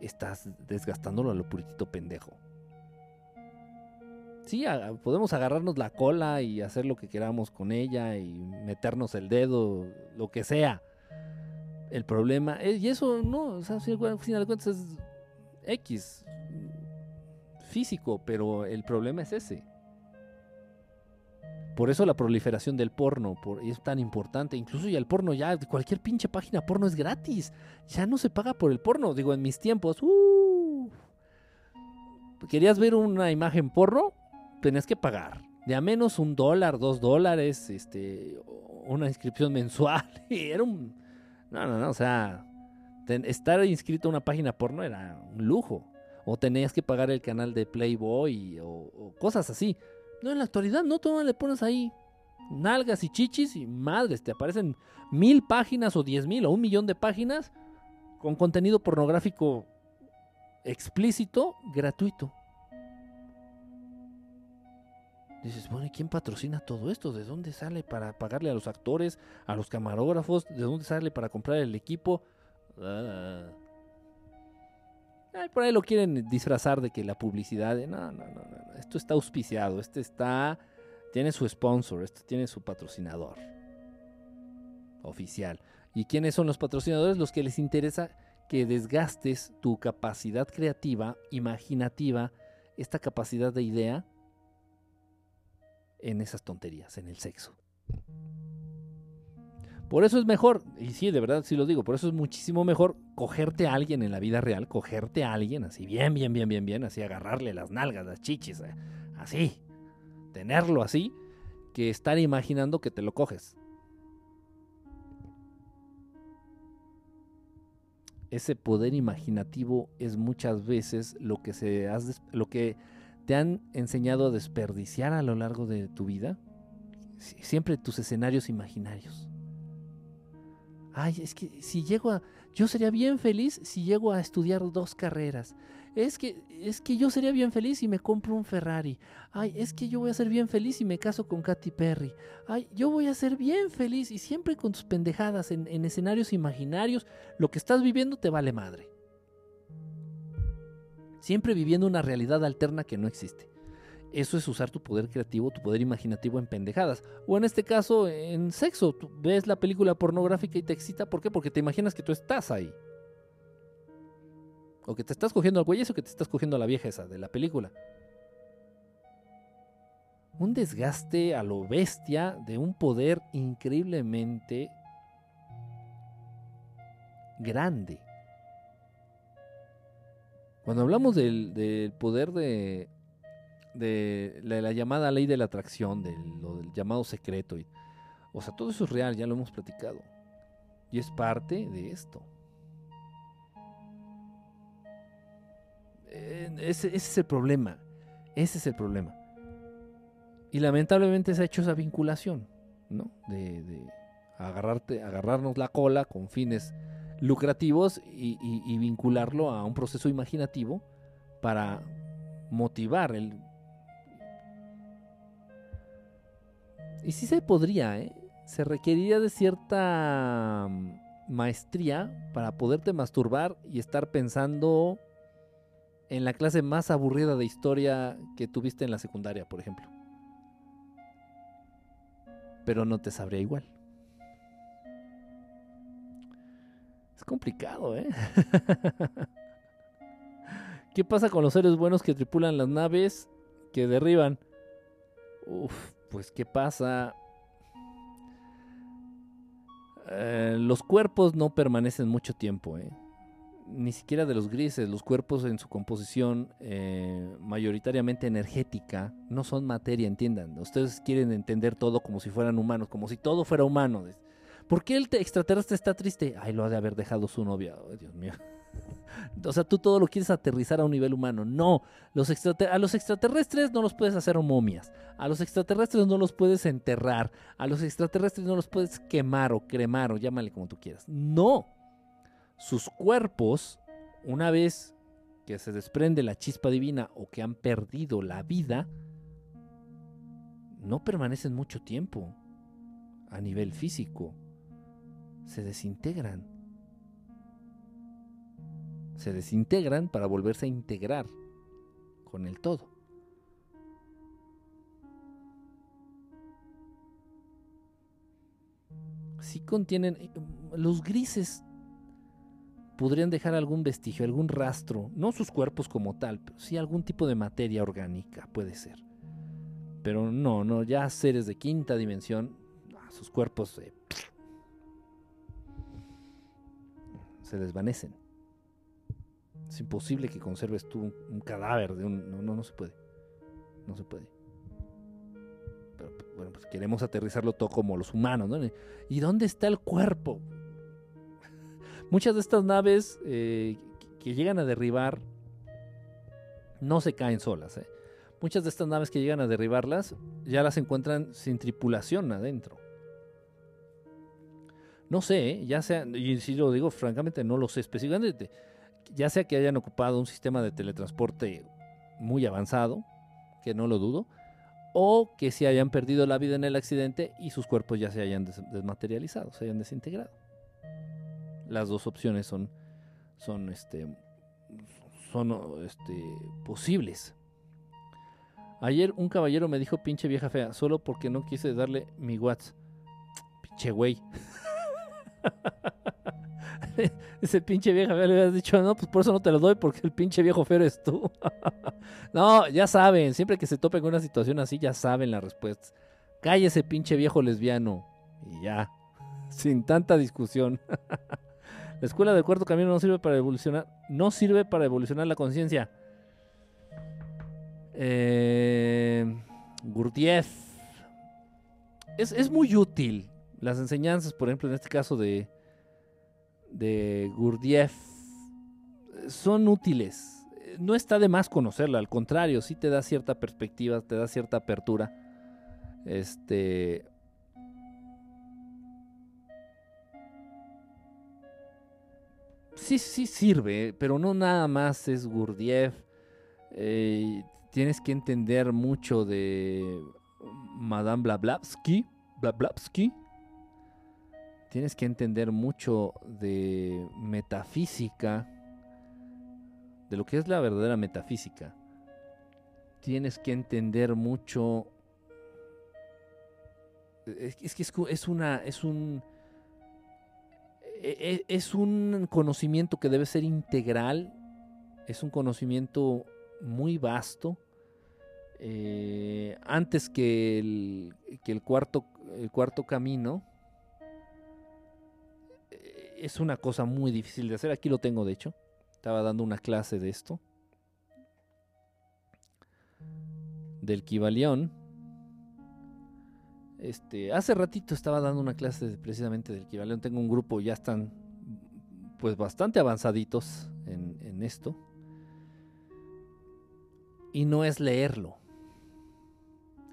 estás desgastándolo a lo puritito pendejo. Sí, podemos agarrarnos la cola y hacer lo que queramos con ella y meternos el dedo, lo que sea. El problema, es, y eso no, o sea, al final de cuentas es X, físico, pero el problema es ese. Por eso la proliferación del porno es tan importante. Incluso ya el porno, ya cualquier pinche página porno es gratis. Ya no se paga por el porno. Digo, en mis tiempos, uh, ¿querías ver una imagen porno? Tenías que pagar. De a menos un dólar, dos dólares, este, una inscripción mensual. Y era un... No, no, no, o sea, estar inscrito a una página porno era un lujo. O tenías que pagar el canal de Playboy o cosas así. No, en la actualidad no, tú le pones ahí nalgas y chichis y madres, te aparecen mil páginas o diez mil o un millón de páginas con contenido pornográfico explícito, gratuito. Dices, bueno, ¿y quién patrocina todo esto? ¿De dónde sale para pagarle a los actores, a los camarógrafos? ¿De dónde sale para comprar el equipo? Ah. por ahí lo quieren disfrazar de que la publicidad. no, no, no, no esto está auspiciado, este está, tiene su sponsor, este tiene su patrocinador oficial. ¿Y quiénes son los patrocinadores? Los que les interesa que desgastes tu capacidad creativa, imaginativa, esta capacidad de idea en esas tonterías, en el sexo. Por eso es mejor, y sí, de verdad sí lo digo, por eso es muchísimo mejor cogerte a alguien en la vida real, cogerte a alguien así, bien, bien, bien, bien, bien, así, agarrarle las nalgas, las chichis, eh, así, tenerlo así, que estar imaginando que te lo coges. Ese poder imaginativo es muchas veces lo que, se lo que te han enseñado a desperdiciar a lo largo de tu vida. Siempre tus escenarios imaginarios ay, es que si llego a, yo sería bien feliz si llego a estudiar dos carreras. Es que, es que yo sería bien feliz si me compro un Ferrari. Ay, es que yo voy a ser bien feliz si me caso con Katy Perry. Ay, yo voy a ser bien feliz y siempre con tus pendejadas en, en escenarios imaginarios, lo que estás viviendo te vale madre. Siempre viviendo una realidad alterna que no existe. Eso es usar tu poder creativo, tu poder imaginativo en pendejadas. O en este caso, en sexo. Ves la película pornográfica y te excita. ¿Por qué? Porque te imaginas que tú estás ahí. O que te estás cogiendo al güey o que te estás cogiendo a la vieja esa de la película. Un desgaste a lo bestia de un poder increíblemente grande. Cuando hablamos del poder de, de la, llamada ley de la atracción, de lo del llamado secreto. O sea, todo eso es real, ya lo hemos platicado. Y es parte de esto. ese, es el problema. Ese es el problema. Y lamentablemente se ha hecho esa vinculación, ¿no? De, agarrarte, agarrarnos la cola con fines lucrativos y vincularlo a un proceso imaginativo para motivar el Y sí se podría, ¿eh? Se requeriría de cierta mm, maestría para poderte masturbar y estar pensando en la clase más aburrida de historia que tuviste en la secundaria, por ejemplo. Pero no te sabría igual. Es complicado, ¿eh? ¿Qué pasa con los seres buenos que tripulan las naves que derriban? Uf, pues ¿qué pasa? Eh, los cuerpos no permanecen mucho tiempo, ¿eh? ni siquiera de los grises. Los cuerpos en su composición eh, mayoritariamente energética no son materia, entiendan. Ustedes quieren entender todo como si fueran humanos, como si todo fuera humano. ¿Por qué el extraterrestre está triste? Ay, lo ha de haber dejado su novia. Dios mío. O sea, tú todo lo quieres aterrizar a un nivel humano. No, los a los extraterrestres no los puedes hacer momias. A los extraterrestres no los puedes enterrar. A los extraterrestres no los puedes quemar o cremar o llámale como tú quieras. No. Sus cuerpos, una vez que se desprende la chispa divina o que han perdido la vida, no permanecen mucho tiempo a nivel físico. Se desintegran se desintegran para volverse a integrar con el todo. Si contienen eh, los grises podrían dejar algún vestigio, algún rastro, no sus cuerpos como tal, pero sí algún tipo de materia orgánica, puede ser. Pero no, no, ya seres de quinta dimensión, sus cuerpos se desvanecen. Es imposible que conserves tú un, cadáver de un... No, no, no se puede. No se puede. Pero bueno, pues queremos aterrizarlo todo como los humanos, ¿no? ¿Y dónde está el cuerpo? Muchas de estas naves eh, que llegan a derribar no se caen solas. ¿eh? Muchas de estas naves que llegan a derribarlas ya las encuentran sin tripulación adentro. No sé, ¿eh? ya sea, y si lo digo francamente, no lo sé específicamente ya sea que hayan ocupado un sistema de teletransporte muy avanzado, que no lo dudo, o que se hayan perdido la vida en el accidente y sus cuerpos ya se hayan desmaterializado, se hayan desintegrado. Las dos opciones son, son, este, son este, posibles. Ayer un caballero me dijo pinche vieja fea, solo porque no quise darle mi WhatsApp. Pinche güey. Ese pinche viejo le habías dicho, no, pues por eso no te lo doy, porque el pinche viejo feo eres tú. no, ya saben, siempre que se topen con una situación así, ya saben la respuesta. Cállese, pinche viejo lesbiano. Y ya, sin tanta discusión. la escuela del cuarto camino no sirve para evolucionar, no sirve para evolucionar la conciencia. Eh. Es, es muy útil las enseñanzas, por ejemplo, en este caso de, de Gurdjieff son útiles. No está de más conocerla, al contrario, sí te da cierta perspectiva, te da cierta apertura. Este. Sí, sí sirve, pero no nada más es Gurdjieff. Eh, tienes que entender mucho de Madame Blablavsky. Blablavsky tienes que entender mucho de metafísica, de lo que es la verdadera metafísica. Tienes que entender mucho. Es, que es, una. Es un. E, e, es un conocimiento que debe ser integral. Es un conocimiento muy vasto. Eh, antes que el, que el cuarto, el cuarto camino, es una cosa muy difícil de hacer. Aquí lo tengo, de hecho. Estaba dando una clase de esto. Del Kibalión. Este, hace ratito estaba dando una clase precisamente del Kibalión. Tengo un grupo, ya están pues bastante avanzaditos en, esto. Y no es leerlo.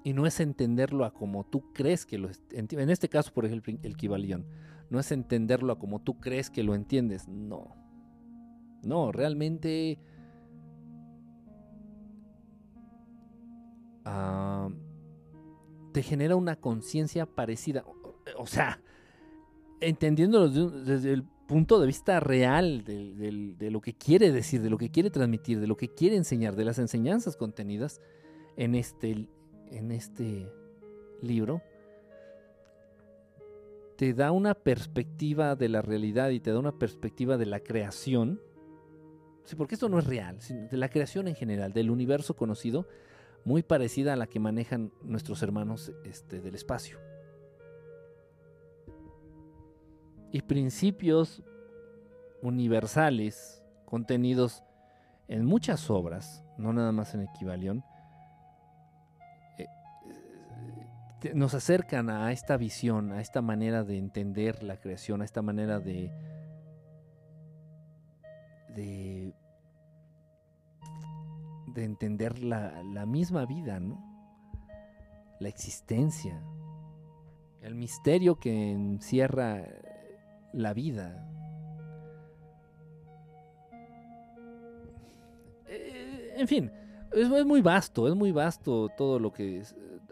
Y no es entenderlo a como tú crees que lo... En este caso, por ejemplo, el Kibalión no es entenderlo a como tú crees que lo entiendes, no. No, realmente... Ah, te genera una conciencia parecida. O sea, entendiéndolo desde el punto de vista real de, de, lo que quiere decir, de lo que quiere transmitir, de lo que quiere enseñar, de las enseñanzas contenidas en este, en este libro, te da una perspectiva de la realidad y te da una perspectiva de la creación. Sí, porque esto no es real, sino de la creación en general, del universo conocido, muy parecida a la que manejan nuestros hermanos este, del espacio. Y principios universales contenidos en muchas obras, no nada más en Equivalión, nos acercan a esta visión, a esta manera de entender la creación, a esta manera de, de, de entender la, la misma vida, ¿no? la existencia, el misterio que encierra la vida. Eh, en fin, es, muy vasto, es muy vasto todo lo que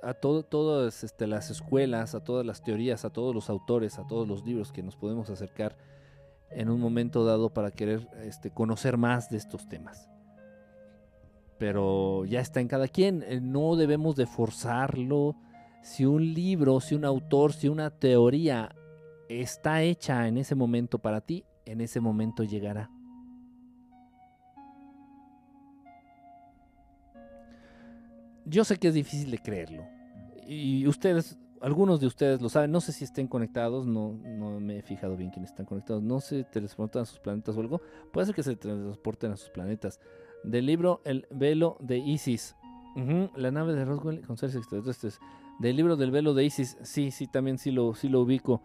a todas este, las escuelas, a todas las teorías, a todos los autores, a todos los libros que nos podemos acercar en un momento dado para querer este, conocer más de estos temas. Pero ya está en cada quien, eh, no debemos de forzarlo. Si un libro, si un autor, si una teoría está hecha en ese momento para ti, en ese momento llegará. Yo sé que es difícil de creerlo. Y ustedes, algunos de ustedes lo saben, no sé si estén conectados, no, no me he fijado bien quiénes están conectados, no se transportan a sus planetas o algo. Puede ser que se transporten a sus planetas. Del libro El velo de Isis. La nave de Roswell con seres extraterrestres. Del libro del velo de Isis. Sí, sí, también sí lo, sí lo ubico.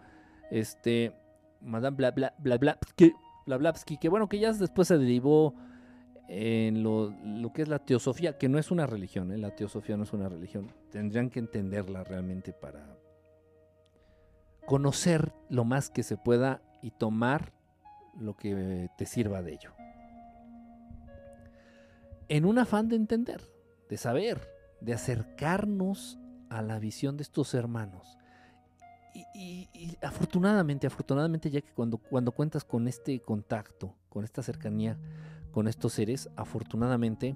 Este. Madame Bla Bla Bla que bueno, que ya después se derivó en lo, que es la teosofía, que no es una religión, ¿eh? la teosofía no es una religión. Tendrían que entenderla realmente para conocer lo más que se pueda y tomar lo que te sirva de ello. En un afán de entender, de saber, de acercarnos a la visión de estos hermanos. Y, afortunadamente, afortunadamente, ya que cuando, cuando cuentas con este contacto, con esta cercanía, con estos seres, afortunadamente,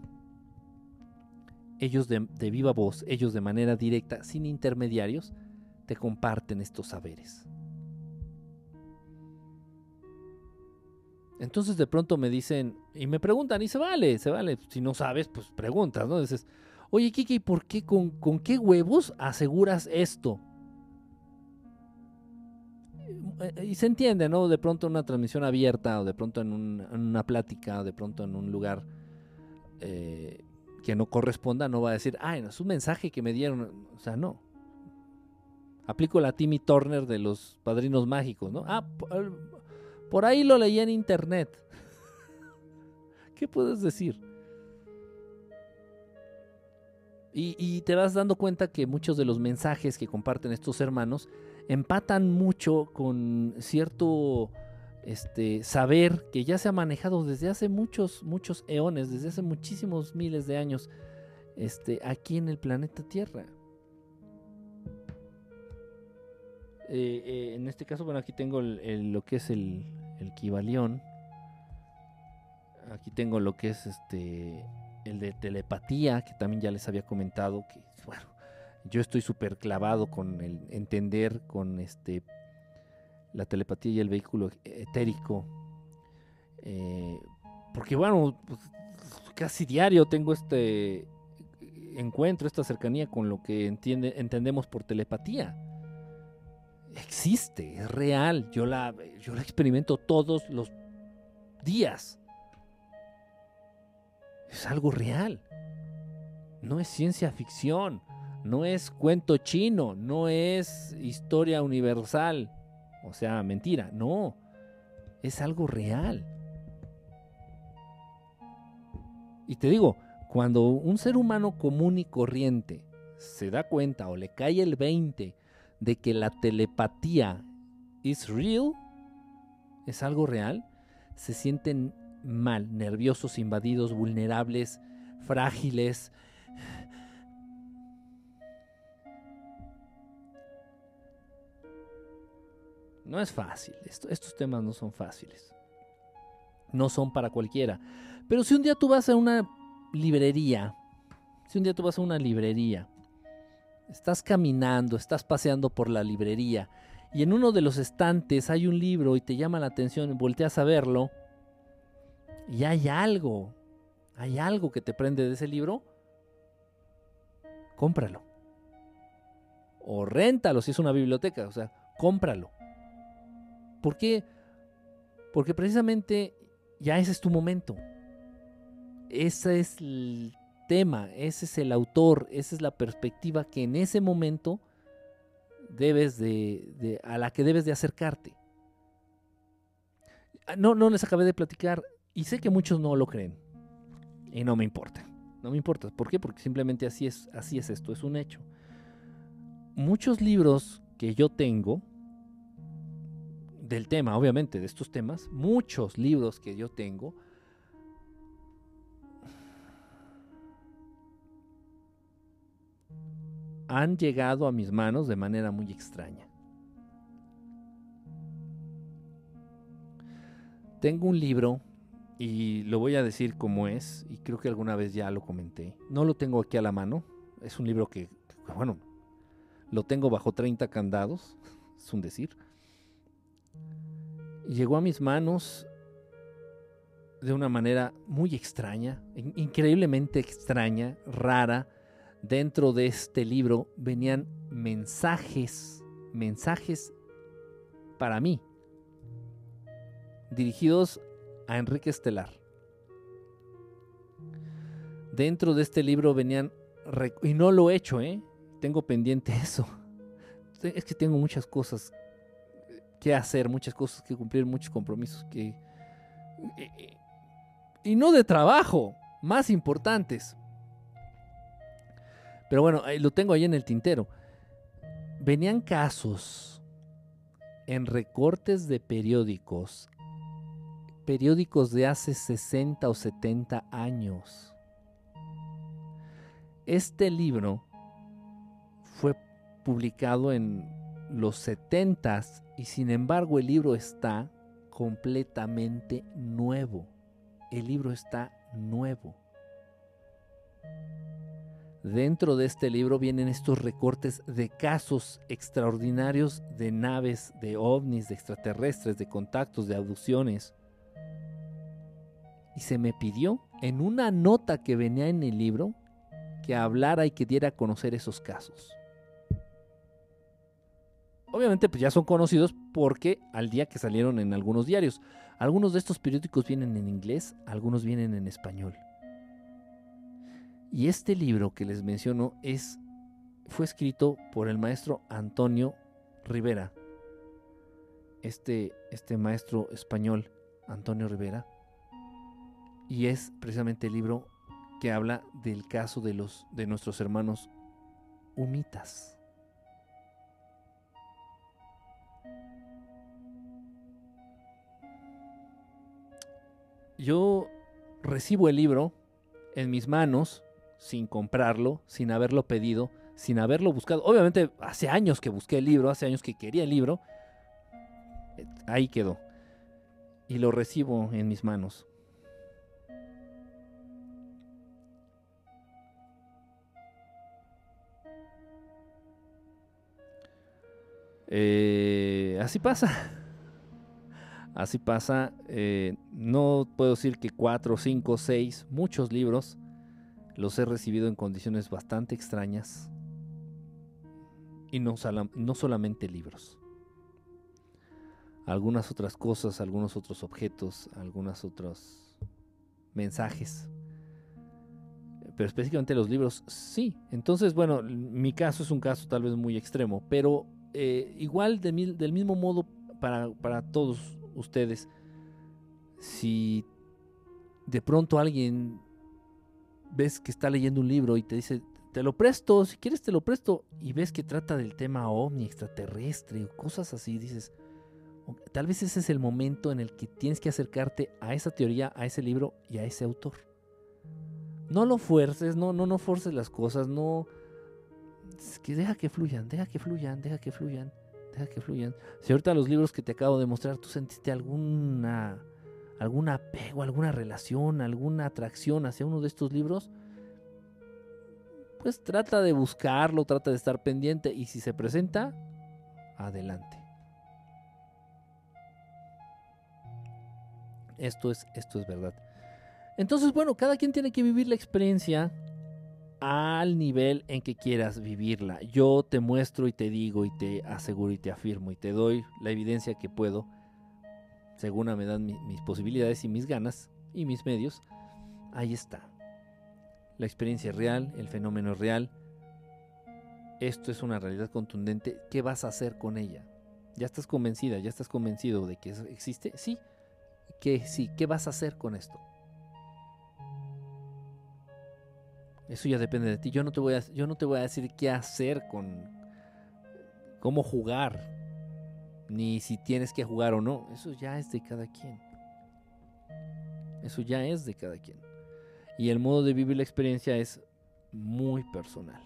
ellos de, viva voz, ellos de manera directa, sin intermediarios, te comparten estos saberes. Entonces de pronto me dicen, y me preguntan, y se vale, se vale, si no sabes, pues preguntas, ¿no? Dices, oye Kiki, ¿por qué, con, con qué huevos aseguras esto? Eh, y se entiende, ¿no? De pronto en una transmisión abierta, o de pronto en, una plática, o de pronto en un lugar eh, que no corresponda, no va a decir, ah, es un mensaje que me dieron. O sea, no. Aplico la Timmy Turner de los padrinos mágicos, ¿no? Ah, por ahí lo leí en internet. ¿Qué puedes decir? y, te vas dando cuenta que muchos de los mensajes que comparten estos hermanos empatan mucho con cierto este, saber que ya se ha manejado desde hace muchos, muchos eones, desde hace muchísimos miles de años, este, aquí en el planeta Tierra. Eh, eh, en este caso, bueno, aquí tengo lo que es el, el Kibalión. Aquí tengo lo que es este el de telepatía, que también ya les había comentado que, bueno, yo estoy súper clavado con el entender con este la telepatía y el vehículo etérico. Eh, porque bueno, pues, casi diario tengo este encuentro, esta cercanía con lo que entiende, entendemos por telepatía. Existe, es real. Yo la, yo la experimento todos los días. Es algo real. No es ciencia ficción no es cuento chino, no es historia universal, o sea, mentira, no, es algo real. Y te digo, cuando un ser humano común y corriente se da cuenta o le cae el 20 de que la telepatía es real, es algo real, se sienten mal, nerviosos, invadidos, vulnerables, frágiles, No es fácil, estos temas no son fáciles. No son para cualquiera. Pero si un día tú vas a una librería, si un día tú vas a una librería, estás caminando, estás paseando por la librería y en uno de los estantes hay un libro y te llama la atención, volteas a verlo y hay algo, hay algo que te prende de ese libro, cómpralo. O réntalo si es una biblioteca, o sea, cómpralo. ¿Por qué? Porque precisamente ya ese es tu momento. Ese es el tema, ese es el autor, esa es la perspectiva que en ese momento debes de, a la que debes de acercarte. Ah, no, no les acabé de platicar y sé que muchos no lo creen y no me importa. No me importa. ¿Por qué? Porque simplemente así es, así es esto, es un hecho. Muchos libros que yo tengo del tema, obviamente, de estos temas, muchos libros que yo tengo, han llegado a mis manos de manera muy extraña. Tengo un libro y lo voy a decir como es, y creo que alguna vez ya lo comenté. No lo tengo aquí a la mano, es un libro que, bueno, lo tengo bajo 30 candados, es un decir. Llegó a mis manos de una manera muy extraña, increíblemente extraña, rara. Dentro de este libro venían mensajes, mensajes para mí, dirigidos a Enrique Estelar. Dentro de este libro venían, y no lo he hecho, ¿eh? tengo pendiente eso. Es que tengo muchas cosas que hacer, muchas cosas que cumplir, muchos compromisos que... Y no de trabajo, más importantes. Pero bueno, lo tengo ahí en el tintero. Venían casos en recortes de periódicos, periódicos de hace 60 o 70 años. Este libro fue publicado en los 70 y sin embargo el libro está completamente nuevo. El libro está nuevo. Dentro de este libro vienen estos recortes de casos extraordinarios de naves, de ovnis, de extraterrestres, de contactos, de abducciones. Y se me pidió en una nota que venía en el libro que hablara y que diera a conocer esos casos obviamente pues ya son conocidos porque al día que salieron en algunos diarios. Algunos de estos periódicos vienen en inglés, algunos vienen en español. Y este libro que les menciono es fue escrito por el maestro Antonio Rivera. Este, este maestro español, Antonio Rivera, y es precisamente el libro que habla del caso de los de nuestros hermanos humitas. Yo recibo el libro en mis manos, sin comprarlo, sin haberlo pedido, sin haberlo buscado. Obviamente hace años que busqué el libro, hace años que quería el libro. Eh, ahí quedó. Y lo recibo en mis manos. Eh, así pasa. Así pasa, eh, no puedo decir que cuatro, cinco, seis, muchos libros los he recibido en condiciones bastante extrañas. Y no, solamente libros. Algunas otras cosas, algunos otros objetos, algunos otros mensajes. Pero específicamente los libros, sí. Entonces, bueno, mi caso es un caso tal vez muy extremo, pero eh, igual del mismo modo para todos ustedes, si de pronto alguien ves que está leyendo un libro y te dice, te lo presto, si quieres te lo presto, y ves que trata del tema ovni, extraterrestre, o cosas así, dices, tal vez ese es el momento en el que tienes que acercarte a esa teoría, a ese libro y a ese autor. No lo fuerces, no, no, no forces las cosas, no... Es que deja que fluyan, deja que fluyan, deja que fluyan deja que fluyan. Si ahorita los libros que te acabo de mostrar, tú sentiste alguna, algún apego, alguna relación, alguna atracción hacia uno de estos libros, pues trata de buscarlo, trata de estar pendiente y si se presenta, adelante. Esto es, esto es verdad. Entonces, bueno, cada quien tiene que vivir la experiencia al nivel en que quieras vivirla. Yo te muestro y te digo y te aseguro y te afirmo y te doy la evidencia que puedo. según me dan mis posibilidades y mis ganas y mis medios, ahí está. La experiencia es real, el fenómeno es real. Esto es una realidad contundente. ¿Qué vas a hacer con ella? ¿Ya estás convencida? ¿Ya estás convencido de que existe? Sí. Que sí. ¿Qué vas a hacer con esto? Eso ya depende de ti. Yo no te voy a, yo no te voy a decir qué hacer con cómo jugar, ni si tienes que jugar o no. Eso ya es de cada quien. Eso ya es de cada quien. Y el modo de vivir la experiencia es muy personal.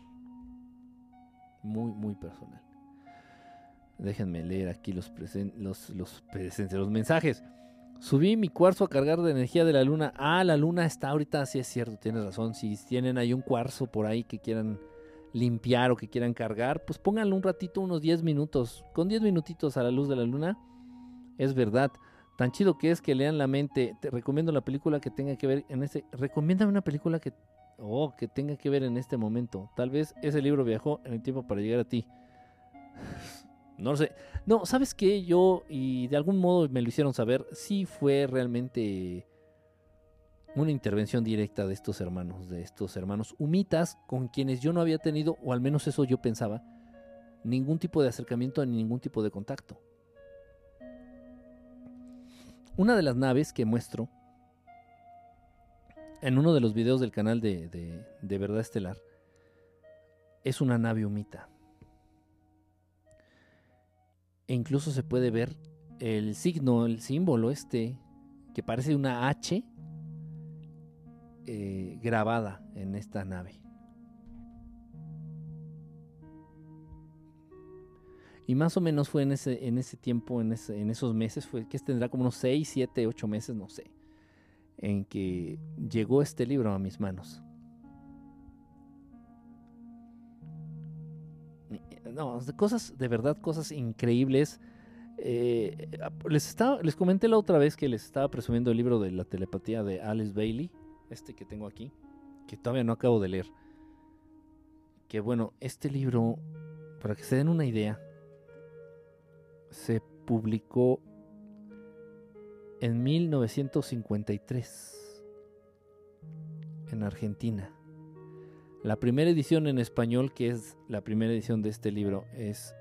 Muy, muy personal. Déjenme leer aquí los, los, los, los mensajes. Subí mi cuarzo a cargar de energía de la luna. Ah, la luna está ahorita, sí es cierto, tienes razón. Si tienen ahí un cuarzo por ahí que quieran limpiar o que quieran cargar, pues pónganlo un ratito, unos 10 minutos. Con 10 minutitos a la luz de la luna, es verdad. Tan chido que es que lean la mente. Te recomiendo la película que tenga que ver en este. Recomiéndame una película que. Oh, que tenga que ver en este momento. Tal vez ese libro viajó en el tiempo para llegar a ti. No lo sé. No, ¿sabes qué? Yo, y de algún modo me lo hicieron saber, sí fue realmente una intervención directa de estos hermanos, de estos hermanos humitas, con quienes yo no había tenido, o al menos eso yo pensaba, ningún tipo de acercamiento ni ningún tipo de contacto. Una de las naves que muestro en uno de los videos del canal de, de Verdad Estelar es una nave humita. E incluso se puede ver el signo, el símbolo este, que parece una H eh, grabada en esta nave. Y más o menos fue en ese, en ese tiempo, en, en esos meses, fue que tendrá como unos 6, 7, 8 meses, no sé, en que llegó este libro a mis manos. No, cosas, de verdad, cosas increíbles. Eh, les, estaba, les comenté la otra vez que les estaba presumiendo el libro de la telepatía de Alice Bailey, este que tengo aquí, que todavía no acabo de leer. Que bueno, este libro, para que se den una idea, se publicó en 1953 en Argentina. La primera edición en español, que es la primera edición de este libro, es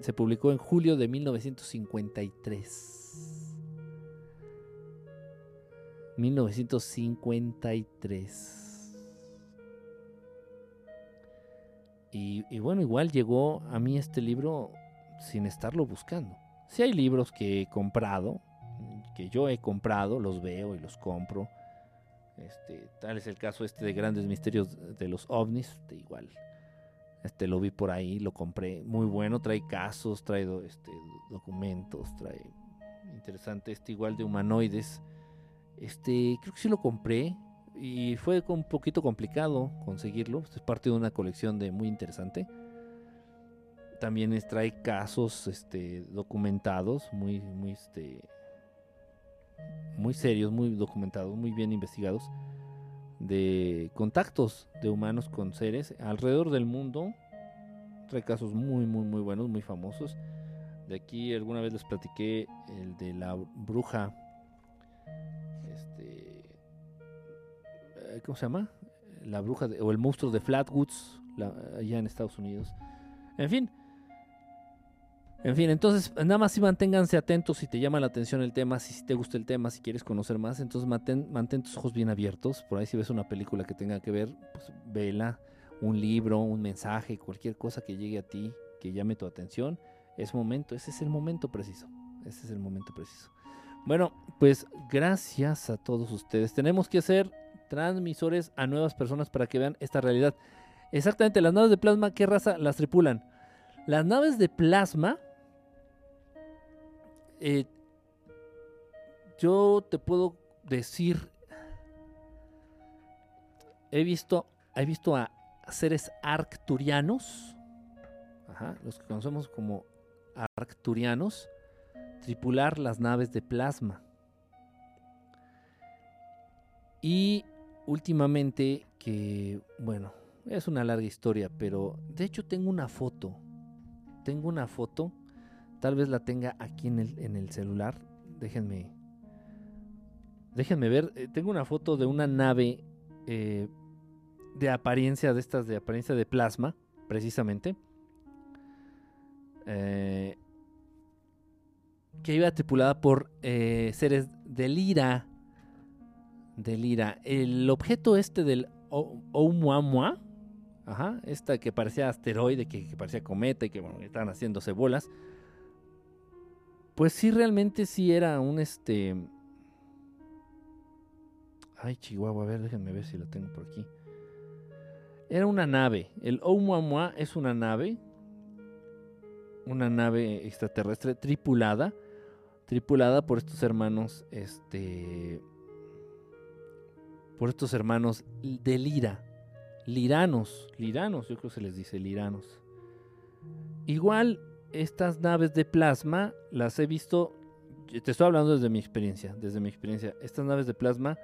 se publicó en julio de 1953. 1953. Y, y, bueno, igual llegó a mí este libro sin estarlo buscando. Si hay libros que he comprado, que yo he comprado, los veo y los compro este, tal es el caso este de grandes misterios de los ovnis, de igual. Este lo vi por ahí, lo compré, muy bueno, trae casos, trae este, documentos, trae interesante, este igual de humanoides. Este, creo que sí lo compré y fue un poquito complicado conseguirlo. es parte de una colección de muy interesante. También trae casos este, documentados, muy, muy este, muy serios, muy documentados, muy bien investigados, de contactos de humanos con seres alrededor del mundo. Trae casos muy, muy, muy buenos, muy famosos. De aquí alguna vez les platiqué el de la bruja. Este. Eh, ¿Cómo se llama? La bruja o el monstruo de Flatwoods, allá en Estados Unidos. En fin, en fin, entonces nada más si manténganse atentos si te llama la atención el tema, si te gusta el tema, si quieres conocer más, entonces mantén, mantén, tus ojos bien abiertos. Por ahí si ves una película que tenga que ver, pues vela, un libro, un mensaje, cualquier cosa que llegue a ti, que llame tu atención, es momento, ese es el momento preciso. Ese es el momento preciso. Bueno, pues gracias a todos ustedes. Tenemos que hacer transmisores a nuevas personas para que vean esta realidad. Exactamente, las naves de plasma, ¿qué raza las tripulan? Las naves de plasma eh, yo te puedo decir, he visto, he visto a seres arcturianos, los que conocemos como arcturianos, tripular las naves de plasma. Y últimamente, que bueno, es una larga historia, pero de hecho tengo una foto. Tengo una foto Tal vez la tenga aquí en el, en el celular. déjenme. Déjenme ver. eh, tengo una foto de una nave eh, de apariencia de estas, de apariencia de plasma, precisamente. Eh, que iba tripulada por eh, seres de Lira. De Lira. El objeto este del Oumuamua. Ajá. Esta que parecía asteroide, que, que parecía cometa y que bueno, estaban haciéndose bolas. Pues sí, realmente sí era un este. Ay, Chihuahua, a ver, déjenme ver si lo tengo por aquí. Era una nave. El Oumuamua es una nave. Una nave extraterrestre tripulada. Tripulada por estos hermanos. Este. Por estos hermanos de Lira. Liranos. Liranos, yo creo que se les dice liranos. Igual, estas naves de plasma las he visto. Te estoy hablando desde mi experiencia. Desde mi experiencia. Estas naves de plasma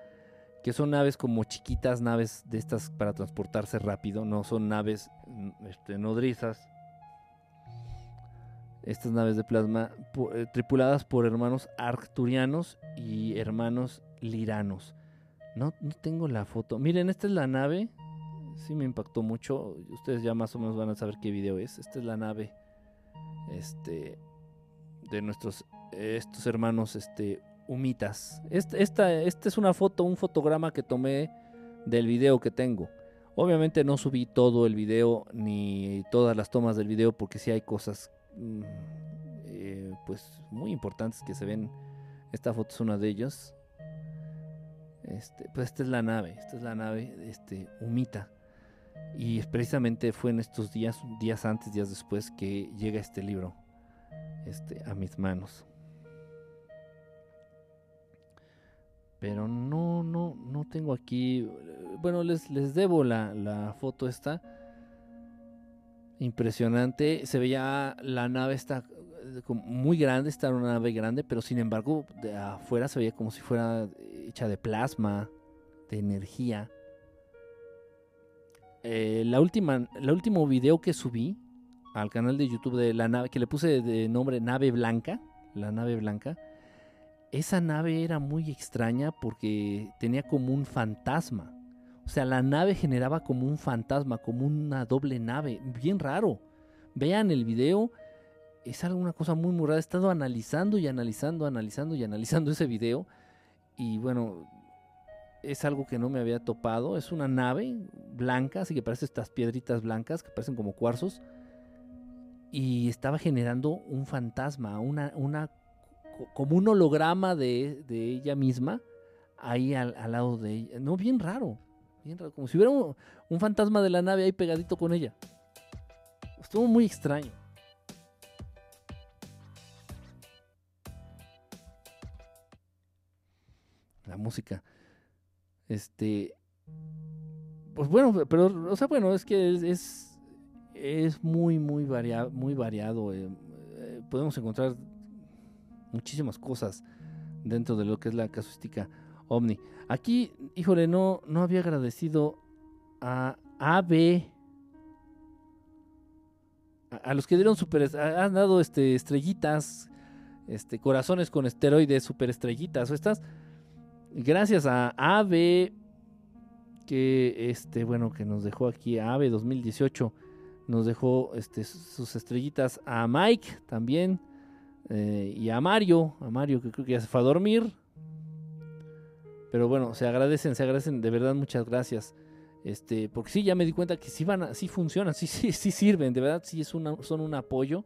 que son naves como chiquitas, naves de estas para transportarse rápido, no son naves mm, este, nodrizas. Estas naves de plasma eh, tripuladas por hermanos arcturianos y hermanos liranos. No, no tengo la foto. Miren, esta es la nave. Sí me impactó mucho. Ustedes ya más o menos van a saber qué video es. Esta es la nave. Este. De nuestros. estos hermanos. Este humitas. Esta, esta, esta es una foto, un fotograma que tomé del video que tengo. Obviamente no subí todo el video ni todas las tomas del video porque sí hay cosas mm, eh, pues muy importantes que se ven. Esta foto es una de ellas. Este, pues esta es la nave, esta es la nave, este, Humita. Y precisamente fue en estos días, días antes, días después, que llega este libro este, a mis manos. Pero no, no, no tengo aquí. Bueno, les, les debo la, la foto esta. Impresionante. Se veía la nave está eh, muy grande, está una nave grande, pero sin embargo, de afuera se veía como si fuera hecha de plasma, de energía. Eh, la última, el último video que subí al canal de YouTube de la nave, que le puse de nombre Nave Blanca, la nave blanca, esa nave era muy extraña porque tenía como un fantasma. O sea, la nave generaba como un fantasma, como una doble nave. Bien raro. Vean el video. Es alguna cosa muy muy rara. He estado analizando y analizando, analizando y analizando ese video. Y bueno, es algo que no me había topado. Es una nave blanca, así que parece estas piedritas blancas que parecen como cuarzos. Y estaba generando un fantasma, una, una co- como un holograma de, de ella misma ahí al, al lado de ella. No, bien raro. Bien raro. Como si hubiera un, un fantasma de la nave ahí pegadito con ella. Estuvo muy extraño. La música. Este. Pues bueno, pero, o sea, bueno, es que es, es, muy, muy, varia- muy variado. eh, eh, podemos encontrar muchísimas cosas dentro de lo que es la casuística ovni. Aquí, híjole, no, no había agradecido a AB. A, a los que dieron super, han dado este estrellitas, este corazones con esteroides, super estrellitas o estas. Gracias a AB que este bueno que nos dejó aquí a AB 2018 nos dejó este sus estrellitas a Mike también eh, y a Mario, a Mario que creo que ya se fue a dormir. Pero bueno, se agradecen, se agradecen, de verdad muchas gracias. Este, porque sí, ya me di cuenta que sí van, sí funcionan, sí, sí, sirven, de verdad, sí es una, son un apoyo.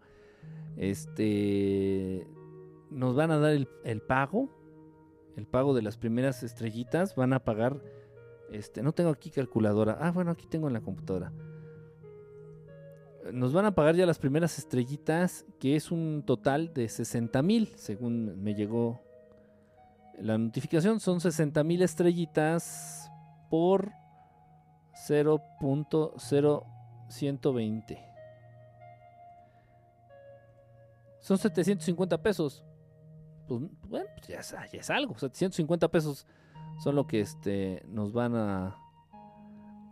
Este, nos van a dar el pago, el pago de las primeras estrellitas, van a pagar, este, no tengo aquí calculadora, ah, bueno, aquí tengo en la computadora. Nos van a pagar ya las primeras estrellitas, que es un total de 60 mil, según me llegó la notificación. Son 60 mil estrellitas por 0.0120. Son 750 pesos. Pues, bueno, pues ya, es, es algo. 750 pesos son lo que este, nos van a,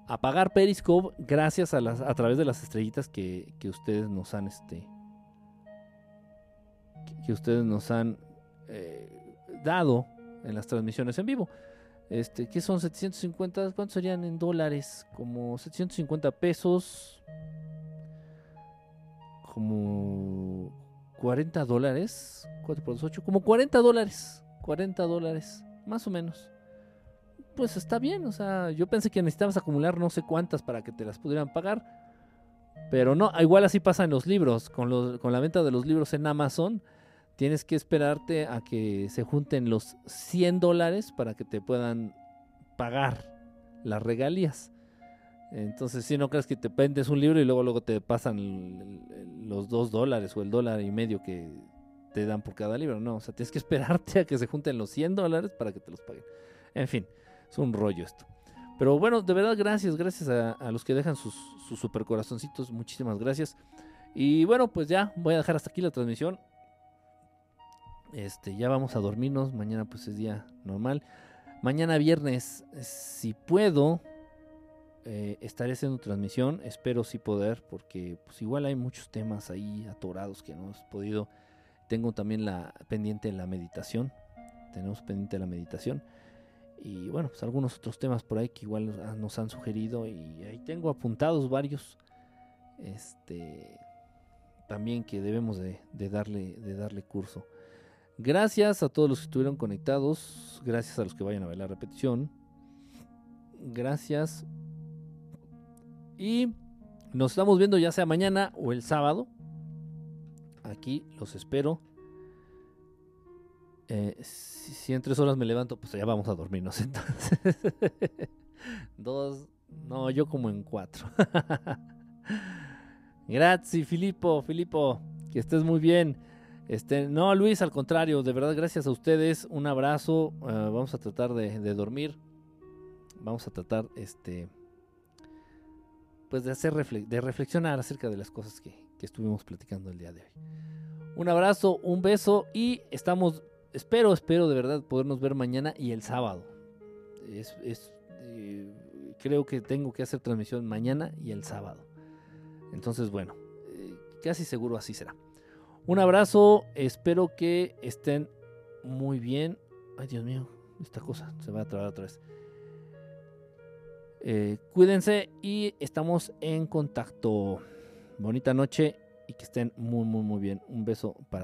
a pagar Periscope gracias a las a través de las estrellitas que, que ustedes nos han este ustedes nos han eh, dado en las transmisiones en vivo. Este, ¿qué son 750? ¿Cuántos serían en dólares? Como 750 pesos. Como 40 dólares. 4 por 8. Como 40 dólares. 40 dólares. Más o menos. Pues está bien. O sea, yo pensé que necesitabas acumular no sé cuántas para que te las pudieran pagar. Pero no, igual así pasa en los libros. Con, los, con la venta de los libros en Amazon tienes que esperarte a que se junten los 100 dólares para que te puedan pagar las regalías. Entonces, si no crees que te vendes un libro y luego, luego te pasan los 2 dólares o el dólar y medio que te dan por cada libro. No, o sea, tienes que esperarte a que se junten los 100 dólares para que te los paguen. En fin, es un rollo esto. Pero bueno, de verdad, gracias, gracias a, los que dejan sus, sus super corazoncitos. Muchísimas gracias. Y bueno, pues ya voy a dejar hasta aquí la transmisión. Este, ya vamos a dormirnos. Mañana pues es día normal. Mañana viernes, si puedo, eh, estaré haciendo transmisión. Espero sí poder, porque pues igual hay muchos temas ahí atorados que no hemos podido. Tengo también la pendiente la meditación. Tenemos pendiente la meditación. Y bueno, pues algunos otros temas por ahí que igual nos han sugerido. Y ahí tengo apuntados varios. Este también que debemos de, de darle, de darle curso. Gracias a todos los que estuvieron conectados. Gracias a los que vayan a ver la repetición. Gracias. Y nos estamos viendo ya sea mañana o el sábado. Aquí los espero. Eh, si, en tres horas me levanto, pues ya vamos a dormirnos entonces. Dos. No, yo como en cuatro. Gracias, Filippo, Filippo. Que estés muy bien. Este, no, Luis, al contrario, de verdad, gracias a ustedes. Un abrazo. Eh, vamos a tratar de, dormir. Vamos a tratar, este, pues de hacer de reflexionar acerca de las cosas que, estuvimos platicando el día de hoy. Un abrazo, un beso y estamos, espero, espero de verdad podernos ver mañana y el sábado. Es, eh, creo que tengo que hacer transmisión mañana y el sábado. Entonces, bueno, eh, casi seguro así será. Un abrazo, espero que estén muy bien. Ay, Dios mío, esta cosa se va a trabar otra vez. Eh, cuídense y estamos en contacto. Bonita noche y que estén muy, muy, muy bien. Un beso para